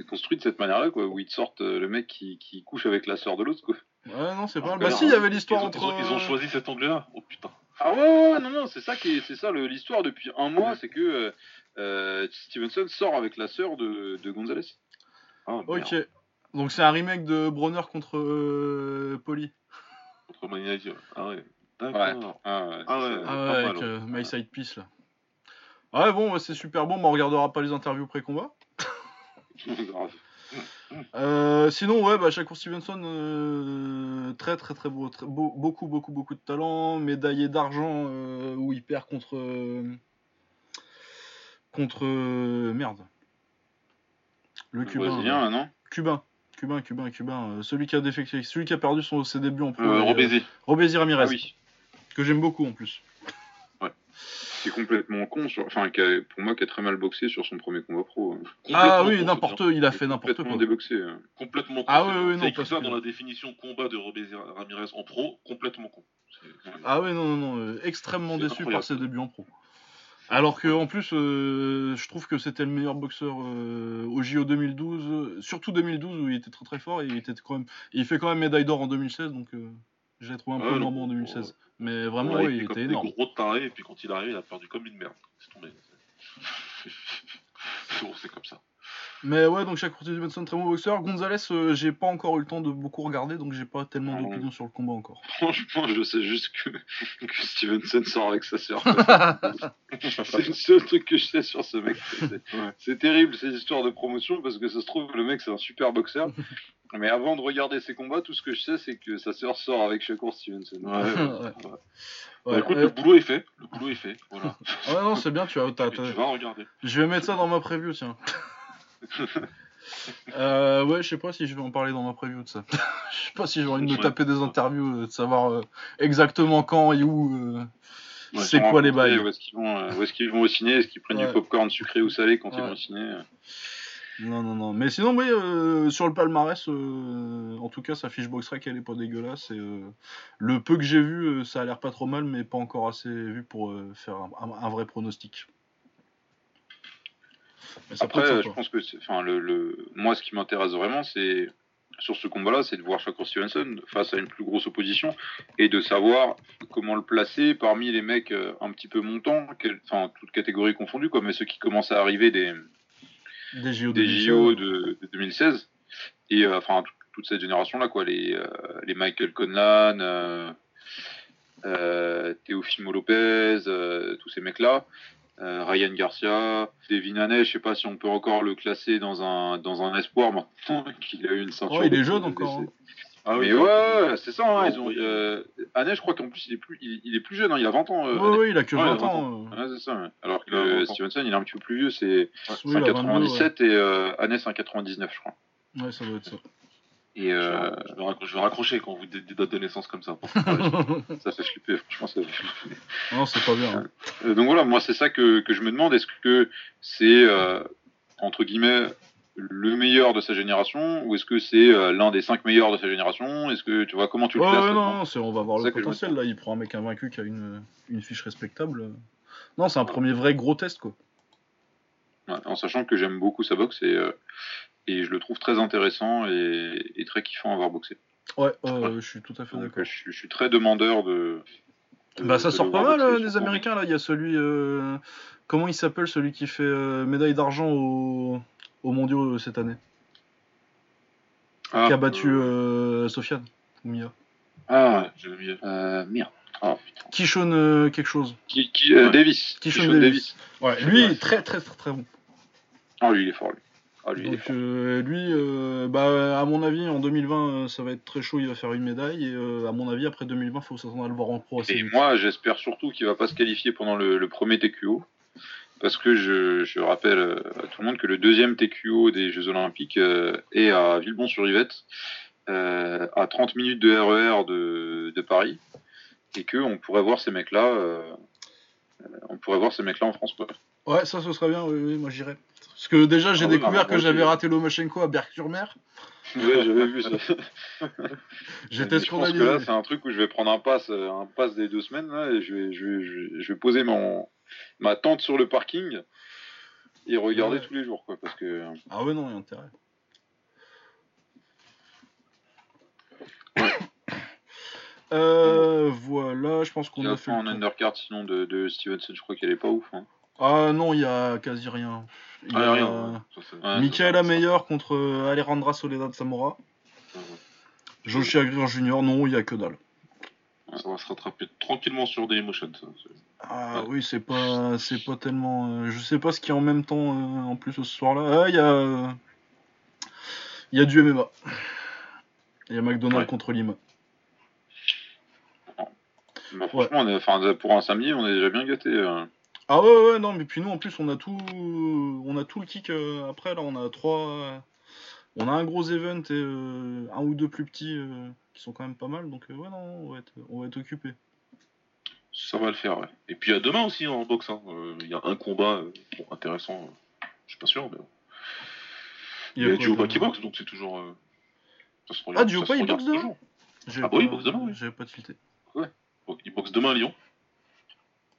construit de cette manière-là, quoi, où ils te sortent euh, le mec qui, qui couche avec la sœur de l'autre, quoi. Ouais, non, c'est pas mal. Bah, si, il y avait l'histoire entre. ils ont- ils ont choisi cet anglais-là Oh putain. Ah ouais, ouais, ouais, non, non, c'est ça qui c'est ça l'histoire depuis un mois, c'est que euh, euh, Stevenson sort avec la sœur de, de Gonzalez. Ah, Ok. Donc c'est un remake de Bronner contre euh, Polly. Contre Mania J, ouais. Ah ouais. D'accord. Ah ouais. Ah ouais. Ah ouais, mal, avec ouais. euh, My Side Piece là. Ouais, bon, c'est super bon, mais on regardera pas les interviews pré-combat. Euh, sinon, ouais, bah, Shakur Stevenson, euh, très très très beau, très- beau- beaucoup beaucoup beaucoup de talent, médaillé d'argent euh, où il perd contre euh, contre merde. Le Le cubain. Brésilien, là, non? Cubain, cubain, cubain, cubain. celui qui a défecté, celui qui a perdu son, ses débuts en pro. Robézy. Robézy Ramirez, Ah oui. que j'aime beaucoup en plus. Complètement con, sur... enfin, qui a- pour moi, qui a très mal boxé sur son premier combat pro. hein. Ah Complètement oui, n'importe, il a fait n'importe Complètement quoi. déboxé. hein. Complètement con. Ah c'est- oui, oui, non, parce ça que- dans la définition combat de Ramirez en pro, complètement con. Ah oui, non, non, non, euh, extrêmement déçu incroyable. par ses débuts en pro. Alors que en plus, euh, je trouve que c'était le meilleur boxeur euh, au JO 2012, euh, surtout 2012 où il était très très fort et il était quand même, et il fait quand même médaille d'or en 2016, donc euh, je l'ai trouvé un Ouais, peu bon en 2016. Mais vraiment, Ouais, oui, il était énorme. des gros tarés, et puis quand il arrive, il a perdu comme une merde. C'est tombé. C'est comme ça. Mais ouais, donc Shakur Stevenson, très bon boxeur. Gonzalez, euh, j'ai pas encore eu le temps de beaucoup regarder, donc j'ai pas tellement Ah, d'opinion sur le combat encore. Franchement, je sais juste que, que Stevenson sort avec sa sœur. c'est le seul truc que je sais sur ce mec. C'est Ouais. terrible ces histoires de promotion parce que ça se trouve, le mec c'est un super boxeur. Mais avant de regarder ses combats, tout ce que je sais, c'est que sa sœur sort avec Shakur Stevenson. Ouais, ouais. Ouais. Bah, Ouais, écoute, le boulot est fait. Le boulot est fait. Voilà. ouais, non, c'est bien, tu as, t'as- Et tu vas regarder. Je vais mettre ça dans ma preview, tiens. Euh, ouais, je sais pas si je vais en parler dans ma preview de ça. Je sais pas si j'ai envie de me Ouais. taper des interviews, euh, de savoir euh, exactement quand et où. euh, Ouais, c'est quoi les bails Où est-ce qu'ils vont, au ciné Est-ce qu'ils prennent Ouais. du popcorn sucré ou salé quand ils vont au ciné Non, non, non. Mais sinon, oui, sur le palmarès, en tout cas, sa fiche boxrec, elle est pas dégueulasse. Et, le peu que j'ai vu, ça a l'air pas trop mal, mais pas encore assez vu pour faire un, un- un vrai pronostic. Mais Après, je pense que, enfin, le, le, moi, ce qui m'intéresse vraiment, c'est sur ce combat-là, c'est de voir Shakur Stevenson face à une plus grosse opposition et de savoir comment le placer parmi les mecs euh, un petit peu montants, quel- enfin, toutes catégories confondues, quoi, mais ceux qui commencent à arriver des, Des JO, des 2016. JO de, de 2016 et euh, enfin tout- toute cette génération là quoi. Les euh, les Michael Conlan euh, Teofimo Lopez tous ces mecs là Ryan Garcia Devin Haney je sais pas si on peut encore le classer dans un dans un espoir maintenant qu'il a eu une ceinture Oh, il est jeune encore, hein. Ah mais ouais, ouais, c'est ça hein, ils ont euh, Haney je crois qu'en plus il est plus il, il est plus jeune hein, il a 20 ans euh, Haney. ouais, il a que Ouais, 20 il a ans. euh. Ouais, c'est ça alors que 20 ans. Stevenson il est un petit peu plus vieux c'est Oui, c'est il un a 22, ouais. 97 et euh, Haney c'est un 99 je crois Ouais, ça doit être ça. et euh, Je, vais raccro- je vais raccrocher quand vous dites des dates de naissance comme ça. ça fait flipper, franchement, ça fait flipper. non, c'est pas bien. hein. Euh, donc voilà, moi, c'est ça que, que je me demande. Est-ce que c'est, euh, entre guillemets, le meilleur de sa génération ou est-ce que c'est euh, l'un des cinq meilleurs de sa génération? Est-ce que tu vois comment tu le classes ouais, non, non, on va voir le potentiel là. Il prend un mec invaincu qui a une, une fiche respectable. Non, c'est un premier vrai gros test quoi. Ouais, En sachant que j'aime beaucoup sa boxe et, euh, et je le trouve très intéressant et, et très kiffant à voir boxer. Ouais, euh, je suis tout à fait d'accord. je suis très demandeur de. Bah ça sort pas mal euh, des Américains là. Il y a celui, euh, comment il s'appelle, celui qui fait euh, médaille d'argent au, aux mondiaux euh, cette année, Ah, qui a battu Sofiane ou Mia. Ah, J'ai euh, merde. Ah, putain. Kishon quelque chose. Qui, qui, Ouais. Davis. Kishon Kishon Davis. Ouais, lui très très très très bon. Ah, lui, il est fort, lui. Ah, lui, il Donc euh, lui, euh, bah à mon avis en 2020 euh, ça va être très chaud. Il va faire une médaille et euh, à mon avis après 2020 faut s'attendre à le voir en pro assez Et vite. moi, j'espère surtout qu'il va pas se qualifier pendant le, le premier TQO. Parce que je, je rappelle à tout le monde que le deuxième TQO des Jeux Olympiques est à Villebon-sur-Yvette, à 30 minutes de RER de, de Paris, et que on pourrait voir ces mecs-là, on pourrait voir ces mecs-là en France. Quoi. Ouais, ça ce serait bien. Oui, oui, moi j'irais. Parce que déjà, j'ai ah découvert que j'avais raté Lomachenko à Berck-sur-Mer. Ouais, j'avais vu ça. J'étais scandalisé. Je pense que là, c'est un truc où je vais prendre un pass, euh, un des deux semaines, là, et je vais, je vais, je vais poser mon, ma tente sur le parking et regarder tous les jours, quoi, parce que... Euh, ah ouais, non, il y a intérêt. Euh, voilà, je pense qu'on a fait. en undercard, sinon, de, de Stevenson, je crois qu'elle est pas ouf. Hein. Ah non, il y a quasi rien. Il y Ah, a rien. Ça, Ouais, ça, Meyer contre euh, Alejandra Soledad Zamora. ça, Joshi Agrir Junior, non, il y a que dalle. Ça va se rattraper tranquillement sur Dailymotion. Ça. c'est- Ah Ouais. oui, c'est pas, c'est pas tellement. euh, je sais pas ce qu'il y a en même temps euh, en plus ce soir-là. Ah, il y a, il y a du MMA. Il y a McDonald's Ouais. contre Lima. Bah, franchement, on est- enfin, pour un samedi, on est déjà bien gâté. Ah ouais, ouais, non, mais puis nous en plus on a tout, on a tout le kick euh, après là, on a trois, euh, on a un gros event et euh, un ou deux plus petits euh, qui sont quand même pas mal, donc ouais non, on va être, on va être occupé. Ça va le faire, ouais. Et puis il a demain aussi en boxe. hein. Il y a un combat bon, intéressant. Je suis pas sûr, mais il y a, quoi, du Opa demain qui boxe, donc c'est toujours. euh, ça se Ah, regarde- du ça Opa, se il boxe demain Ah pas, bah oui, boxe demain, oui. J'avais pas tilté. Bon, Il boxe demain à Lyon.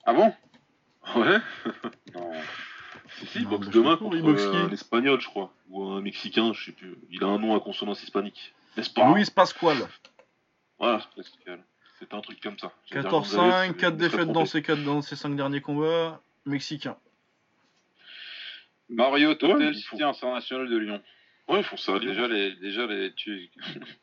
Ah bon Ouais. Non. Si, si, Non, il boxe demain contre il boxe euh, qui un espagnol, je crois. Ou un mexicain, je sais plus. Il a un nom à consonance hispanique. N'est-ce pas Luis Pascual, Voilà, c'est un truc comme ça. J'allais dire 14-5, Gonzalez, 4 mais je me serais défaites dans ses, quatre, dans ses 5 derniers combats, mexicain. Mario Totel, Cité international de Lyon. Ouais, ils font ça. Déjà, les, déjà les, tu...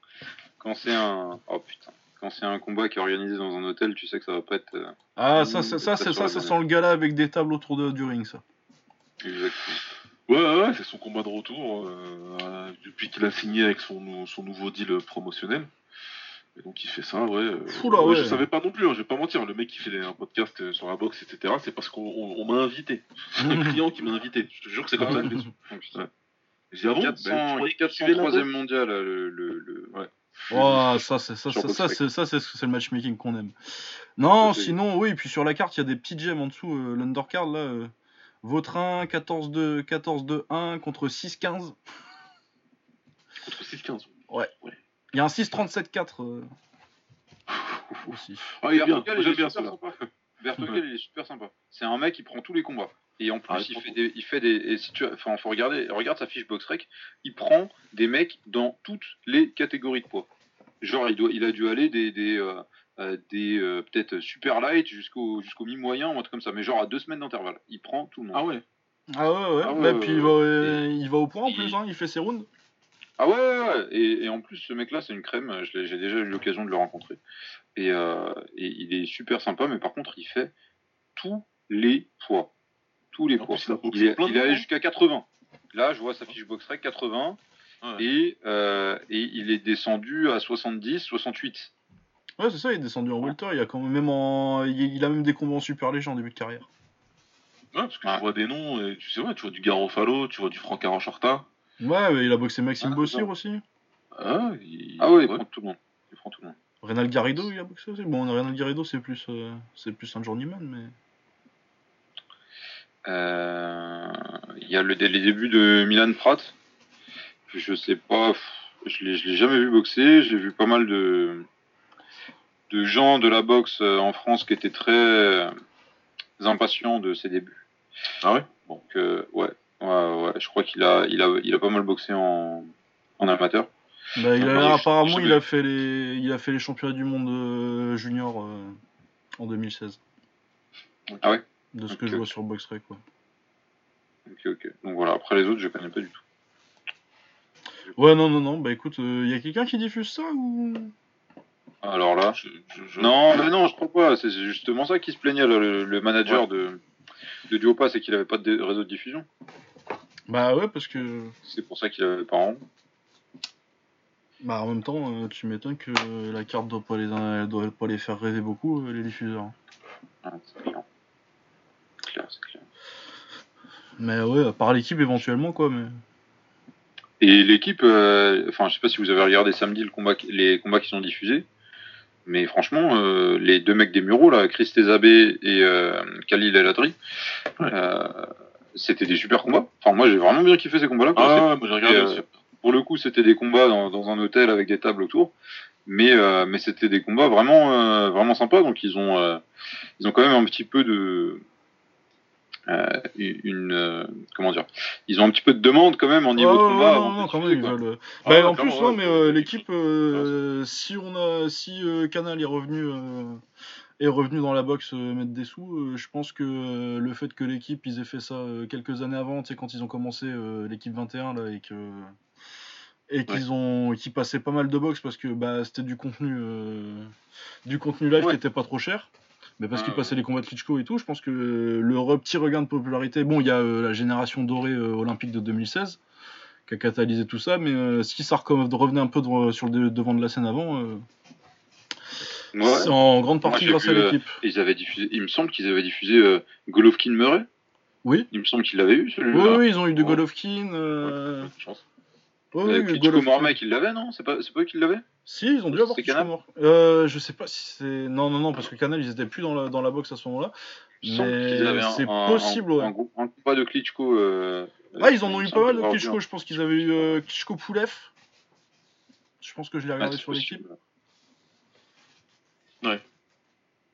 quand c'est un, oh putain, quand c'est un combat qui est organisé dans un hôtel, tu sais que ça va pas être euh, Ah, ça, c'est ça, ça, ça dernière. sent le gala avec des tables autour de, du ring, ça. exactement. Ouais, ouais, ouais, c'est son combat de retour euh, depuis qu'il a signé avec son, son nouveau deal promotionnel. Et donc il fait ça, ouais. euh, Oula, ouais, ouais. Je savais pas non plus, hein, je vais pas mentir. Le mec qui fait des- un podcast sur la boxe, etc., c'est parce qu'on on- on m'a invité. C'est un client qui m'a invité. Je te jure que c'est comme ça que je l'ai su. J'ai ah 400, Ben, je que tu suivais la 403 e boxe. mondial, là, le, le, le... Ouais. Oh, ça, c'est ça, Sur ça, ça, Boxrec. c'est ça, c'est c'est le matchmaking qu'on aime. Non, sinon, oui, puis sur la carte, il y a des petites gemmes en dessous. euh, L'undercard, là, euh, Vautrin, 14-2, 14-2-1 contre 6-15. Contre 6-15. Il y a un 6-37-4 euh, aussi. Ah, il est bien, j'aime bien super ça. Vertogal, il est super sympa. C'est un mec qui prend tous les combats. Et en plus, Ah, il, il fait des, il fait des. Et si tu, enfin, faut regarder. Regarde sa fiche box-rec. Il prend des mecs dans toutes les catégories de poids. Genre, il, doit, il a dû aller des, des, euh, euh, des euh, peut-être super light jusqu'au jusqu'au mi-moyen, ou un truc comme ça. Mais genre à deux semaines d'intervalle. Il prend tout le monde. Ah ouais. Ah ouais, ouais, Ah ouais, ouais, puis il va, euh, il va au point en plus, hein, il fait ses rounds. Ah ouais, ouais, ouais. Et, et en plus, ce mec-là, c'est une crème. J'ai déjà eu l'occasion de le rencontrer. Et, euh, et il est super sympa, mais par contre, il fait tous les poids. Tous les plus, il a boxé Il est, il est allé jusqu'à 80. Là, je vois sa fiche box rec 80. Ouais. Et, euh, et il est descendu à 70, 68. Ouais, c'est ça, il est descendu en welter. Il, a quand même, même en... il a même des combats en super léger en début de carrière. Ouais, parce que Ouais. tu vois des noms, et tu sais, ouais, tu vois du Garofalo, tu vois du Franck Aracharta. Ouais, mais il a boxé Maxime Ah, Bossir non. aussi. Ah, il... Ah ouais, il prend tout le monde. Il prend tout le monde. Renal Garrido, il a boxé aussi. Bon, Renal Garrido, c'est plus, euh, c'est plus un journeyman, mais. Euh, Il y a le, les débuts de Milan Pratt. Je sais pas, pff, je l'ai je l'ai jamais vu boxer. J'ai vu pas mal de, de gens de la boxe euh, en France qui étaient très euh, impatients de ses débuts. Ah ouais? Donc euh, ouais, ouais, ouais, je crois qu'il a, il a, il a pas mal boxé en, en amateur. Bah, il a Ah, bah, apparemment, je il a fait les, il a fait les championnats du monde junior euh, en 2016. Ah ouais? De ce que je vois sur Boxrec, quoi. Ok, ok. Donc voilà. Après les autres, je connais pas du tout. Ouais, non, non, non. Bah écoute, il y a quelqu'un qui diffuse ça ou? Alors là, Je- je- je- non, mais non, je crois pas. C'est justement ça qui se plaignait le, le manager de de Duopa, c'est qu'il avait pas de réseau de diffusion. Bah ouais, parce que. C'est pour ça qu'il avait pas en. Bah en même temps, euh, tu m'étonnes que la carte doit pas les, doit pas les faire rêver beaucoup, euh, les diffuseurs. Ah, c'est clair. C'est clair, c'est clair. Mais ouais, par l'équipe éventuellement, quoi. Mais. Et l'équipe, euh, enfin, je sais pas si vous avez regardé samedi le combat, qui- les combats qui sont diffusés, mais franchement, euh, les deux mecs des Mureaux, là, Chris Tezabé et euh, Khalil El Adri, Ouais. euh, c'était des super combats. Enfin, moi, j'ai vraiment bien kiffé ces combats-là. Ah ouais, moi j'ai regardé Et, euh, aussi. Pour le coup, c'était des combats dans, dans un hôtel avec des tables autour, mais euh, mais c'était des combats vraiment euh, vraiment sympas. Donc ils ont euh, ils ont quand même un petit peu de euh, une euh, comment dire ils ont un petit peu de demande quand même en niveau de combat non, non, quand même, quoi. veulent, euh, Ah bah, en plus, non, mais euh, l'équipe, euh, si on a, si Canal est revenu, est revenu dans la box euh, mettre des sous, je pense que le fait que l'équipe, ils aient fait ça quelques années avant, tu sais, quand ils ont commencé l'équipe 21 là et que et qu'ils ont, passaient pas mal de box parce que bah c'était du contenu, du contenu live Ouais. qui était pas trop cher. Mais parce ouais. passaient les combats de Klitschko et tout, je pense que le petit regain de popularité, bon, il y a euh, la génération dorée euh, olympique de 2016 qui a catalysé tout ça, mais euh, si ça revenait un peu de- sur le de- devant de la scène avant, Ouais. c'est en grande partie grâce à euh, l'équipe. Ils avaient diffusé, il me semble qu'ils avaient diffusé euh, Golovkin Murray. Oui. Il me semble qu'ils l'avaient eu Oui, celui-là. oui, ils ont eu de. Golovkin. Euh... Ouais. Ouais, Euh, oui, Klitschko. Mormec, ils l'avaient, non? C'est pas, pas eux qui l'avaient? Si, ils ont dû avoir Klitschko. Euh, je sais pas si c'est. Non, non, non, parce que Canal, ils étaient plus dans la, dans la box à ce moment-là. Mais c'est possible, un, ouais. un, groupe- un combat de Klitschko. Euh, Ah, ils en ont eu pas mal de Klitschko. Je pense qu'ils avaient eu euh, Klitschko Poulev. Je pense que je l'ai Ah, regardé sur l'équipe. possible.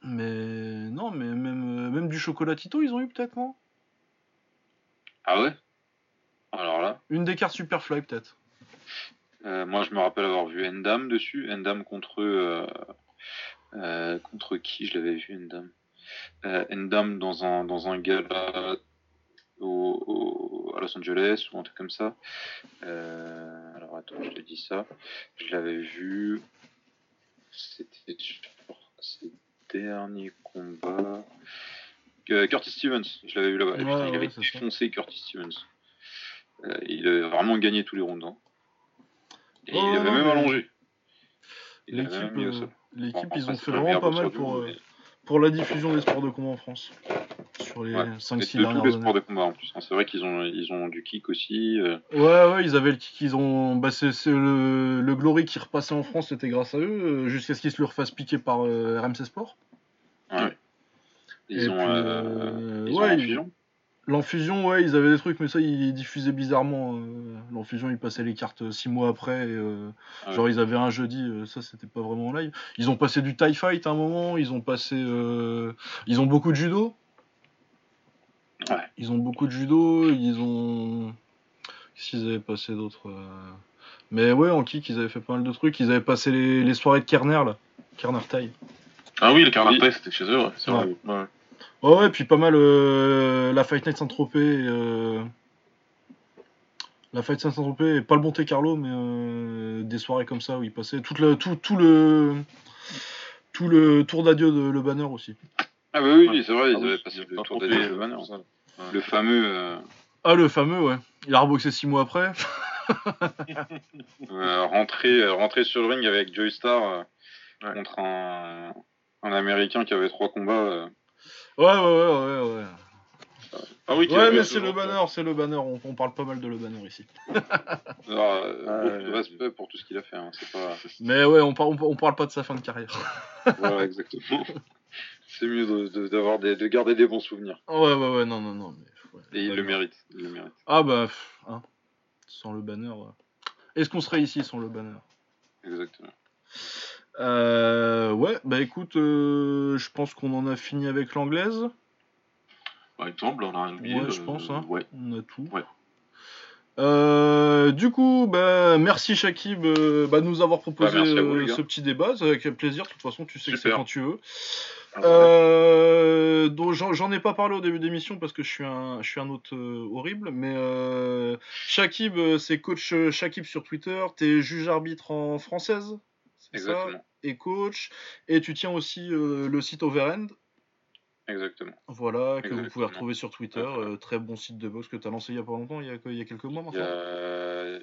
Mais non, mais même, euh, même du chocolatito, ils ont eu peut-être, non? Ah ouais? Alors là, Une des cartes Superfly, peut-être. Euh, moi je me rappelle avoir vu Endam dessus. Endam contre. Euh, euh, contre qui je l'avais vu Endam? Endam dans un, dans un gala au, au- à Los Angeles ou un truc comme ça. Alors attends, je te dis ça. Je l'avais vu. C'était sur ses derniers combats. Curtis Stevens, je l'avais vu là-bas. Ouais, il ouais, avait défoncé Curtis Stevens. Euh, il avait vraiment gagné tous les rounds. hein. Et il avait même allongé. Il L'équipe, mis euh, l'équipe, ils ont fait vraiment pas mal pour, monde, euh, mais- pour la diffusion des sports de combat en France. Sur les Ouais. 5-6 de tous dernières années. sports de combat en plus. hein. C'est vrai qu'ils ont, ils ont du kick aussi. euh, Ouais, ouais, ils avaient le kick, ils ont. Bah, c'est c'est le... le Glory qui repassait en France, c'était grâce à eux, jusqu'à ce qu'ils se le refassent piquer par euh, RMC Sport. ouais. Ils Et ont, puis, ils ouais, ont l'infusion. L'enfusion, ouais, ils avaient des trucs, mais ça, ils diffusaient bizarrement. euh, L'enfusion, ils passaient les cartes 6 mois après. et, euh, Ah ouais. Genre, ils avaient un jeudi, euh, ça, c'était pas vraiment en live. Ils ont passé du TIE Fight à un moment, ils ont passé. euh, Ils ont beaucoup de judo. Ouais. Ils ont beaucoup de judo, ils ont. Qu'est-ce qu'ils avaient passé d'autre euh, Mais ouais, en kick, ils avaient fait pas mal de trucs. Ils avaient passé les, les soirées de Kerner, là. Kerner. Ah oui, cartes Oui. taille, c'était chez eux, ouais. Ouais. Ouais, puis pas mal euh, la Fight Night Saint-Tropez. euh, La Fight Night Saint-Tropez, et pas le Monte Carlo, mais euh, des soirées comme ça où ils passaient. Tout le, tout, tout le, tout le tour d'adieu de Le Banner aussi. Ah bah oui, Ouais. c'est vrai, ils Ah avaient passé le tour des euh, Banner. Ouais. Le fameux euh, Ah, le fameux, ouais. Il a reboxé 6 mois après. euh, rentrer, euh, rentrer sur le ring avec Joy Star euh, Ouais. contre un, un Américain qui avait trois combats. euh. Ouais, ouais, ouais, ouais, ouais. Ah oui, Ouais, mais c'est le banner, c'est le banner. On, on parle pas mal de le banner ici. Alors, euh, Ah, de ouais. respect pour tout ce qu'il a fait. Hein. C'est pas. Mais ouais, on, par- on, on parle pas de sa fin de carrière. voilà, exactement. C'est mieux de, de- d'avoir des, de garder des bons souvenirs. Ouais, ouais, ouais, non, non, non. Mais, ouais, Et il le mérite. Il le mérite. Ah bah, pff, hein. Sans le banner. euh. Est-ce qu'on serait ici sans le banner? Exactement. Euh, ouais, bah écoute, euh, je pense qu'on en a fini avec l'anglaise. Par exemple, on a un billet. Ouais, je pense, hein. Ouais. On a tout. Ouais. Euh, du coup, bah, merci Shakib euh, bah, de nous avoir proposé Bah, vous, euh, gars. ce petit débat. C'est avec plaisir. De toute façon, tu sais que c'est quand tu veux. Ah, Euh, donc j'en ai pas parlé au début d'émission parce que je suis un, je suis un hôte euh, horrible. Mais euh, Shakib, euh, c'est coach euh, Shakib sur Twitter. T'es juge arbitre en française? Ça Exactement. Et coach. Et tu tiens aussi euh, le site Overend. Exactement. Voilà, que vous pouvez retrouver sur Twitter. euh, très bon site de boxe que tu as lancé il y a pas longtemps, il y a, il y a quelques mois maintenant.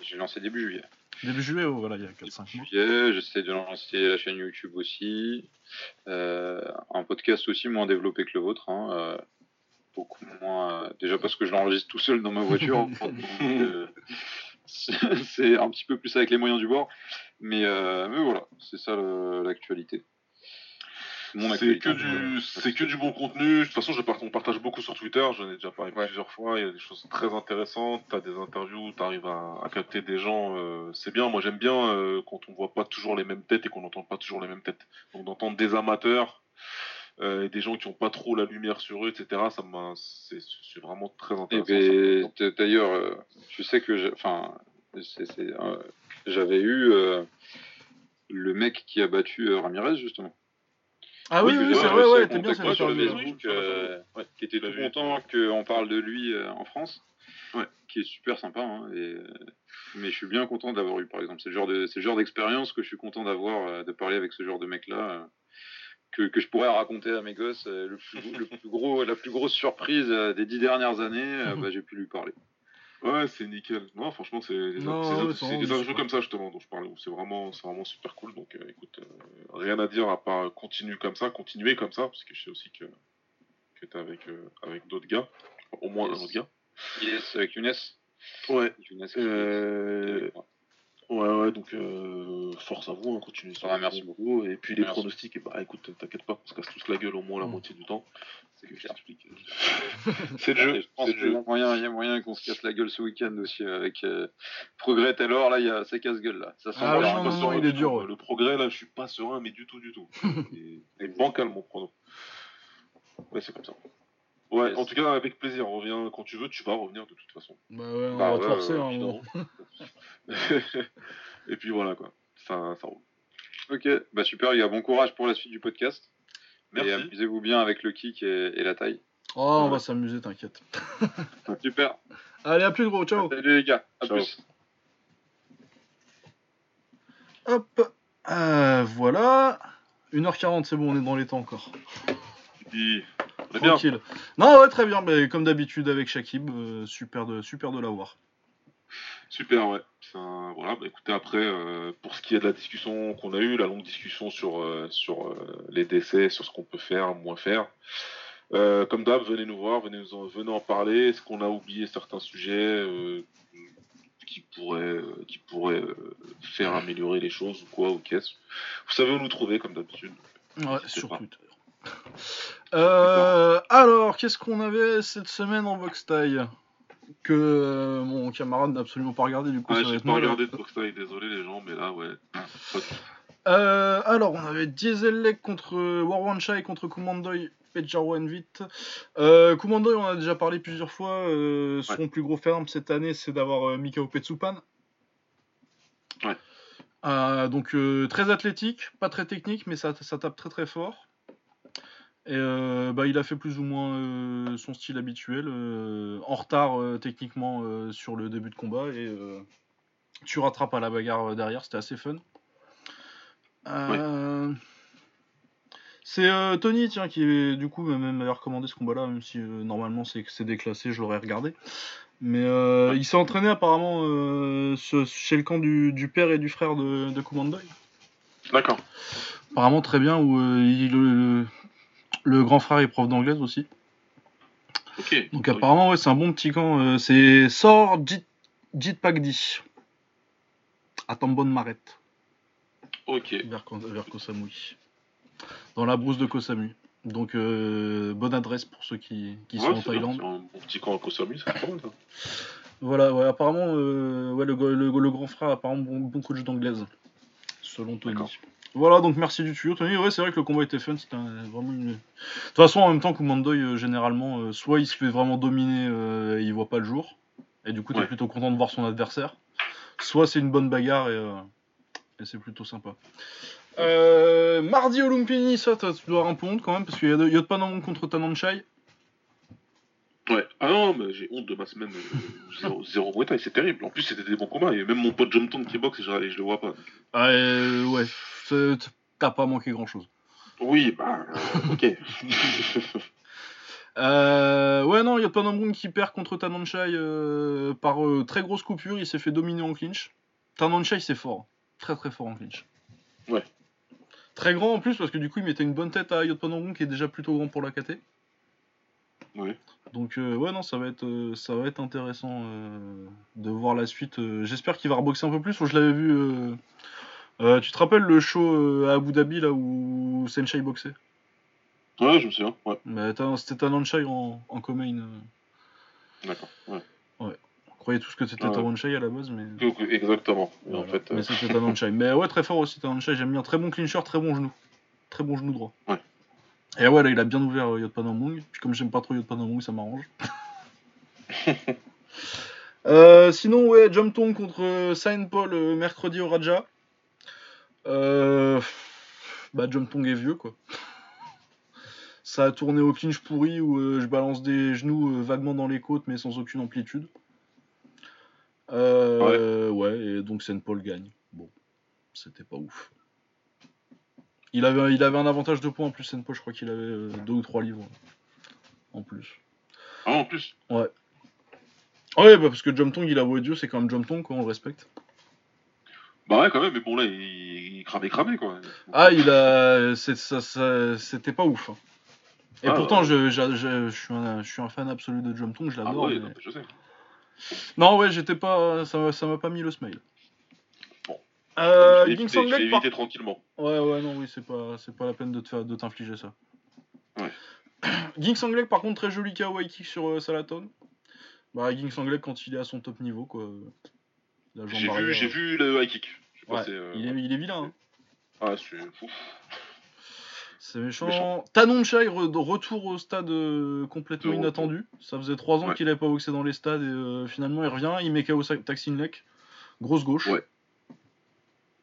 J'ai lancé début juillet. Début juillet, oh, voilà, il y a 4-5 mois. juillet. J'essaie de lancer la chaîne YouTube aussi. Euh, un podcast aussi moins développé que le vôtre. hein, beaucoup moins. déjà parce que je l'enregistre tout seul dans ma voiture. c'est un petit peu plus avec les moyens du bord. Mais, euh, mais voilà, c'est ça le- l'actualité. C'est que, du, c'est que du bon contenu. De toute façon, je part- on partage beaucoup sur Twitter. J'en ai déjà parlé Ouais. plusieurs fois. Il y a des choses très intéressantes. Tu as des interviews, tu arrives à, à capter des gens. euh, c'est bien. Moi, j'aime bien euh, quand on voit pas toujours les mêmes têtes et qu'on n'entend pas toujours les mêmes têtes. Donc, d'entendre des amateurs euh, et des gens qui ont pas trop la lumière sur eux, etc. Ça c'est vraiment très Et intéressant. ben, d'ailleurs, euh, je sais que enfin, c'est- euh, j'avais eu euh, le mec qui a battu euh, Ramirez justement. Ah oui, Oui, c'est vrai, ouais, t'es bien, c'est sur le. Facebook, euh, ouais. qui était tout content qu'on parle de lui euh, en France. Ouais. Qui est super sympa. hein, et, mais je suis bien content d'avoir eu, par exemple, c'est le genre de, d'expérience que je suis content d'avoir, euh, de parler avec ce genre de mec-là. que, que je pourrais raconter à mes gosses le plus, le plus gros, la plus grosse surprise des dix dernières années, bah, j'ai pu lui parler. Ouais, c'est nickel. Non, franchement, c'est des, super. comme ça justement dont je parlais. où C'est vraiment, c'est vraiment super cool. Donc, euh, écoute, euh, rien à dire à part continuer comme ça, continuer comme ça, parce que je sais aussi que que t'es avec euh, avec d'autres gars, au moins Yes. un autre gars. Yes, avec Younes. Ouais. Younes Euh, qui- Ouais, ouais, donc euh, force à vous, hein, continuez sur Ah, merci boulot. Et puis les Merci. pronostics, et bah écoute, t'inquiète pas, on se casse tous la gueule au moins la Mm. moitié du temps. C'est que je clair. t'explique. c'est le jeu, Et je pense qu'il y jeu. a moyen, il y a moyen qu'on se casse la gueule ce week-end aussi avec euh, Progrès Taylor. Là, il y a c'est casse-gueule là. Ça sent Ah non, non, non, il est dur, ouais. Le progrès, là, je suis pas serein, mais du tout, du tout. et, et bancal, mon prono. Ouais, c'est comme ça. Ouais, Yes. en tout cas, avec plaisir. Reviens quand tu veux, tu vas revenir de toute façon. Bah ouais, on Bah va ouais, te forcer, ouais, hein, bon. et puis voilà, quoi. Ça, ça roule. Ok, bah super, il y a bon courage pour la suite du podcast. Merci. Et amusez-vous bien avec le kick et, et la taille. Oh, on va s'amuser, t'inquiète. Super. Allez, à plus gros, ciao. Salut les gars. À Ciao. plus. Hop, euh, voilà. 1h40, c'est bon, on est dans les temps encore. Puis, est bien. Tranquille. Non, ouais, très bien, mais comme d'habitude avec Shakib, euh, super de, super de l'avoir. Super, ouais. Un- Voilà, bah, écoutez, après, euh, pour ce qui est de la discussion qu'on a eue, la longue discussion sur, euh, sur les décès, sur ce qu'on peut faire, moins faire, comme d'hab, venez nous voir, venez, nous en, venez en parler. Est-ce qu'on a oublié certains sujets qui pourraient, qui pourraient faire améliorer les choses ou quoi, ou qu'est-ce? Vous savez où nous trouver, comme d'habitude. Ouais, sur. Twitter. Euh, alors, qu'est-ce qu'on avait cette semaine en box taille Que euh, mon camarade n'a absolument pas regardé, du coup, Ouais, j'ai pas regardé de box désolé les gens, mais là, ouais. Euh, alors, on avait Diesel Leg contre Warwanchai contre Kumandoy Pejaro Envit. Euh, Kumandoy, on a déjà parlé plusieurs fois. euh, son plus gros ferme cette année, c'est d'avoir euh, Mikao Petsupan. Ouais. Euh, donc, euh, très athlétique, pas très technique, mais ça, ça tape très très fort. Et euh, bah, il a fait plus ou moins euh, son style habituel, euh, en retard techniquement sur le début de combat et tu rattrapes à la bagarre derrière, c'était assez fun. C'est Tony tiens qui du coup même m'avait recommandé ce combat-là, même si normalement c'est déclassé, je l'aurais regardé. Mais il s'est entraîné apparemment chez le camp du, du père et du frère de, de. D'accord. Apparemment très bien, où il- le, grand frère est prof d'anglaise aussi. Ok. Donc apparemment, ouais, c'est un bon petit camp. euh, c'est Sor Jit, Jit Pagdi. À Tambon Maret, Ok. vers, vers Kosamui. Dans la brousse de Kosamui. Donc euh, bonne adresse pour ceux qui, qui sont en Thaïlande. c'est un bon petit camp à Koh Samui, c'est pas mal ça. Voilà, ouais, apparemment, euh, ouais, le, le grand frère, apparemment, bon, bon coach d'anglaise. Selon Tony. Voilà, donc merci du tuyau, Tony. Ouais, c'est vrai que le combat était fun. C'était un- vraiment une. De toute façon, en même temps, Kumandoy, euh, généralement, euh, soit il se fait vraiment dominer euh, et il voit pas le jour. Et du coup, t'es Ouais. plutôt content de voir son adversaire. Soit c'est une bonne bagarre et, euh, et c'est plutôt sympa. Euh, mardi au Lumpini, ça, t'as- tu dois avoir un peu honte quand même, parce qu'il y a de, Yot Panamon contre Tananchai. Ouais. Ah non, mais j'ai honte de ma semaine euh, zéro, zéro Thai, c'est terrible. En plus, c'était des bons combats. Et même mon pote Jumpton qui boxe, je, je le vois pas. Ah, euh, ouais, t'as pas manqué grand chose. Oui, bah, euh, ok. Euh, ouais, non, il y a qui perd contre Tananchai par très grosse coupure. Il s'est fait dominer en clinch. Tananchai, c'est fort. Très très fort en clinch. Ouais. Très grand en plus, parce que du coup, il mettait une bonne tête à Yot qui est déjà plutôt grand pour la KT. Ouais. Donc, euh, ouais, non, ça va être, euh, ça va être intéressant euh, de voir la suite. J'espère qu'il va reboxer un peu plus. Je l'avais vu. tu te rappelles le show à Abu Dhabi là où Senshai boxait? Ouais, je me souviens. Ouais, Mais Tan- C'était Tananchai en, en co-main. euh. d'accord. Ouais. On croyait tous que c'était Ouais. Tananchai à la base, mais. Exactement. En fait, Mais c'était Tananchai. Mais ouais, très fort aussi Tananchai, j'aime bien. Très bon clincher, très bon genou. Très bon genou droit. Et ouais, là, il a bien ouvert euh, Yotpanomung. Puis comme j'aime pas trop Yotpanomung, ça m'arrange. Euh, sinon, ouais, Jump Tong contre euh, Saint Paul euh, mercredi au Raja. Euh, bah, Jump Tong est vieux, quoi. Ça a tourné au clinch pourri où euh, je balance des genoux euh, vaguement dans les côtes mais sans aucune amplitude. Euh, ouais. et donc Saint Paul gagne. Bon, c'était pas ouf. Il avait, il avait un avantage de points en plus, Paul, je crois qu'il avait euh, deux ou trois livres en plus. Ah, en plus. Ouais, bah parce que Jump Tong, il a beau Dieu, c'est quand même Jump Tong, quoi, on le respecte. Bah ouais, quand même, mais bon, là, il, il cramait, quoi. Ah, il a. c'est- ça- ça- C'était pas ouf. hein. Et Ah, pourtant, ouais. je, je, je- je suis un, je suis un fan absolu de Jump Tong, je Ah, l'adore. ouais, mais- non, mais je sais. Non, ouais, j'étais pas. Ça m'a pas mis le smile. Euh, je l'ai Ging évité, par... tranquillement. Ouais, ouais, non, oui, c'est pas, c'est pas la peine de te faire, de t'infliger ça. Ouais. Ging Sanglek, par contre, très joli KO high kick sur euh, Salaton. Bah, Ging Sanglek, quand il est à son top niveau, quoi. J'ai vu, j'ai euh, vu le high kick. Ouais, euh, il, est, il est vilain, hein. Ah, c'est fou. C'est méchant. Méchant. Tanonchai, re- retour au stade euh, complètement De retour. inattendu. Ça faisait 3 ans Ouais. qu'il avait pas boxé dans les stades et euh, finalement il revient, il met KO Sa- Taksinlek. Grosse gauche. Ouais.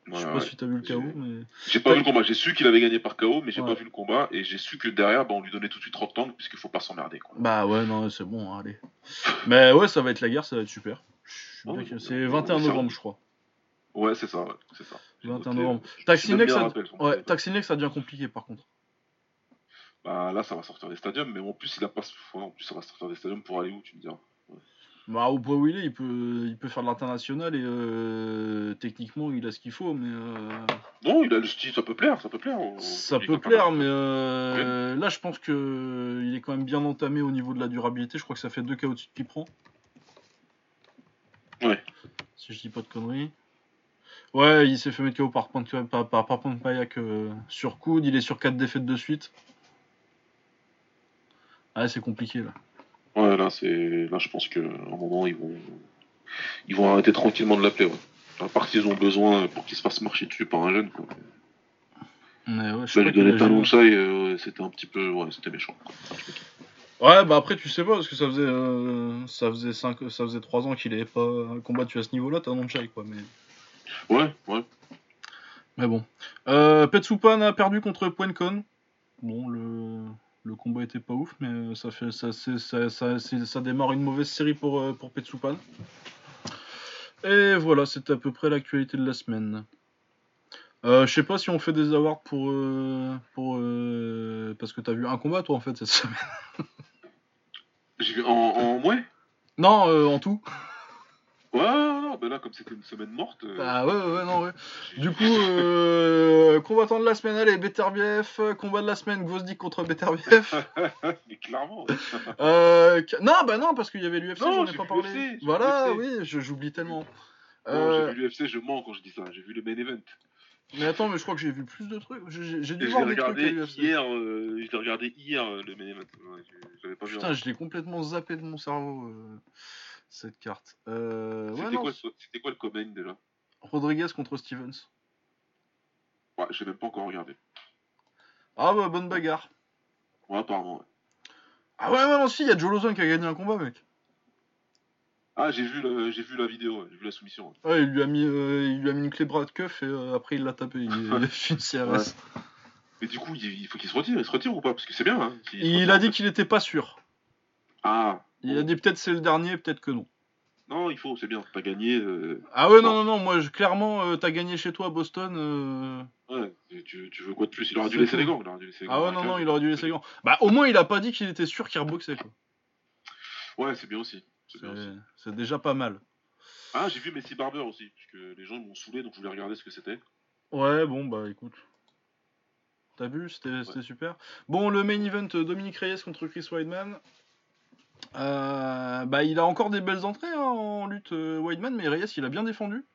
Je sais pas ouais. si t'as vu le J'ai- KO, mais. J'ai pas vu le combat, j'ai su qu'il avait gagné par KO, mais j'ai Ouais. pas vu le combat, et j'ai su que derrière, bah, on lui donnait tout de suite 30 ans, puisqu'il faut pas s'emmerder, quoi. Bah ouais, non, c'est bon, hein, allez. Mais ouais, ça va être la guerre, ça va être super. C'est ouais, 21 ouais, novembre, je crois. Ouais, c'est ça, ouais, c'est ça. J'ai 21 noté, novembre. je- Taxi je donne Next, bien ça- rappel, Ouais. Taksinlek, ça devient compliqué par contre. Bah là, ça va sortir des stadiums, mais en plus, il a pas. en plus, ça va sortir des stadiums pour aller où, tu me diras. Bah, au poids où il est, il peut, il peut faire de l'international et euh, techniquement, il a ce qu'il faut, mais. euh, Non, il a le style, ça peut plaire, ça peut plaire. Ça peut mais euh, là je pense que il est quand même bien entamé au niveau de la durabilité. Je crois que ça fait deux de suite qu'il prend. Ouais. Si je dis pas de conneries. Ouais, il s'est fait mettre KO par point de, par, par, par point de Payak sur coude. Il est sur 4 défaites de suite. Ouais, c'est compliqué là. Ouais, là, c'est. Là, je pense qu'à un moment, ils vont. Ils vont arrêter tranquillement de l'appeler, ouais. À part s'ils ont besoin pour qu'il se fasse marcher dessus par un jeune, quoi. Mais ouais, je lui donner a- talon de euh, c'était un petit peu. Ouais, c'était méchant. quoi. Ouais, bah après tu sais pas parce que ça faisait euh, ça faisait 5 ça faisait 3 ans qu'il avait pas combattu à ce niveau-là, t'as non quoi, mais Ouais, ouais. Mais bon. Euh, Petsupan a perdu contre Puencon. Bon, le, le combat était pas ouf, mais euh, ça, fait, ça, c'est- ça, ça, c'est- ça démarre une mauvaise série pour, euh, pour Petsupan. Et voilà, c'est à peu près l'actualité de la semaine. Euh, je sais pas si on fait des awards pour. euh, pour euh, parce que t'as vu un combat toi en fait cette semaine. J'ai vu en, en ouais Non, en tout. Ouais, non, non, bah là, comme c'était une semaine morte. euh, Ah ouais, ouais, non, ouais. Du coup, euh, combattant de la semaine, allez, Beterbiev. Combat de la semaine, Gvozdik contre Beterbiev. Mais clairement. Euh, non, bah non, parce qu'il y avait l'UFC, j'en ai pas parlé. voilà, oui, j'oublie tellement. Euh, j'ai vu l'UFC, je mens quand je dis ça. J'ai vu le main event. mais attends, mais je crois que j'ai vu plus de trucs. J'ai- dû Et voir des trucs à regardé l'UFC. hier, euh, je l'ai regardé hier, le main event. Ouais, pas. Putain, je l'ai complètement zappé de mon cerveau, cette carte. Euh, C'était quoi, le comment déjà Rodriguez contre Stevens. Ouais, j'ai même pas encore regardé. Ah bah, bonne bagarre. Ouais, apparemment. ouais. Ah ouais, ouais, non, si, il y a Joe Lawson qui a gagné un combat, mec. Ah, j'ai vu, le, j'ai vu la vidéo, j'ai vu la soumission. ouais. Il lui a mis, euh, il lui a mis une clé bras de keuf et euh, après il l'a tapé. Il, il a fait une CRS. Mais du coup, il, il faut qu'il se retire. Il se retire ou pas? Parce que c'est bien. Hein, Il retire, a dit qu'il était pas sûr. Ah. Il a dit peut-être c'est le dernier, peut-être que non. Non, il faut, c'est bien. T'as gagné. euh, Ah ouais, non, non, non, moi je- clairement, euh, t'as gagné chez toi à Boston. euh, Ouais, tu, tu veux quoi de plus? Il aurait dû laisser les gants. Il dû laisser les Ah ouais, non, non, il aurait dû laisser les gants. Bah au moins il a pas dit qu'il était sûr qu'il reboxait quoi. Ouais, c'est bien aussi. C'est déjà pas mal. Ah, j'ai vu Messi Barber aussi. Parce que les gens m'ont saoulé, donc je voulais regarder ce que c'était. Ouais, bon, bah écoute. T'as vu, c'était super. Bon, le main event, Dominique Reyes contre Chris Weidman. Euh, bah il a encore des belles entrées hein, en lutte euh, Weidman, mais Reyes il a bien défendu.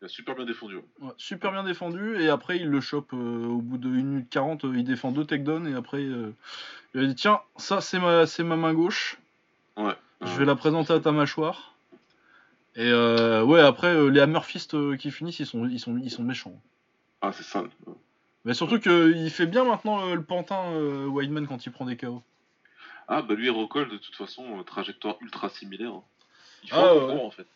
Il a super bien défendu. ouais. Super bien défendu et après il le chope euh, au bout de 1 minute 40 euh, il défend deux takedowns et après il a dit tiens ça c'est ma c'est ma main gauche Ouais. je vais la présenter à ta mâchoire et ouais après les hammerfists euh, qui finissent ils sont ils sont ils sont méchants Ah, c'est sale. Mais surtout qu'il fait bien maintenant le pantin Whiteman quand il prend des KO. Ah, bah lui, Rockhold, de toute façon, euh, trajectoire ultra similaire. hein. Il faut Ah, un ouais. concours, en fait.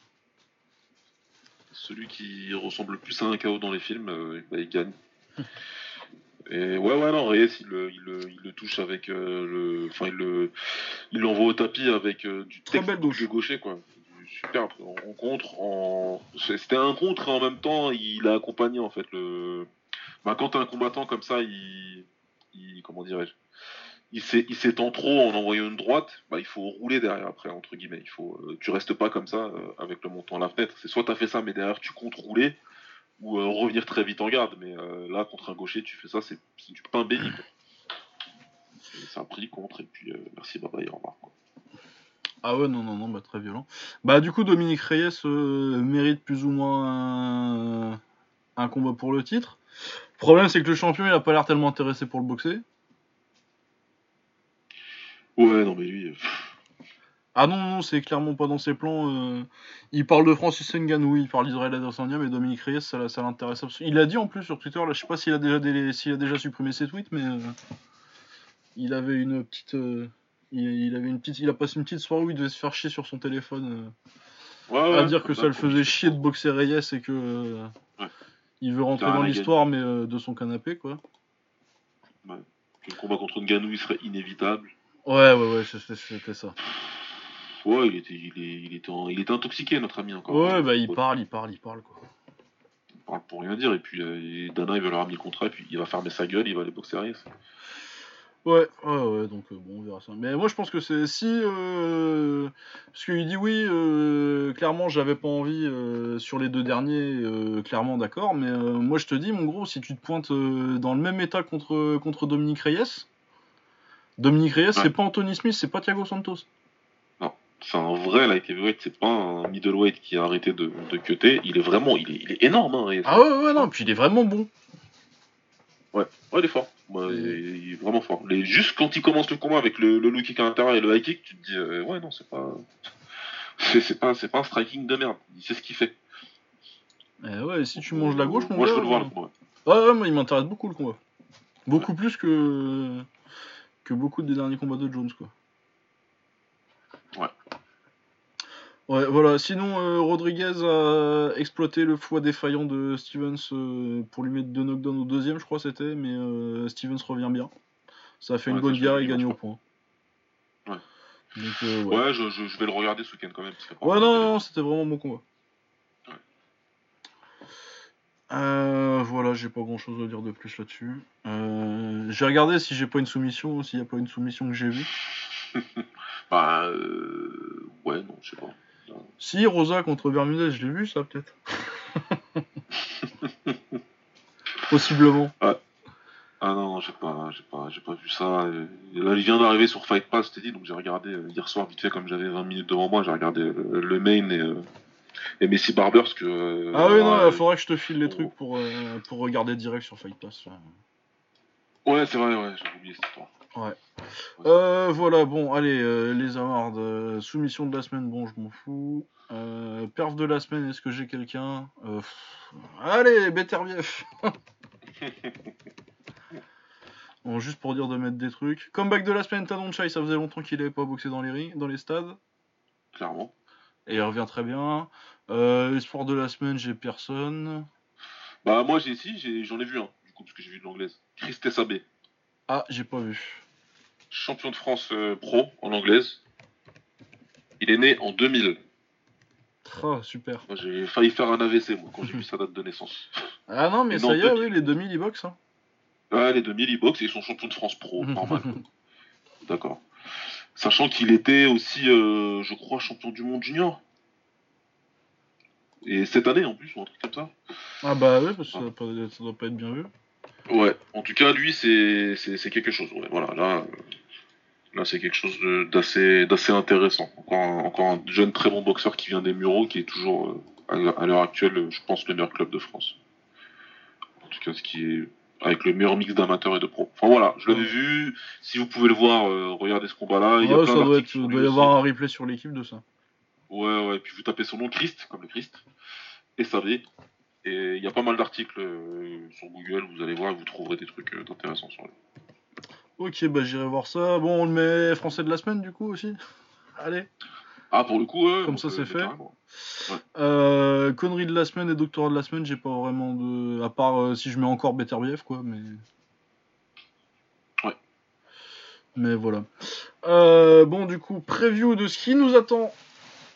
Celui qui ressemble le plus à un KO dans les films, euh, bah, il gagne. Et ouais, ouais, non, Reyes, il, le- il, le- il le touche avec euh, le. Enfin, il le- il l'envoie au tapis avec euh, du Très belle gauche. de gaucher, quoi. Du Superbe. En, contre, en. C'était un contre et en même temps, il a accompagné, en fait, le. Bah, quand un combattant comme ça, il. il comment dirais-je il s'é- il s'étend trop en envoyant une droite, bah, il faut rouler derrière après, entre guillemets. Il faut, euh, tu restes pas comme ça euh, avec le montant à la fenêtre. C'est soit tu as fait ça, mais derrière tu comptes rouler, ou euh, revenir très vite en garde. Mais là, contre un gaucher, tu fais ça, c'est c'est du pain béni. Ça a pris contre, et puis merci, bye bye, au revoir. Ah ouais, non, non, non, bah très violent. Bah du coup, Dominique Reyes mérite plus ou moins un... un combat pour le titre. Problème, c'est que le champion, il a pas l'air tellement intéressé pour le boxer. Ouais, non, mais lui, euh, pff, Ah non, non, c'est clairement pas dans ses plans. euh, Il parle de Francis Ngannou, il parle d'Israël Adesanya, mais Dominique Reyes, ça, ça l'intéresse absolument. Il a dit en plus sur Twitter, là, je sais pas s'il a déjà a déjà supprimé ses tweets, mais euh, il avait une petite, euh, il, il avait une petite, il a passé une petite soirée où il devait se faire chier sur son téléphone ouais, euh, à ouais, dire que comme ça le faisait chier de boxer Reyes et que Ouais. il veut rentrer dans l'histoire, mais de son canapé, quoi. le combat contre Ngannou, il serait inévitable. Ouais, ouais, ouais, c'était ça. Ouais, il était, il, est- il était, en- il était intoxiqué, notre ami, encore. Ouais, bah il parle, il parle, il parle, quoi. Il parle pour rien dire, et puis euh, Dana, il va leur ramener le contrat, et puis il va fermer sa gueule, il va aller boxer Reyes. Ouais, ouais, ouais, donc euh, bon, on verra ça. Mais moi, je pense que c'est si. euh, Parce qu'il dit oui, euh, clairement, j'avais pas envie sur les deux derniers, clairement, d'accord. Mais moi, je te dis, mon gros, si tu te pointes dans le même état contre, contre Dominique Reyes, Dominique Reyes, c'est pas Anthony Smith, c'est pas Thiago Santos. C'est un vrai light heavyweight, c'est pas un middleweight qui a arrêté de, de cutter. Il est vraiment, il est, il est énorme, hein, Reyes. Ah ouais, ouais, non, puis il est vraiment bon. Ouais, il est fort. Ouais, il est vraiment fort. Les, juste quand il commence le combat avec le, le low kick à l'intérieur et le high kick, tu te dis, euh, ouais, non, c'est pas. C'est c'est pas, c'est pas un striking de merde. Il sait ce qu'il fait. Eh ouais, et si tu manges la gauche, mon Moi, je gars, veux le voir euh, le combat. Ouais, ouais, moi, il m'intéresse beaucoup le combat. Beaucoup plus que que beaucoup des derniers combats de Jones, quoi. Ouais. Ouais, voilà. Sinon, euh, Rodriguez a exploité le foie défaillant de Stevens euh, pour lui mettre deux knockdowns au deuxième, je crois c'était, mais euh, Stevens revient bien. Ça a fait Ouais, une bonne guerre et gagne au point. Ouais. Donc, ouais. Ouais, je, je, je vais le regarder ce week-end quand même. Ouais, non, non, c'était vraiment bon combat. Ouais. Euh, voilà, j'ai pas grand chose à dire de plus là-dessus. Euh, j'ai regardé si j'ai pas une soumission, s'il y a pas une soumission que j'ai vue. Bah, euh... ouais, non, je sais pas. Si, Rosa contre Bermudez, je l'ai vu ça peut-être. Possiblement. Ah non, non, j'ai pas, j'ai pas, j'ai pas vu ça. Et là, il vient d'arriver sur Fight Pass, t'es dit, donc j'ai regardé euh, hier soir vite fait comme j'avais 20 minutes devant moi, j'ai regardé le, le main et, et Messi Barber parce que. euh, Ah oui, non, il faudrait que je te file les trucs pour, euh, pour regarder direct sur Fight Pass. Ouais, c'est vrai, ouais, j'avais oublié cette histoire. Euh, voilà, bon, allez, euh, les awards. euh, soumission de la semaine, bon, je m'en fous. Perf de la semaine, est-ce que j'ai quelqu'un? Pff, Allez, Beterbiev Bon, juste pour dire de mettre des trucs. Comeback de la semaine, Tadon Chai, ça faisait longtemps qu'il avait pas boxé dans les, ri- dans les stades. Clairement. Et il revient très bien. Euh, espoir de la semaine, j'ai personne. Bah, moi, j'ai ici, j'en ai, vu un, du coup, parce que j'ai vu de l'anglaise. Chris Tessabé, Ah, j'ai pas vu. champion de France euh, pro en anglaise. Il est né en 2000. Ah, super. J'ai failli faire un AVC, moi, quand j'ai vu sa date de naissance. Ah non, mais Et ça non, y est, oui, les 2000 ils boxent. Hein. Ouais, les 2000, il boxe et ils sont champions de France pro, normal. D'accord. Sachant qu'il était aussi, euh, je crois, champion du monde junior. Et cette année en plus, ou un truc comme ça. ah bah oui, parce que ça doit, pas, ça doit pas être bien vu. Ouais, en tout cas, lui, c'est c'est- c'est quelque chose. Ouais, voilà, là, euh, là c'est quelque chose de- d'assez d'assez intéressant. Encore un, encore un jeune très bon boxeur qui vient des Mureaux, qui est toujours, euh, à l'heure- actuelle, je pense, le meilleur club de France. En tout cas, ce qui est avec le meilleur mix d'amateurs et de pros. Enfin voilà, je l'avais Ouais. vu. Si vous pouvez le voir, euh, regardez ce combat-là. Il y a plein ça doit, d'articles être, y aussi. avoir un replay sur l'équipe de ça. Ouais, ouais, puis vous tapez son nom Christ, comme le Christ, et savez, Et il y a pas mal d'articles euh, sur Google, vous allez voir, vous trouverez des trucs euh, intéressants sur lui. Ok, bah j'irai voir ça. Bon, on le met français de la semaine du coup aussi. Allez. Ah, pour le coup, Comme ça, peut- c'est fait. Euh, connerie de la semaine et doctorat de la semaine, j'ai pas vraiment de. À part euh, si je mets encore Beterbiev, quoi, mais. Ouais. Mais voilà. Euh, bon, du coup, preview de ce qui nous attend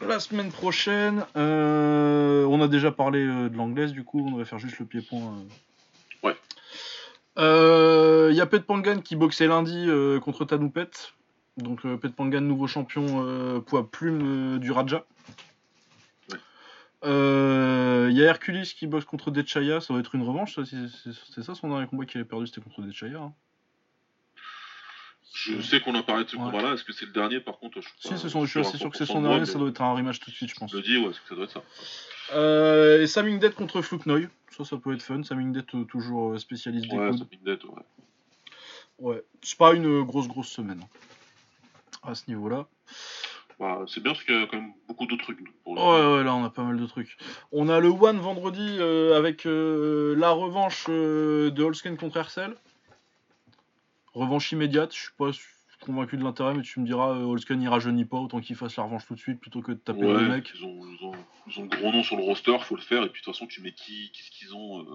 la semaine prochaine. Euh, on a déjà parlé euh, de l'anglaise, du coup, on va faire juste le pied-point. euh. Ouais. Euh, Il y a Pet Pangan qui boxait lundi euh, contre Tanoupet. Donc euh, Pet Pangan, nouveau champion euh, poids plume euh, du Raja. Euh, Il y a Hercules qui boxe contre Dechaya, ça va être une revanche, c'est- ça son dernier combat qu'il avait perdu, c'était contre Dechaya. hein. Je sais qu'on a parlé de ce Ouais. combat-là. Est-ce que c'est le dernier par contre je Si, pas c'est son, je suis assez sûr que c'est 100% son de dernier, ça doit être un rematch tout de suite, je pense. Je le dis, ouais, ça doit être ça. Euh, et Sam Ingdet contre Fluknoy, ça, ça peut être fun. Sam Ingdet, euh, toujours spécialiste des Ouais, coudes. ouais. Ouais, c'est pas une grosse, grosse semaine hein, à ce niveau-là. Bah, c'est bien parce qu'il y a quand même beaucoup d'autres trucs. Pour coup. Ouais, ouais, là on a pas mal de trucs. On a le One vendredi euh, avec euh, la revanche euh, de Holsken contre Hercel. Revanche immédiate, je suis pas convaincu de l'intérêt, mais tu me diras, Holsken il rajeunit pas, autant qu'il fasse la revanche tout de suite plutôt que de taper Ouais, le mec. Ils ont, ils, ont, ils ont gros nom sur le roster, faut le faire. Et puis de toute façon, tu mets qui, qu'est-ce qu'ils ont.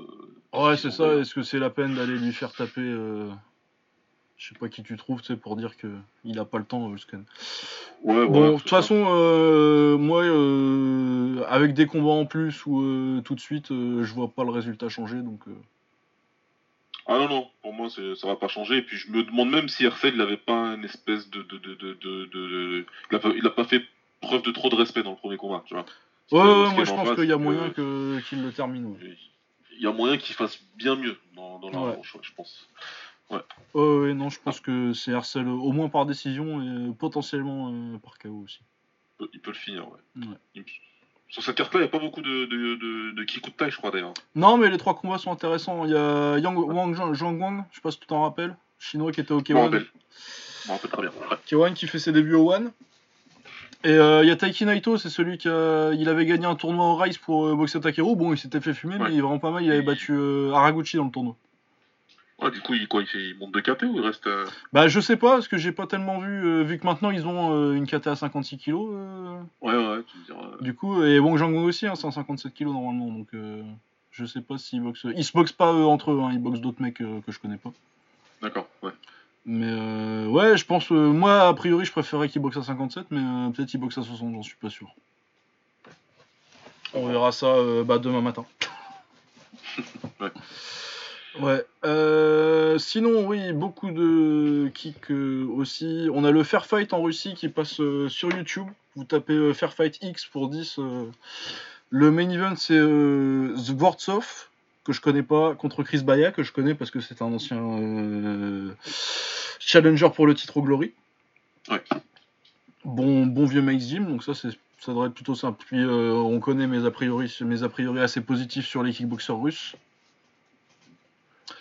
Ouais, c'est ça, est-ce que c'est la peine d'aller lui faire taper Je sais pas qui tu trouves, tu pour dire que il a pas le temps. Ouais, Bon, de toute façon, euh, moi, euh, avec des combats en plus ou euh, tout de suite, je vois pas le résultat changer, donc. Ah non, non, pour moi, ça va pas changer. Et puis je me demande même si Herfeld n'avait pas une espèce de. Il, a pas, il a pas fait preuve de trop de respect dans le premier combat, tu vois. Ouais, ouais, moi je en pense qu'il y a moyen qu'il le termine. Il y a moyen qu'il fasse bien mieux dans, dans la revanche, je pense. Ouais, ouais, non, je pense que c'est euh, au moins par décision et euh, potentiellement euh, par KO aussi. Il peut, il peut le finir, ouais. Sur cette carte-là, il n'y a pas beaucoup de, de, de, de kick ou de taille, je crois d'ailleurs. Non, mais les trois combats sont intéressants. Il y a Yang Wang Zhang Wang, je sais pas si tu t'en rappelles, chinois qui était au Je m'en K1, rappelle. Je m'en rappelle très bien. Ouais. K1 qui fait ses débuts au One. Et euh, il y a Taiki Naito, c'est celui qui a- il avait gagné un tournoi au Rise pour euh, boxer Takeru. Bon, il s'était fait fumer, mais il est vraiment pas mal. Il avait battu Haraguchi dans le tournoi. Ouais, du coup, il, quoi, il, fait, il monte de KT ou il reste. euh, Bah, je sais pas, parce que j'ai pas tellement vu, euh, vu que maintenant ils ont euh, une KT à 56 kg. Ouais, ouais, tu diras. euh, Du coup, et Wang Zhang aussi, hein, 157 kg normalement, donc euh, je sais pas s'ils boxent. Ils se boxent pas eux, entre eux, hein, ils boxent d'autres mecs que je connais pas. D'accord, ouais. Mais ouais, je pense, moi a priori, je préférerais qu'ils boxent à 57, mais peut-être qu'ils boxent à 60, j'en suis pas sûr. On verra ça bah, demain matin. Ouais. Ouais. euh, sinon, oui, beaucoup de kicks euh, aussi. On a le Fair Fight en Russie qui passe euh, sur YouTube. Vous tapez Fair Fight X pour 10. euh. Le main event, c'est euh, Zvortsov, que je connais pas, contre Chris Baya, que je connais parce que c'est un ancien challenger pour le titre au Glory. Ouais. Bon, bon vieux Max Jim, donc ça, c'est, ça devrait être plutôt simple. Puis on connaît mes a, priori, mes a priori assez positifs sur les kickboxers russes.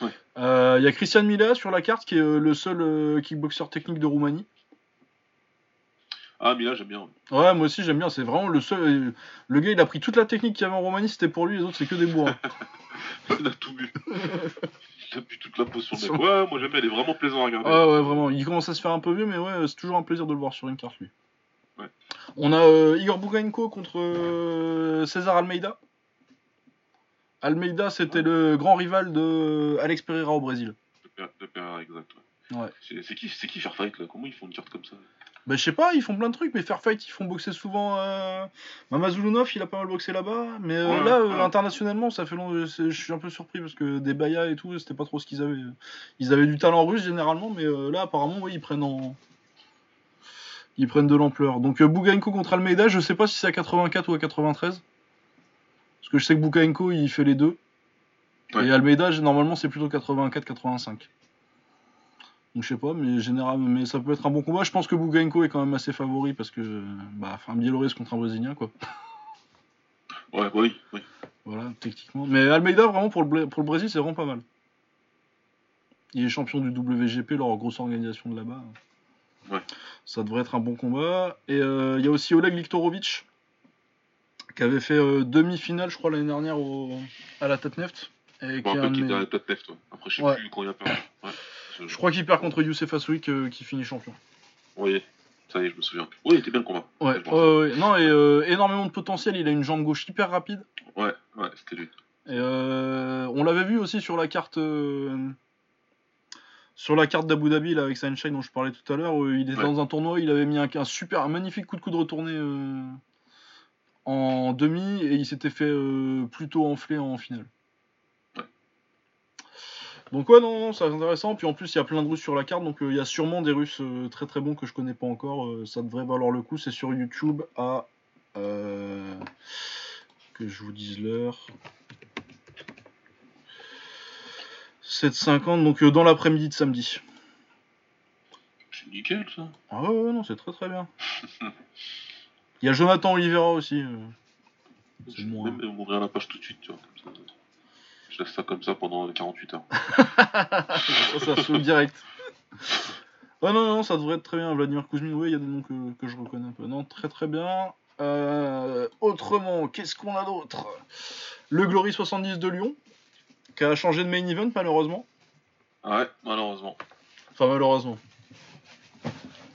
Ouais. Euh, Il y a Christian Mila sur la carte, qui est euh, le seul euh, kickboxer technique de Roumanie. Ah, mais là, j'aime bien. Ouais, moi aussi j'aime bien, c'est vraiment le seul. Le gars, il a pris toute la technique qu'il y avait en Roumanie, c'était pour lui, les autres, c'est que des bourrins. Il a tout bu. il a bu toute la potion mec. Ouais, moi j'aime bien, il est vraiment plaisant à regarder. Ah ouais, vraiment. Il commence à se faire un peu vieux, mais ouais, c'est toujours un plaisir de le voir sur une carte, lui. Ouais. On a euh, Igor Bugaenko contre euh, César Almeida. Almeida, c'était le grand rival de Alex Pereira au Brésil. De Pereira, exact. Ouais. Ouais. C'est qui, c'est qui Fair Fight là? Comment ils font une carte comme ça? Bah, je sais pas, ils font plein de trucs, mais Fair Fight, ils font boxer souvent. Euh... Mamazulunov, il a pas mal boxé là-bas. Mais euh, Ouais, là, euh, internationalement, ça fait long. Je suis un peu surpris parce que des Baya et tout, c'était pas trop ce qu'ils avaient. Ils avaient du talent russe généralement, mais euh, là, apparemment, oui, ils prennent en. Ils prennent de l'ampleur. Donc, euh, Bugaenko contre Almeida, je sais pas si c'est à 84 ou à 93. Parce que je sais que Bugaenko, il fait les deux. Ouais. Et Almeida, normalement, c'est plutôt 84-85. Donc je sais pas, mais général, mais ça peut être un bon combat. Je pense que Bugaenko est quand même assez favori parce que bah, enfin, un Biélorusse contre un Brésilien quoi. Ouais, oui, oui. Voilà, techniquement. Mais Almeida vraiment pour le, pour le Brésil c'est vraiment pas mal. Il est champion du WGP, leur grosse organisation de là-bas. Ouais. Ça devrait être un bon combat. Et euh, il y a aussi Oleg Liktorovic qui avait fait euh, demi-finale, je crois, l'année dernière au... à la Tatneft. Et qui un mes- à la tête neft, ouais. Après, je sais Ouais. plus quand il a perdu. Ouais. Je, Je crois qu'il perd contre Youssef Assoui euh, qui finit champion. Oui, ça y est, je me souviens. Oui, il était bien le combat. Ouais, non, et euh, énormément de potentiel. Il a une jambe gauche hyper rapide. Ouais, ouais, c'était lui. Et euh, on l'avait vu aussi sur la carte. Sur la carte d'Abu Dhabi là, avec Sunshine dont je parlais tout à l'heure, il était Ouais. dans un tournoi, il avait mis un, un super, un magnifique coup de coude retourné euh, en demi et il s'était fait euh, plutôt enfler en finale. Donc ouais non, non c'est intéressant. Puis en plus il y a plein de Russes sur la carte, donc euh, il y a sûrement des Russes euh, très très bons que je connais pas encore. euh, ça devrait valoir le coup. C'est sur YouTube à que je vous dise l'heure. 7h50, donc dans l'après-midi de samedi. C'est nickel, ça. Ah ouais, ouais, non, c'est très très bien. Il y a Jonathan Oliveira aussi. euh. Je vais même ouvrir la page tout de suite, tu vois. Comme ça. Je laisse ça comme ça pendant 48 heures. ça, ça se fait direct. Ouais, non, non, ça devrait être très bien. Vladimir Kuzmin, oui, il y a des noms que, que je reconnais un peu. Non, très très bien. Euh, autrement, qu'est-ce qu'on a d'autre? Le Glory 70 de Lyon, qui a changé de main event malheureusement. Ah ouais, malheureusement. Enfin, malheureusement.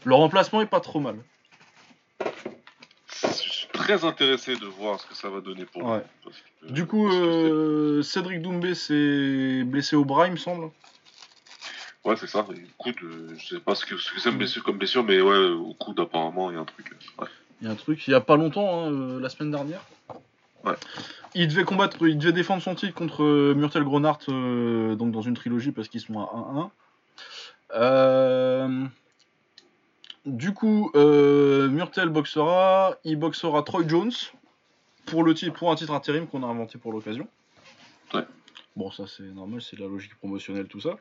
Le remplacement est pas trop mal. Je suis très intéressé de voir ce que ça va donner pour Ouais. lui, que- Du coup, euh, Cédric Doumbé s'est blessé au bras, il me semble. Ouais, c'est ça. Écoute, euh, je sais pas ce que ce que c'est blessure comme blessure, mais ouais, au coude, apparemment, il y a un truc. Ouais. Il y a un truc, il y a pas longtemps, hein, euh, la semaine dernière. Ouais. Il devait combattre, il devait défendre son titre contre euh, Murtel Gronart, euh, donc dans une trilogie parce qu'ils sont à 1-1. Euh, Du coup, euh, Murtel boxera, il boxera Troy Jones pour, le titre, pour un titre intérim qu'on a inventé pour l'occasion. Ouais. Bon, ça c'est normal, c'est de la logique promotionnelle, tout ça.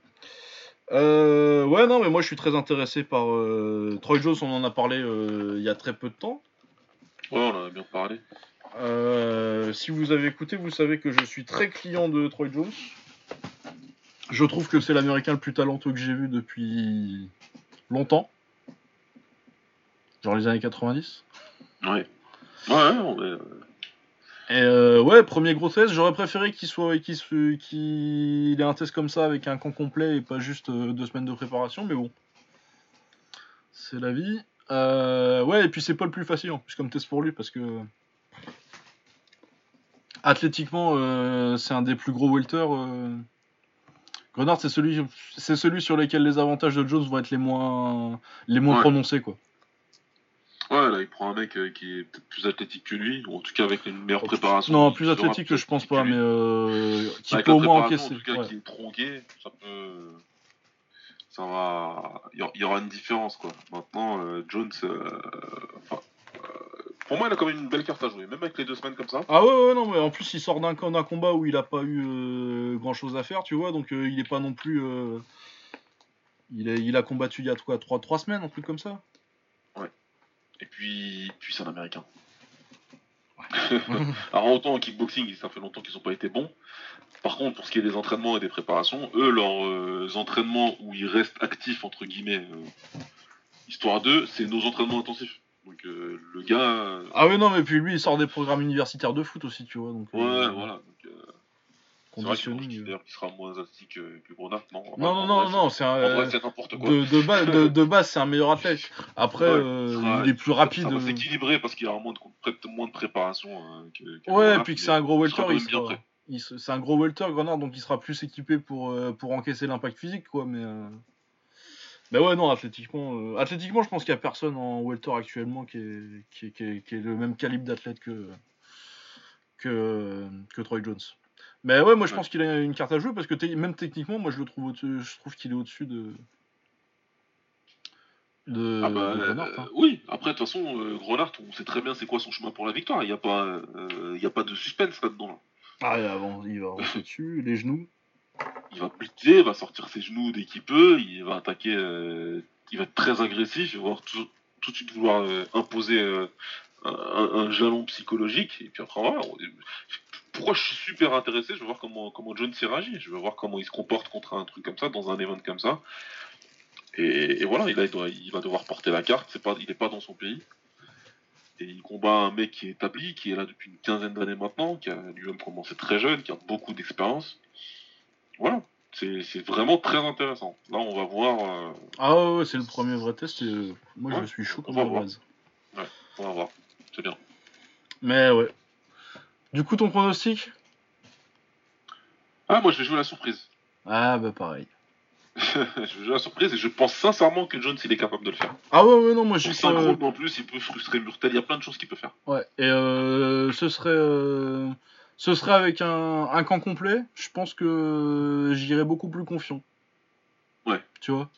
Euh, ouais, non, mais moi je suis très intéressé par euh, Troy Jones, on en a parlé euh, il y a très peu de temps. Ouais, on en a bien parlé. Si vous avez écouté, vous savez que je suis très client de Troy Jones. Je trouve que c'est l'américain le plus talentueux que j'ai vu depuis longtemps. Genre les années 90. Ouais. Ouais, ouais, on est, euh, Et euh, ouais, premier gros test, j'aurais préféré qu'il soit qu'il ait un test comme ça avec un camp complet et pas juste euh, deux semaines de préparation, mais bon. C'est la vie. Euh, ouais, et puis c'est pas le plus facile en plus comme test pour lui parce que athlétiquement, euh, c'est un des plus gros welters. Grenard, c'est celui, c'est celui sur lequel les avantages de Jones vont être les moins, les moins Ouais. prononcés quoi. Là, il prend un mec euh, qui est peut-être plus athlétique que lui, ou en tout cas avec une meilleure préparation. Non, plus athlétique que je pense pas, mais euh, qui Avec peut au moins encaisser. En tout cas, ouais. qui est tronqué, ça peut. Ça va. Il y aura- une différence, quoi. Maintenant, euh, Jones. euh, enfin, pour moi, il a quand même une belle carte à jouer, même avec les deux semaines comme ça. Ah ouais, ouais, non, mais en plus il sort d'un combat où il a pas eu grand chose à faire, tu vois, donc il est pas non plus. il, a, il a combattu il y a quoi, 3, trois semaines, un truc comme ça Et puis, puis c'est un américain. Alors, autant en kickboxing, ça fait longtemps qu'ils n'ont pas été bons. Par contre, pour ce qui est des entraînements et des préparations, eux, leurs euh, entraînements où ils restent actifs, entre guillemets, euh, histoire d'eux, c'est nos entraînements intensifs. Donc, euh, le gars. Ah ouais, non, mais puis lui il sort des programmes universitaires de foot aussi, tu vois, donc. Ouais, voilà. Donc, c'est vrai Conditioning. euh. qu'il sera moins athlétique que, que. Non, Non, non, non, non, c'est euh, c'est n'importe quoi. de, de, base, de, de base, c'est un meilleur athlète. Après, Ouais, euh, sera- il est plus rapide. Va euh, s'équilibrer parce qu'il aura moins de, moins de préparation euh, que, que Ouais, Grenard, puis que c'est un gros welter, il sera- se- c'est un gros welter, Grenard, donc il sera plus équipé pour, euh, pour encaisser l'impact physique, quoi. Mais, mais ouais, non, athlétiquement, athlétiquement, je pense qu'il n'y a personne en welter actuellement qui est, qui est, qui est- qui est le même calibre d'athlète que, que, que Troy Jones. Mais ouais, moi je Ouais. pense qu'il a une carte à jouer parce que même techniquement, moi je le trouve, au-dessus- je trouve qu'il est au-dessus de. de, Ah bah, de euh, Grenard, hein. oui, après, de toute façon, euh, Grenard, on sait très bien c'est quoi son chemin pour la victoire. Il n'y a, pas, euh, y a pas de suspense là-dedans. là. Ah, et avant, il va avancer dessus, les genoux. Il va blitzer, il va sortir ses genoux dès qu'il peut, il va attaquer, euh, il va être très agressif, il va tout, tout de suite vouloir imposer un, un jalon psychologique. Et puis après, voilà, on- pourquoi je suis super intéressé Je veux voir comment, comment John s'y réagit, je veux voir comment il se comporte contre un truc comme ça, dans un event comme ça. Et, et voilà, il, a- il doit- il va devoir porter la carte, c'est pas, il n'est pas dans son pays. Et il combat un mec qui est établi, qui est là depuis une quinzaine d'années maintenant, qui a lui-même commencé très jeune, qui a beaucoup d'expérience. Voilà. C'est vraiment très intéressant. Là, on va voir. euh, Ah ouais, ouais, c'est le premier vrai test et euh, moi je Ouais, suis chaud on comme va un voir. braise. on va voir. C'est bien. Mais ouais. Du coup, ton pronostic? Ah, moi, je vais jouer la surprise. Ah bah pareil. je vais jouer la surprise et je pense sincèrement que Jones, il est capable de le faire. Ah ouais, ouais, non, moi je Pour dis 5 que... rounds en plus, il peut frustrer Murtel. Il y a plein de choses qu'il peut faire. Ouais, et euh, ce serait... euh, Ce serait avec un, un camp complet, je pense que j'irais beaucoup plus confiant. Ouais. Tu vois?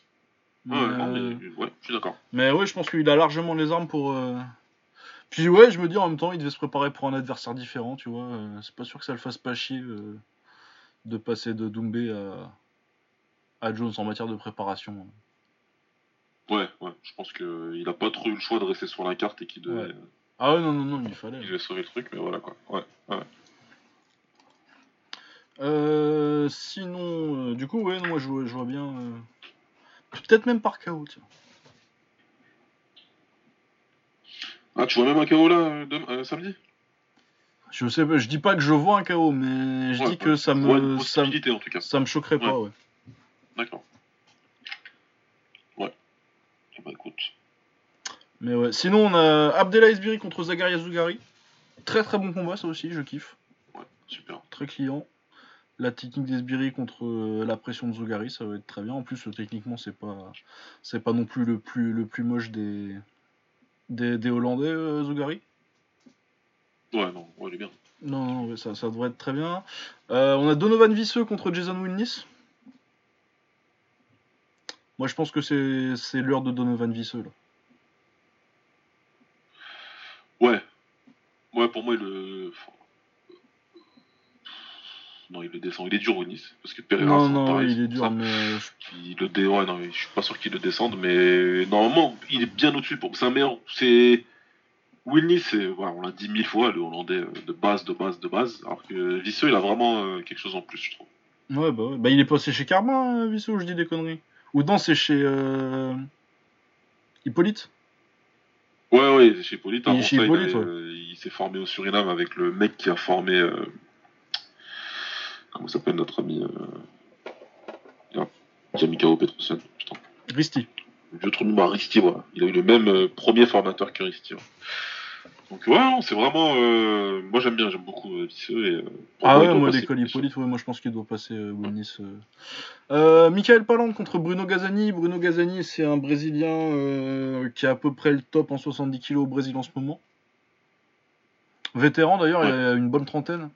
Ouais, mais, non, euh, mais, ouais, je suis d'accord. mais ouais, je pense qu'il a largement les armes pour... euh, Puis ouais, je me dis en même temps, il devait se préparer pour un adversaire différent, tu vois. euh, C'est pas sûr que ça le fasse pas chier euh, de passer de Doumbé à... à Jones en matière de préparation. Ouais, ouais. Je pense qu'il a pas trop eu le choix de rester sur la carte et qu'il devait, Ouais. Ah ouais, non, non, non, il fallait. il devait sauver le truc, mais voilà quoi. Ouais. Euh, sinon, euh, du coup, ouais, non, moi je vois, je vois bien. euh, Peut-être même par KO, tiens. Ah, tu vois même un KO là, euh, demain- euh, samedi? Je sais je dis pas que je vois un KO, mais je Ouais, dis que ça me, ça, me- possibilité en tout cas. ça me choquerait pas, ouais. D'accord. Ouais. Ah Bah écoute. Mais ouais. Sinon, on a Abdelaziz Isbiri contre Zagaria Zougari. Très très bon combat, ça aussi, je kiffe. Ouais, super. Très client. La technique d'Esbiri contre euh, la pression de Zougari, ça va être très bien. En plus, euh, techniquement, c'est pas, c'est pas non plus le plus, le plus moche des, des, des Hollandais, euh, Zougari. Ouais, non, ouais, il est bien. Non, non, ça, ça devrait être très bien. Euh, on a Donovan Visseux contre Jason Wilnis. Moi, je pense que c'est c'est l'heure de Donovan Visseux. Là. Ouais. Ouais, pour moi, il le. Non, il le descend. Il est dur au Nice. Parce que Pereira, Non, c'est non, pareil, il est c'est dur, ça. mais Il le dé... ouais, non, je suis pas sûr qu'il le descende, mais normalement, il est bien au-dessus. Pour... C'est un meilleur. C'est. Wilny, c'est. Voilà, on l'a dit mille fois, le Hollandais euh, de base, de base, de base. Alors que Visseux, il a vraiment euh, quelque chose en plus, je trouve. ouais, bah, ouais. bah, il est passé chez Carmin, euh, Visseux, ou je dis des conneries. Ou non, c'est chez euh, Hippolyte. Ouais, ouais, chez Hippolyte. Il est Avant chez ça, Hippolyte, il s'est formé au Suriname avec le mec qui a formé. Comment s'appelle notre ami euh... ah. Putain. Risti. Le vieux trou de Risti, voilà. Il a eu le même euh, premier formateur que Risti. ouais. Donc, ouais, c'est vraiment. euh, Moi, j'aime bien, j'aime beaucoup euh, Visseux. Et, Ah ouais, moi, l'école. Hippolyte, ouais, moi je pense qu'il doit passer euh. Euh, Michael Palande contre Bruno Gazani. Bruno Gazani, c'est un Brésilien qui a à peu près le top en 70 kg au Brésil en ce moment. Vétéran d'ailleurs, il a une bonne trentaine.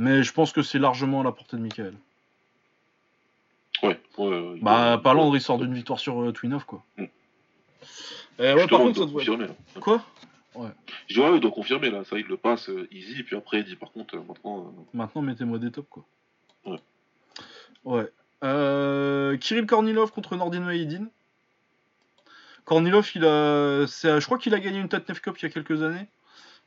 Mais je pense que c'est largement à la portée de Michael. Ouais, ouais. ouais, Bah, doit- Palande, il sort d'une victoire sur euh, Twin Off, quoi. Mm. Euh, ouais, par contre, ça confirmer, là. Quoi? Je dis, ouais, il doit confirmer, là. Ça, il le passe euh, easy. Et puis après, il dit, par contre, euh, maintenant. euh, Maintenant, mettez-moi des tops, quoi. Ouais. Ouais. Euh, Kirill Kornilov contre Nordin Maïdine. Kornilov, il a, c'est- je crois qu'il a gagné une Tatnef Cup il y a quelques années,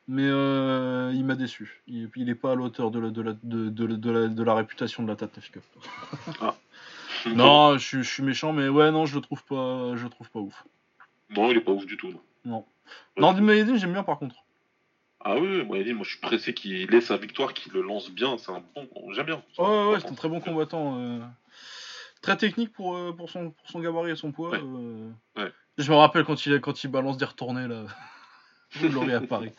mais euh, il m'a déçu. Il, il est pas à la hauteur de la, de la, de, de la- de la, de la réputation de la Tatnef Cup. Non, je, suis- je suis méchant, mais ouais, non, je le trouve pas, je le trouve pas ouf. Non, il est pas ouf du tout. Non. Non. Ouais. Nordin Maïdine, j'aime bien par contre. Ah oui, oui, moi, je suis pressé qu'il ait sa victoire, qu'il le lance bien, c'est un bon. J'aime bien. Ouais, ouais, ouais, c'est un très bon combattant. euh, Très technique pour, euh, pour, son, pour son gabarit et son poids. Ouais. Ouais. Je me rappelle quand il, quand il balance des retournés là. Vous l'aurez à Paris.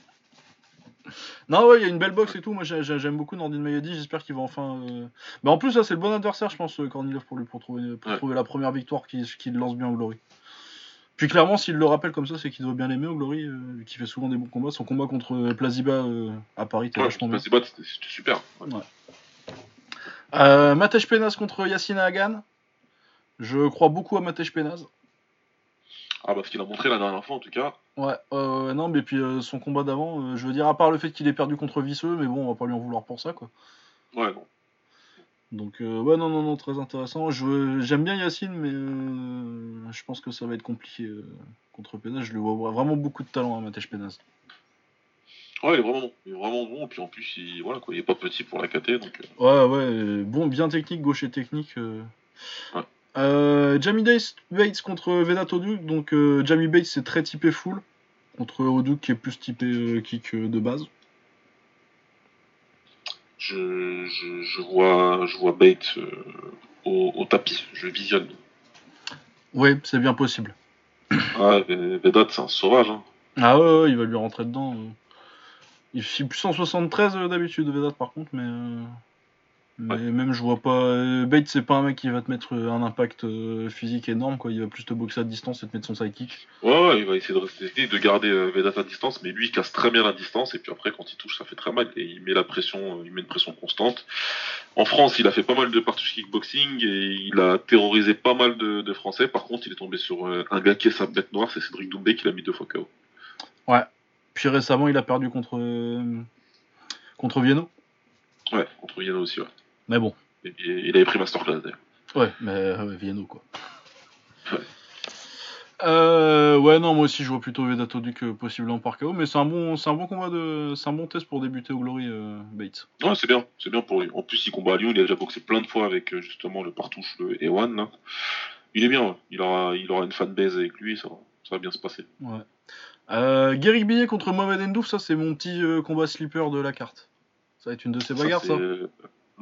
Non, ouais, il y a une belle boxe et tout. Moi, j'ai- j'ai- j'aime beaucoup Nordin Mayedi. J'espère qu'il va enfin. euh, Mais en plus, là, c'est le bon adversaire, je pense, euh, Kornilov, pour lui, pour trouver, pour Ouais. trouver la première victoire qui, qui lance bien au Glory. Puis clairement, s'il le rappelle comme ça, c'est qu'il doit bien l'aimer au Glory, euh, vu qu'il fait souvent des bons combats. Son combat contre euh, Plaziba euh, à Paris, Ouais, vachement bien. c'était super. Ouais. Euh, Matej Penaz contre Yassine Hagan. Je crois beaucoup à Matej Penaz. Ah, bah, ce qu'il a montré la dernière fois, en tout cas. Ouais, euh, non, mais puis euh, son combat d'avant, euh, je veux dire, à part le fait qu'il ait perdu contre Visseux, mais bon, on va pas lui en vouloir pour ça, quoi. Ouais, non. Donc, euh, ouais, non, non, non, très intéressant. J'aime bien Yacine, mais euh, je pense que ça va être compliqué contre Penaz. Je le vois vraiment beaucoup de talent à Matej Penaz. Ouais, il est vraiment bon. Il est vraiment bon. Puis en plus, il, voilà, quoi, il est pas petit pour la KT. Donc, euh, Ouais, ouais, bon, bien technique, gaucher technique. Ouais. Euh, Jamie Dace- Bates contre Vedat Odu. Donc, euh, Jamie Bates, c'est très typé full. contre Oduk qui est plus typé euh, kick euh, de base. Je, je, je vois, je vois Bates euh, au, au tapis, je visionne. Oui, c'est bien possible. Ah, Vedat, c'est un sauvage. Hein. Ah ouais, ouais, il va lui rentrer dedans. euh. Il fait plus 173 euh, d'habitude, Vedat, par contre, mais. Mais même, je vois pas. euh, Bates, c'est pas un mec qui va te mettre euh, un impact euh, physique énorme, quoi. Il va plus te boxer à distance et te mettre son sidekick. Ouais, ouais, il va essayer de rester, de garder Vedat à distance, mais lui, il casse très bien la distance, et puis après, quand il touche, ça fait très mal, et il met la pression, il met une pression constante. En France, il a fait pas mal de parties kickboxing, et il a terrorisé pas mal de, de Français. Par contre, il est tombé sur un gars qui est sa bête noire, c'est Cédric Doumbé qui l'a mis deux fois KO. Puis récemment, il a perdu contre. contre Vienno. Ouais, contre Yana aussi, ouais. Mais bon. Et, et il avait pris Masterclass, d'ailleurs. Ouais, mais euh, Vienno, quoi. Ouais. Euh, ouais, non, moi aussi, je vois plutôt Vedat Oduk euh, possiblement par KO, mais c'est un bon, c'est un bon combat de, c'est un bon test pour débuter au Glory, euh, Bates. Ouais, c'est bien, c'est bien pour lui. En plus, il combat à Lyon, il a déjà boxé plein de fois avec euh, justement le partouche, le Ewan, là. Il est bien, ouais. il aura, il aura une fanbase avec lui, ça va, ça va bien se passer. Ouais. Euh, Guéric Billet contre Mohamed Endouf, ça c'est mon petit combat slipper de la carte. Ça va être une de ces bagarres, ça.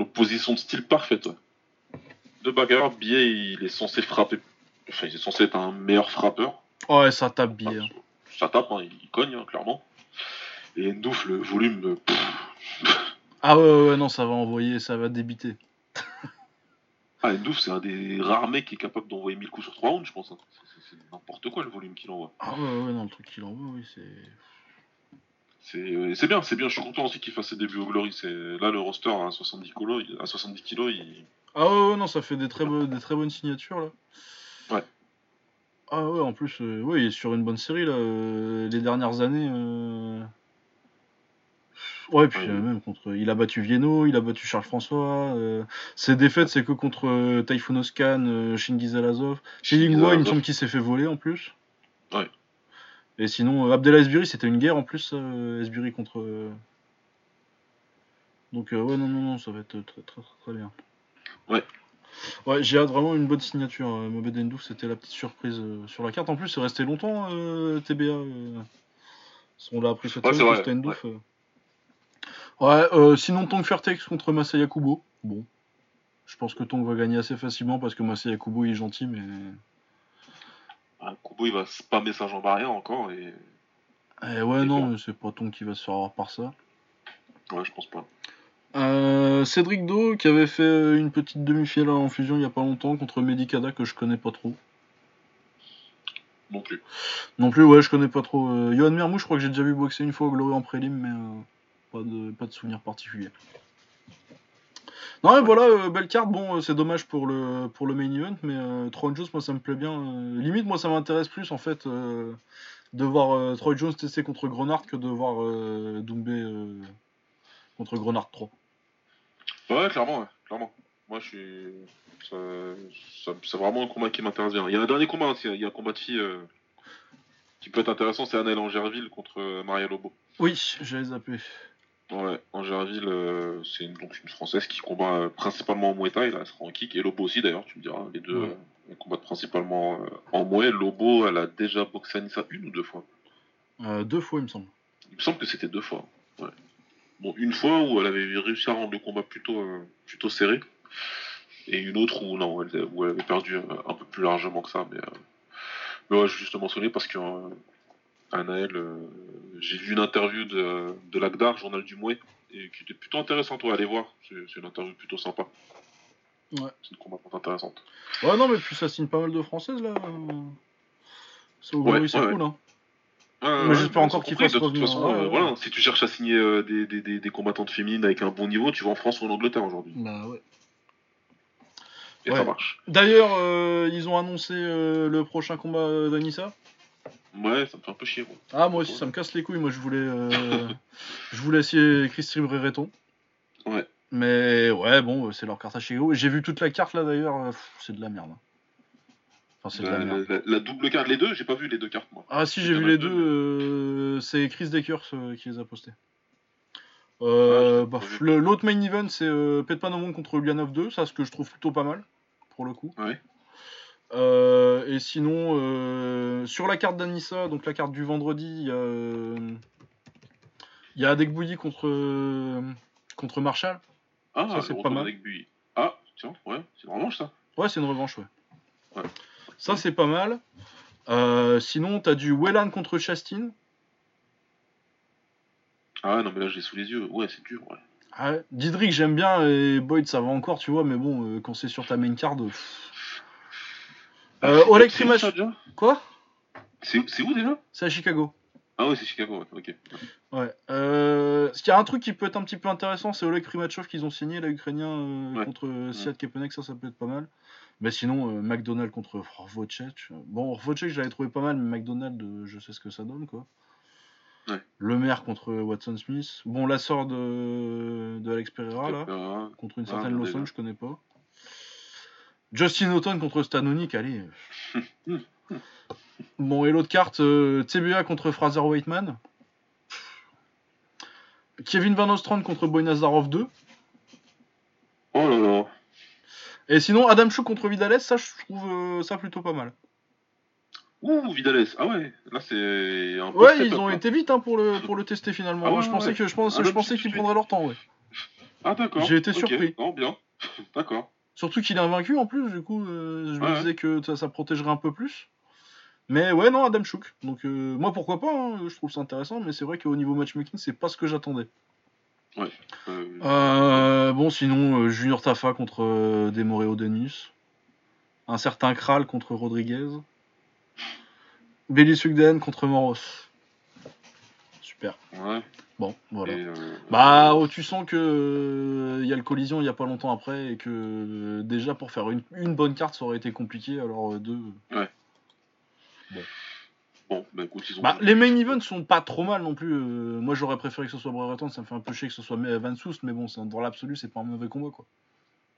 L'opposition de style parfaite. ouais. De bagarre, Billet, il est censé frapper. Enfin, il est censé être un meilleur frappeur. Ouais, ça tape Billet. hein. Ça tape, hein, il cogne, hein, clairement. Et Ndouf, le volume. euh, pff. Ah ouais, ouais, ouais, non, ça va envoyer, ça va débiter. Ah, Ndouf, c'est un des rares mecs qui est capable d'envoyer 1000 coups sur 3 rounds, je pense. hein. C'est n'importe quoi le volume qu'il envoie. Ah ouais, ouais, non, le truc qu'il envoie, oui, c'est. C'est euh, c'est bien, c'est bien. Je suis content aussi qu'il fasse ses débuts au Glory. C'est là le roster à 70 kilos, il- à 70 kilos, il... Ah ouais, ouais, non, ça fait des très, bo- des très bonnes signatures là. Ouais. Ah ouais, en plus, euh, ouais, il est sur une bonne série là. euh, les dernières années. euh, Ouais, puis Ouais, même contre. Il a battu Vienno, il a battu Charles François. euh, Ses défaites, c'est que contre Typhoon Oscan, euh, Shingiz Alazov. Chez Lingua, il me semble qu'il s'est fait voler en plus. Ouais. Et sinon, euh, Esbiri, c'était une guerre en plus, euh, Esbiri contre. euh, Donc, euh, ouais, non, non, non, ça va être très, très, très, bien. Ouais. Ouais, j'ai hâte vraiment une bonne signature. Mohamed Endouf, c'était la petite surprise sur la carte. En plus, c'est resté longtemps, euh, TBA. euh. On l'a appris cette Ouais, semaine c'était Endouf. euh. Ouais, sinon, Tong Fairtex contre Masaya Kubo. Bon. Je pense que Tong va gagner assez facilement parce que Masaya Kubo il est gentil, mais. Ah, Kubo, il va spammer sa jambe arrière encore et. Eh ouais, C'est non, c'est pas Tong qui va se faire avoir par ça. Ouais, je pense pas. Euh, Cédric Do qui avait fait une petite demi-finale en fusion il y a pas longtemps contre Medicada que je connais pas trop. Non plus. Non plus, ouais, je connais pas trop. Euh, Johan Mermou, je crois que j'ai déjà vu boxer une fois au Glory en prélim, mais euh, pas, de, pas de souvenir particulier. Non, et voilà, euh, belle carte. Bon, euh, c'est dommage pour le, pour le main event, mais euh, Troy Jones, moi, ça me plaît bien. Limite, moi, ça m'intéresse plus, en fait, de voir Troy Jones tester contre Grenard que de voir Doumbé contre Grenard 3. Ouais, clairement, ouais, clairement. Moi, je suis. ça- ça- C'est vraiment un combat qui m'intéresse bien. Il y a un dernier combat aussi, il y a un combat de filles qui peut être intéressant, c'est Annelle Angerville contre Maria Lobo. Oui, j'allais zapper. Ouais, Angerville, euh, c'est une, donc une française qui combat euh, principalement en Muay Thai, là, elle sera en kick, et Lobo aussi d'ailleurs, tu me diras, les deux Ouais. euh, combattent principalement en Muay. Lobo, elle a déjà boxé Anissa une ou deux fois? Euh, deux fois, il me semble. Il me semble que c'était deux fois. Ouais. Bon, une fois où elle avait réussi à rendre le combat plutôt, plutôt serré, et une autre où non, elle, où elle avait perdu un peu plus largement que ça. Mais, euh, mais ouais, je suis juste mentionné parce que Anaël, euh, j'ai vu une interview de, de l'Agdar, journal du Mouet, et qui était plutôt intéressante. Ouais, allez voir, c'est une interview plutôt sympa. Ouais. C'est une combattante intéressante. Ouais, non, mais puis ça signe pas mal de françaises là. euh. C'est au Ouais, c'est cool, hein. Ouais, j'espère encore qu'il fasse De toute façon, euh, ouais. voilà, si tu cherches à signer euh, des, des, des, des combattantes féminines avec un bon niveau, tu vas en France ou en Angleterre aujourd'hui. Bah ouais. Et ça marche. D'ailleurs, euh, ils ont annoncé euh, le prochain combat euh, d'Anissa. Ouais, ça me fait un peu chier. Ah, moi aussi, ça me casse les couilles. Moi, je voulais, euh, je voulais essayer Christy Brereton. Ouais. Mais ouais, bon, euh, c'est leur carte à chez eux. J'ai vu toute la carte là d'ailleurs. euh, C'est de la merde. hein. Enfin, c'est de la La, merde. la- la double carte, les deux, j'ai pas vu les deux cartes moi. Ah si j'ai vu les deux, euh, c'est Chris Dekers euh, qui les a postés. Euh, Ah, bah, L'autre main event c'est Petpanomon contre Ulyanov 2, ça ce que je trouve plutôt pas mal pour le coup. Ouais. Euh, et sinon, euh, sur la carte d'Anissa, donc la carte du vendredi, il y a, euh, il y a Adek contre, contre Marshall. Ah, Ça, c'est pas mal. Ah, tiens, ouais, c'est une revanche ça. Ouais, c'est une revanche, ouais. Ouais. Ça, c'est pas mal. Euh, sinon, t'as du Wellan contre Chastin. Ah non, mais là, je l'ai sous les yeux. Ouais, c'est dur, ouais. Ah ouais. Didrik, j'aime bien, et Boyd, ça va encore, tu vois, mais bon, quand c'est sur ta main card. pff. Euh, Oleg déjà Quoi? C'est où déjà? C'est à Chicago. Ah ouais, c'est Chicago, ouais, ok. Ouais. Euh, ce qu'il y a un truc qui peut être un petit peu intéressant, c'est Oleg Primachov qu'ils ont signé, l'Ukrainien, euh, Ouais. contre euh, Siad Kepenek, ça, ça peut être pas mal. Mais sinon, euh, McDonald contre Vorvocek. Bon, Vorvocek, je l'avais trouvé pas mal, mais McDonald, euh, je sais ce que ça donne, quoi. Ouais. Le maire contre Watson Smith. Bon, la sort de, de Alex Pereira, là, Euh, contre une Ah, certaine. Lawson, je connais pas. Justin Houghton contre Stanonik, allez. bon, et l'autre carte, euh, TBA contre Fraser Waitman. Kevin Van Ostrand contre Boynazarov 2. Oh là là. Et sinon, Adam Chou contre Vidalès, ça, je trouve euh, ça plutôt pas mal. Ouh, Vidales. Ah ouais, là c'est un peu Ouais, ils ont là. été vite hein, pour, le, pour le tester finalement. Ah ouais, je pensais ouais. que je pense, Ah, je le pensais petit qu'ils prendraient leur temps, ouais. Ah d'accord. J'ai été surpris. Non, bien. d'accord. Surtout qu'il est invaincu en plus, du coup, euh, je me Ouais. disais que ça, ça protégerait un peu plus. Mais ouais, non, Adam Chouk. Donc, euh, moi, pourquoi pas, hein, je trouve ça intéressant, mais c'est vrai qu'au niveau matchmaking, c'est pas ce que j'attendais. Euh, Euh, bon, sinon, Junior Tafa contre Demoreo Denis. Un certain Kral contre Rodriguez. Billy Sugden contre Moros. Super. Ouais. Bon, voilà. et, euh, Bah, oh, tu sens que il y a le collision il y a pas longtemps après et que euh, déjà pour faire une, une bonne carte ça aurait été compliqué alors euh, deux. Bon, bah écoute, ils ont. Bah, les main events sont pas trop mal non plus. euh, moi j'aurais préféré que ce soit Brereton, ça me fait un peu chier que ce soit Van Soust, mais bon, c'est- dans l'absolu c'est pas un mauvais combat quoi.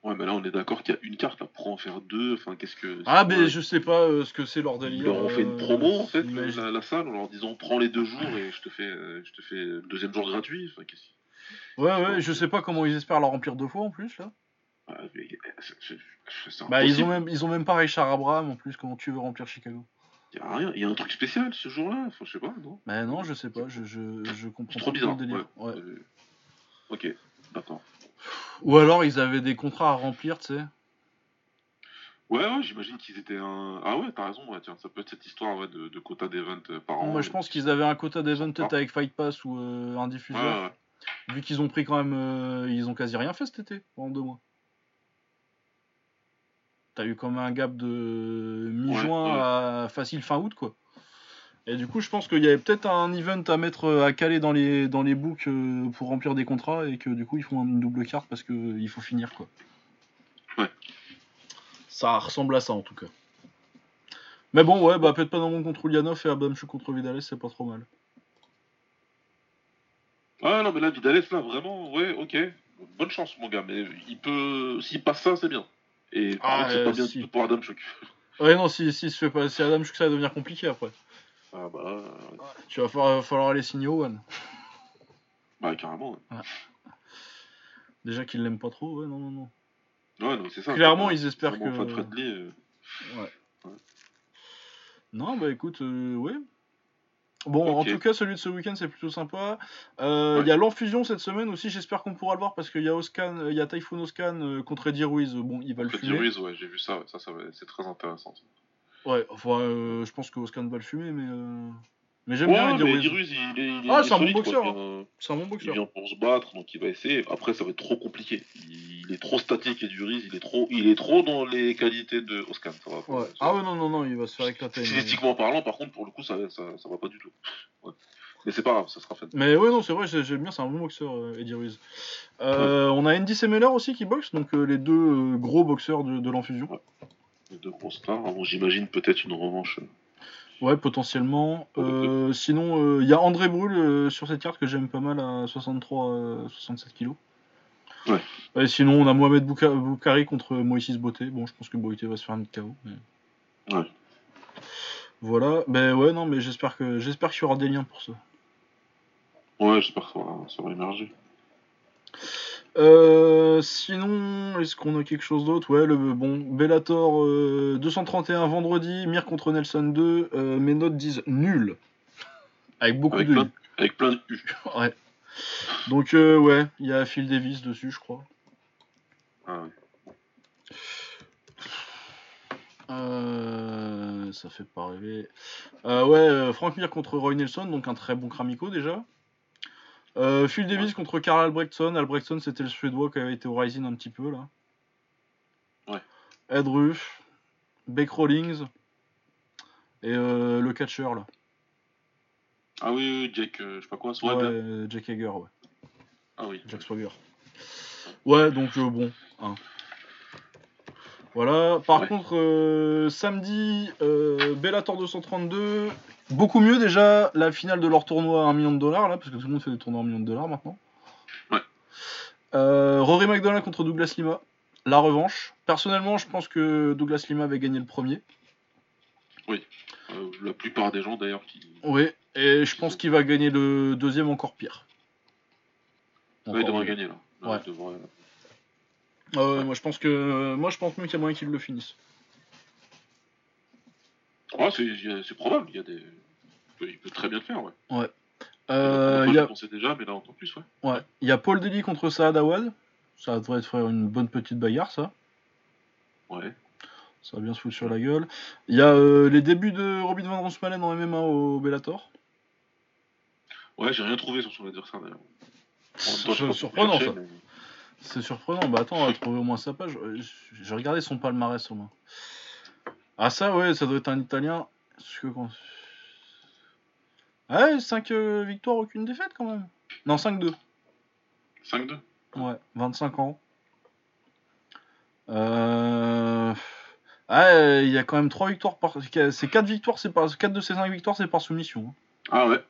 Ouais, mais là on est d'accord qu'il y a une carte là pour en faire deux. Enfin, qu'est-ce que. Ah, mais je sais pas euh, ce que c'est leur Ils délire. leur ont fait une euh, promo en fait, imagine- la, la salle, en leur disant prends les deux jours et je te fais, euh, je te fais le deuxième jour gratuit. Enfin, qu'est-ce que- Ouais, ouais, je sais pas comment ils espèrent la remplir deux fois en plus là. Ah, mais, c'est- c'est- c'est Bah, ils ont, même, ils ont même pas Richard Abraham en plus, comment tu veux remplir Chicago? Il y a rien, il y a un truc spécial ce jour-là? Enfin, je sais pas, non? Bah, non, je sais pas, je, je, je comprends trop bizarre. le délire. ouais. Ouais. Ok, d'accord. Ou alors ils avaient des contrats à remplir, tu sais. Ouais, ouais, j'imagine qu'ils étaient un. Ah ouais, t'as raison, ouais, tiens, ça peut être cette histoire ouais, de, de quota d'event euh, par an. Moi, je pense qu'ils avaient un quota d'event peut-être Ah. avec Fight Pass ou euh, un diffuseur. ouais. Vu qu'ils ont pris quand même. euh, ils ont quasi rien fait cet été, pendant deux mois. T'as eu comme un gap de mi-juin à facile fin août, quoi. Et du coup, je pense qu'il y avait peut-être un event à mettre euh, à caler dans les, dans les books euh, pour remplir des contrats et que du coup, ils font une double carte parce qu'il faut finir, quoi. Ouais. Ça ressemble à ça en tout cas. Mais bon, ouais, bah peut-être pas dans mon contre Ulyanov et Abamchuk contre Vidalès, c'est pas trop mal. Ah non, mais là, Vidalès, là, vraiment, ouais, ok. Bonne chance, mon gars, mais il peut. S'il passe ça, c'est bien. Et par Ah, contre, c'est euh, pas bien si. pour Adam Chuk. Ouais, non, si, si se fait pas, si Adam Chuk, ça va devenir compliqué après. Ah bah, euh, Tu vas falloir, falloir aller signer Owen. bah carrément. Ouais, Déjà qu'ils l'aiment pas trop, ouais, non, non, non. ouais non, c'est ça. Clairement, ils espèrent que- friendly, euh, Ouais. Ouais. Non, bah écoute, euh, ouais. Bon, en Ok. tout cas, celui de ce week-end, c'est plutôt sympa. Euh, Il Ouais. y a l'enfusion cette semaine aussi, j'espère qu'on pourra le voir parce qu'il y a Oscan, euh, il y a Typhoon Oscan euh, contre Eddie Ruiz. Bon, il va le fumer. Ruiz, ouais, j'ai vu ça, ça, ça c'est très intéressant. ça. Ouais, enfin, euh, je pense que Oscan va le fumer, mais. euh, Mais j'aime Ouais, bien Eddie mais il est, il est- Ah, il est c'est un bon boxeur, Il vient- C'est un bon Il boxeur. vient pour se battre, donc il va essayer. Après, ça va être trop compliqué. Il, il est trop statique et du Ruiz, il est trop, il est trop dans les qualités de Oscar. Ça va. Ouais. Ah ouais, non, non, non, il va se faire éclater. mais- Physiquement parlant, par contre, pour le coup, ça, ça, ça va pas du tout. Ouais. Mais c'est pas grave, ça sera fait. Mais ouais, non, c'est vrai, j'ai- j'aime bien, c'est un bon boxeur, euh, Eddie Ruiz. Euh, On a Andy Semeler aussi qui boxe, donc euh, les deux euh, gros boxeurs de, de l'enfusion. Les deux grosses stars. Alors, J'imagine peut-être une revanche. Ouais, potentiellement. Euh, sinon, il y a André Brûle euh, sur cette carte que j'aime pas mal à 63-67 kilos. Ouais. Et sinon, on a Mohamed Bouka- Boukari contre Moïse Beauté. Bon, je pense que Beauté va se faire un KO. mais- Ouais. Voilà, ben ouais, non, mais j'espère que j'espère qu'il y aura des liens pour ça. Ouais, j'espère que ça va, ça va émerger. Euh, sinon, est-ce qu'on a quelque chose d'autre? Ouais, le bon Bellator euh, 231 vendredi, Mir contre Nelson 2. euh, mes notes disent nul. Avec beaucoup Avec de plein, avec plein de U. Ouais. Donc, euh, ouais, il y a Phil Davis dessus, je crois. Ah ouais. Euh, ça fait pas rêver. Euh, ouais, euh, Frank Mir contre Roy Nelson, donc un très bon Kramico déjà. Euh, Phil Davis contre Karl Albrechtson. Albrechtson, c'était le Suédois qui avait été au Rising un petit peu là. Ouais. Ed Ruff, Beck Rawlings et euh, le catcher là. Ah oui, oui, Jack, euh, je sais pas quoi. Ouais, Jack Hager, ouais. Ah oui. Jack Swagger. Ouais, donc bon. hein. Voilà. Par Ouais. contre, samedi, Bellator 232. Beaucoup mieux déjà la finale de leur tournoi à 1 million de dollars là, parce que tout le monde fait des tournois à 1 million de dollars maintenant. Ouais. Euh, Rory McDonald contre Douglas Lima. La revanche. Personnellement, je pense que Douglas Lima avait gagné le premier. Euh, la plupart des gens d'ailleurs qui. Oui. Et je pense qu'il va gagner le deuxième encore pire. Ouais, il devrait gagner là. Là, Ouais. devrait- ouais, moi je pense que moi je pense même qu'il y a moyen qu'il le finisse. Ouais, c'est probable. Il y a des. Il peut- Il peut très bien le faire, ouais. Euh, Moi, il y a déjà, mais là encore plus, ouais. ouais, il y a Paul Daly contre Saad Awad. Ça devrait être faire une bonne petite bagarre ça. Ouais. Ça va bien se foutre sur la gueule. Il y a euh, les débuts de Robin Van Rossmalen en MMA au Bellator. Ouais, j'ai rien trouvé sur son adversaire d'ailleurs. C'est surprenant, chercher, ça. mais- C'est surprenant. Bah attends, on va trouver au moins sa page. Euh, J'ai regardé son palmarès au moins. Ah ça ouais, ça doit être un Italien. Parce que quand- Ouais, 5 victoires, aucune défaite quand même. Non, 5-2. 5-2. Ouais, 25 ans. Euh... Ah, il y a quand même 3 victoires par. C'est 4 victoires, c'est par. 4 de ces 5 victoires, c'est par soumission. hein. Ah ouais.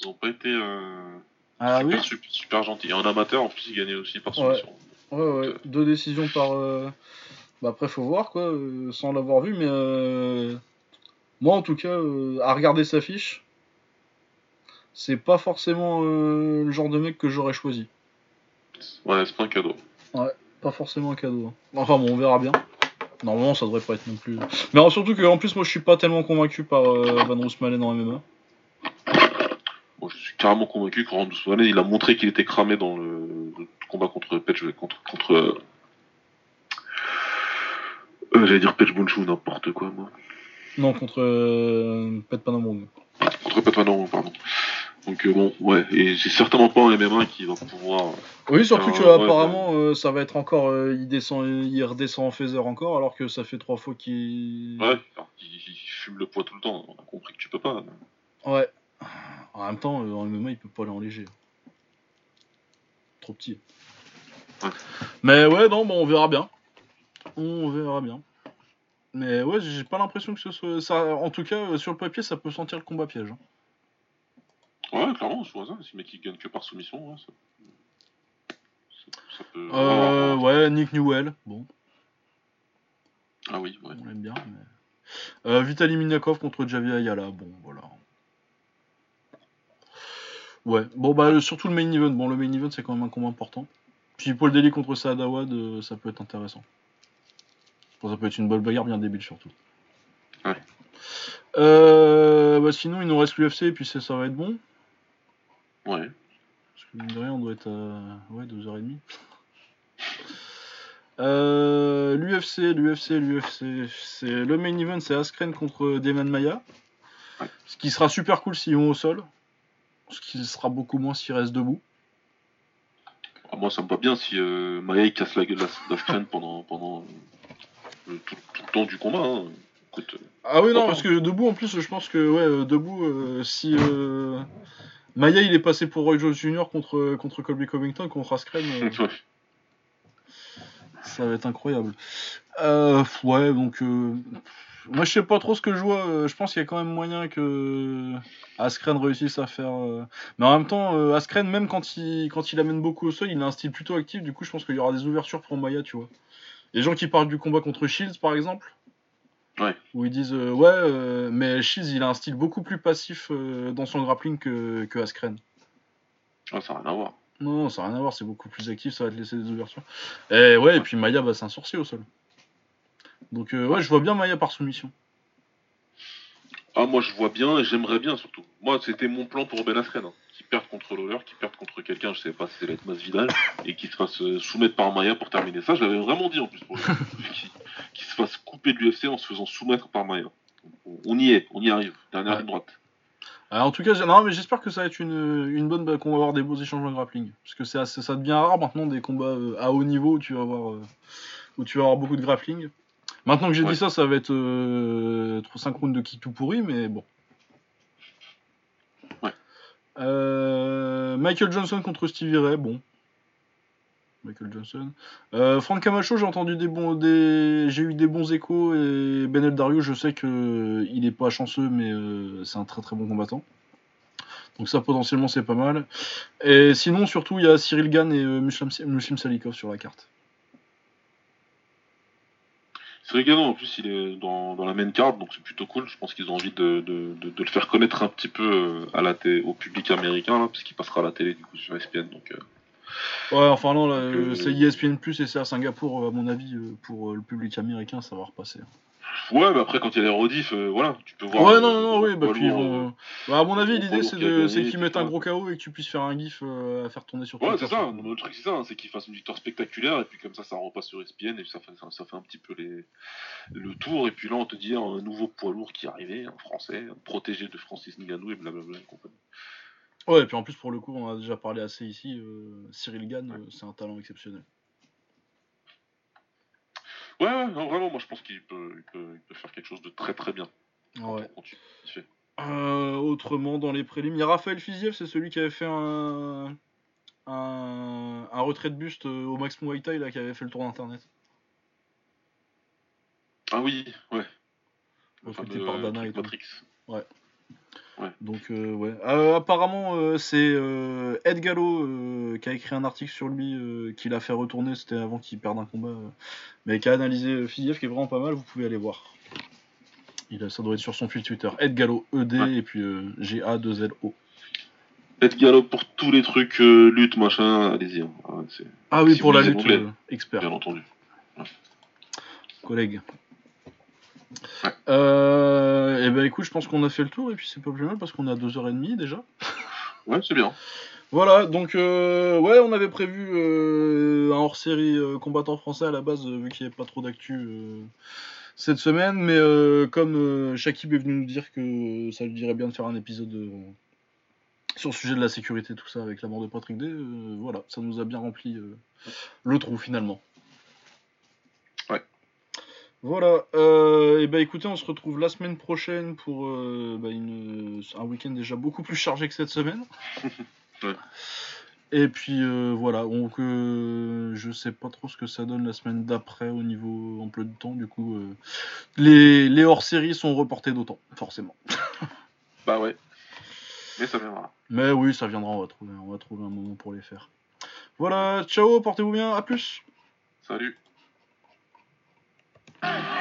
Ils ont pas été euh, Ah super, oui super, super gentils. Et en amateur, en plus, ils gagnaient aussi par soumission. Ouais, ouais. Deux décisions par. euh, Bah après, faut voir quoi, euh, sans l'avoir vu, mais. euh, Moi en tout cas, euh, à regarder sa fiche, c'est pas forcément euh, le genre de mec que j'aurais choisi. Ouais, c'est pas un cadeau. Pas forcément un cadeau. hein. Enfin bon, on verra bien. Normalement, ça devrait pas être non plus. Mais alors, surtout que en plus, moi, je suis pas tellement convaincu par euh, Van Roosmalen en MMA. Bon, je suis carrément convaincu que Rand Ousmane, il a montré qu'il était cramé dans le, le combat contre Pech, contre, contre euh, euh, j'allais dire Pech Bunchu, n'importe quoi, moi. Non, contre euh, Pet Panamong. Contre Pet Manon, pardon. Donc euh, bon, ouais, et c'est certainement pas un MMA qui va pouvoir. Oui, surtout que Euh, ouais, apparemment, euh, ça va être encore, euh, il descend, il redescend en phaser encore, alors que ça fait trois fois qu'il. Ouais, il, il fume le poids tout le temps. On a compris que tu peux pas. Ouais. En même temps, euh, en MMA, il peut pas aller en léger. Trop petit. Ouais. Mais ouais, non, bon, on verra bien. On verra bien. Mais ouais, j'ai pas l'impression que ce soit. Ça, en tout cas, euh, sur le papier, ça peut sentir le combat piège. hein. Ouais, clairement, sous hasard, si le mec il gagne que par soumission, ouais, ça, ça, ça peut. Euh, ouais, Nick Newell, bon, Ah oui, ouais. on l'aime bien. Mais... Euh, Vitaly Minakov contre Javier Ayala, bon, voilà. Ouais, bon, bah, surtout le main event. Bon, le main event, c'est quand même un combat important. Puis Paul Daly contre Saad Awad, euh, ça peut être intéressant. Bon, ça peut être une bonne bagarre bien débile, surtout. Ouais. Euh, bah, sinon, il nous reste l'UFC, et puis c'est- ça va être bon. Ouais. Parce que mine de rien, on doit être à ouais, 2h30. Euh, L'UFC, l'UFC, l'UFC. C'est le main event, c'est Askren contre Damon Maya. Ouais. Ce qui sera super cool s'ils vont au sol. Ce qui sera beaucoup moins s'ils restent debout. Ah, moi, ça me va bien si euh, Maya il casse la gueule d'Askren pendant, pendant euh, tout, tout le temps du combat. Hein. Écoute, euh, Ah oui, non, parce que debout, en plus, je pense que, ouais, euh, debout, euh, si euh, Maya il est passé pour Roy Jones Jr. contre, contre Colby Covington, contre Askren, euh, ça va être incroyable. Euh, ouais, donc, euh, moi je sais pas trop ce que je vois. je pense qu'il y a quand même moyen que Askren réussisse à faire. Mais en même temps, Askren, même quand il, quand il amène beaucoup au sol, il a un style plutôt actif. Du coup, je pense qu'il y aura des ouvertures pour Maya, tu vois. Les gens qui parlent du combat contre Shields, par exemple. Ouais. Où ils disent euh, ouais, euh, mais Shields il a un style beaucoup plus passif euh, dans son grappling que, que Askren. Ah, ça n'a rien à voir. Non, ça n'a rien à voir, c'est beaucoup plus actif, ça va te laisser des ouvertures. Et ouais, et puis Maya, bah, c'est un sorcier au sol. Donc ouais, je vois bien Maya par soumission. Ah, moi je vois bien et j'aimerais bien surtout. Moi, c'était mon plan pour Ben Askren. Hein. Qu'il perde contre Lawler, qu'il perde contre quelqu'un, je sais pas si c'est l'être Vidal, et qu'il se fasse euh, soumettre par Maya pour terminer ça. Je l'avais vraiment dit en plus pour lui. Qu'il qu'il se fasse couper de l'UFC en se faisant soumettre par Maya. On- y est, on y arrive. Dernière Ouais. droite. Alors, en tout cas, non, mais j'espère que ça va être une, une bonne, bah, qu'on va avoir des beaux échanges de grappling. Parce que c'est assez- ça devient rare maintenant des combats euh, à haut niveau où tu vas avoir, euh, où tu vas avoir beaucoup de grappling. Maintenant que j'ai Ouais. dit ça, ça va être euh, 5 rounds de kick tout pourri, mais bon. Euh, Michael Johnson contre Stevie Ray, bon. Michael Johnson. Euh, Frank Camacho, j'ai entendu des bons, j'ai eu des bons échos et Ben Dario, je sais que euh, il est pas chanceux, mais euh, c'est un très très bon combattant. Donc ça potentiellement c'est pas mal. Et sinon surtout il y a Cyril Gann et Muslim Salikov sur la carte. C'est rigolant, en plus il est dans, dans la main card, donc c'est plutôt cool. Je pense qu'ils ont envie de, de, de- de le faire connaître un petit peu euh, à la au public américain, là, parce qu'il passera à la télé du coup sur ESPN. Donc, euh, Ouais enfin non euh, euh, c'est ESPN et c'est à Singapour à mon avis pour le public américain ça va repasser. Ouais, mais après quand il y a les rediffs, euh, voilà, tu peux voir. Ouais non non, oui bah puis vont. euh, Bah, à mon avis l'idée c'est qu'ils mettent un gros KO et que tu puisses faire un gif euh, à faire tourner sur Ouais, Twitter, c'est ça. Le truc, c'est ça, hein, c'est qu'il fasse une victoire spectaculaire, et puis comme ça, ça repasse sur ESPN, et puis ça fait, ça, ça fait un petit peu les, le tour, et puis là, on te dit un nouveau poids lourd qui est arrivé, un français, protégé de Francis Ngannou, et blablabla, et compagnie. Ouais, et puis en plus, pour le coup, on a déjà parlé assez ici. euh, Cyril Gann, c'est un talent exceptionnel. Ouais, ouais, non, vraiment, moi, je pense qu'il peut, il peut, il peut faire quelque chose de très très bien. Ouais. Euh, autrement, dans les prélims, il y a Raphaël Fiziev, c'est celui qui avait fait un, un, un retrait de buste euh, au Max Muay Thai, là, qui avait fait le tour d'internet. Ah oui, ouais. Recruté par Dana et tout. Matrix. Donc, euh, ouais. Euh, apparemment, euh, c'est Ed Gallo qui a écrit un article sur lui, qui l'a fait retourner, c'était avant qu'il perde un combat, mais qui a analysé Fiziev, qui est vraiment pas mal, vous pouvez aller voir. Il a, ça doit être sur son fil Twitter. Ed Gallo, ED, Ouais. et puis euh, G-A-2-L-O. Ed Gallo pour tous les trucs lutte, machin, allez-y. hein. Ah, ouais, Ah oui, Si pour la lutte, expert, bien entendu. collègue. Euh, et ben écoute, je pense qu'on a fait le tour, et puis c'est pas plus mal parce qu'on a 2h30 déjà. Ouais, c'est bien. Voilà, donc euh, ouais, on avait prévu euh, un hors-série euh, combattant français à la base, vu qu'il n'y avait pas trop d'actu cette semaine, mais comme Shakib est venu nous dire que ça lui dirait bien de faire un épisode sur le sujet de la sécurité, tout ça, avec la mort de Patrick Day, euh, voilà, ça nous a bien rempli le trou finalement. Voilà, euh, et bah écoutez, on se retrouve la semaine prochaine pour euh, bah, une, un week-end déjà beaucoup plus chargé que cette semaine. Ouais. Et puis euh, voilà, donc je sais pas trop ce que ça donne la semaine d'après au niveau emploi du temps, du coup les, les hors-séries sont reportés d'autant, forcément. Bah ouais. Mais ça viendra. Mais oui, ça viendra, on va trouver, on va trouver un moment pour les faire. Voilà, ciao, portez-vous bien, à plus Salut. Anthony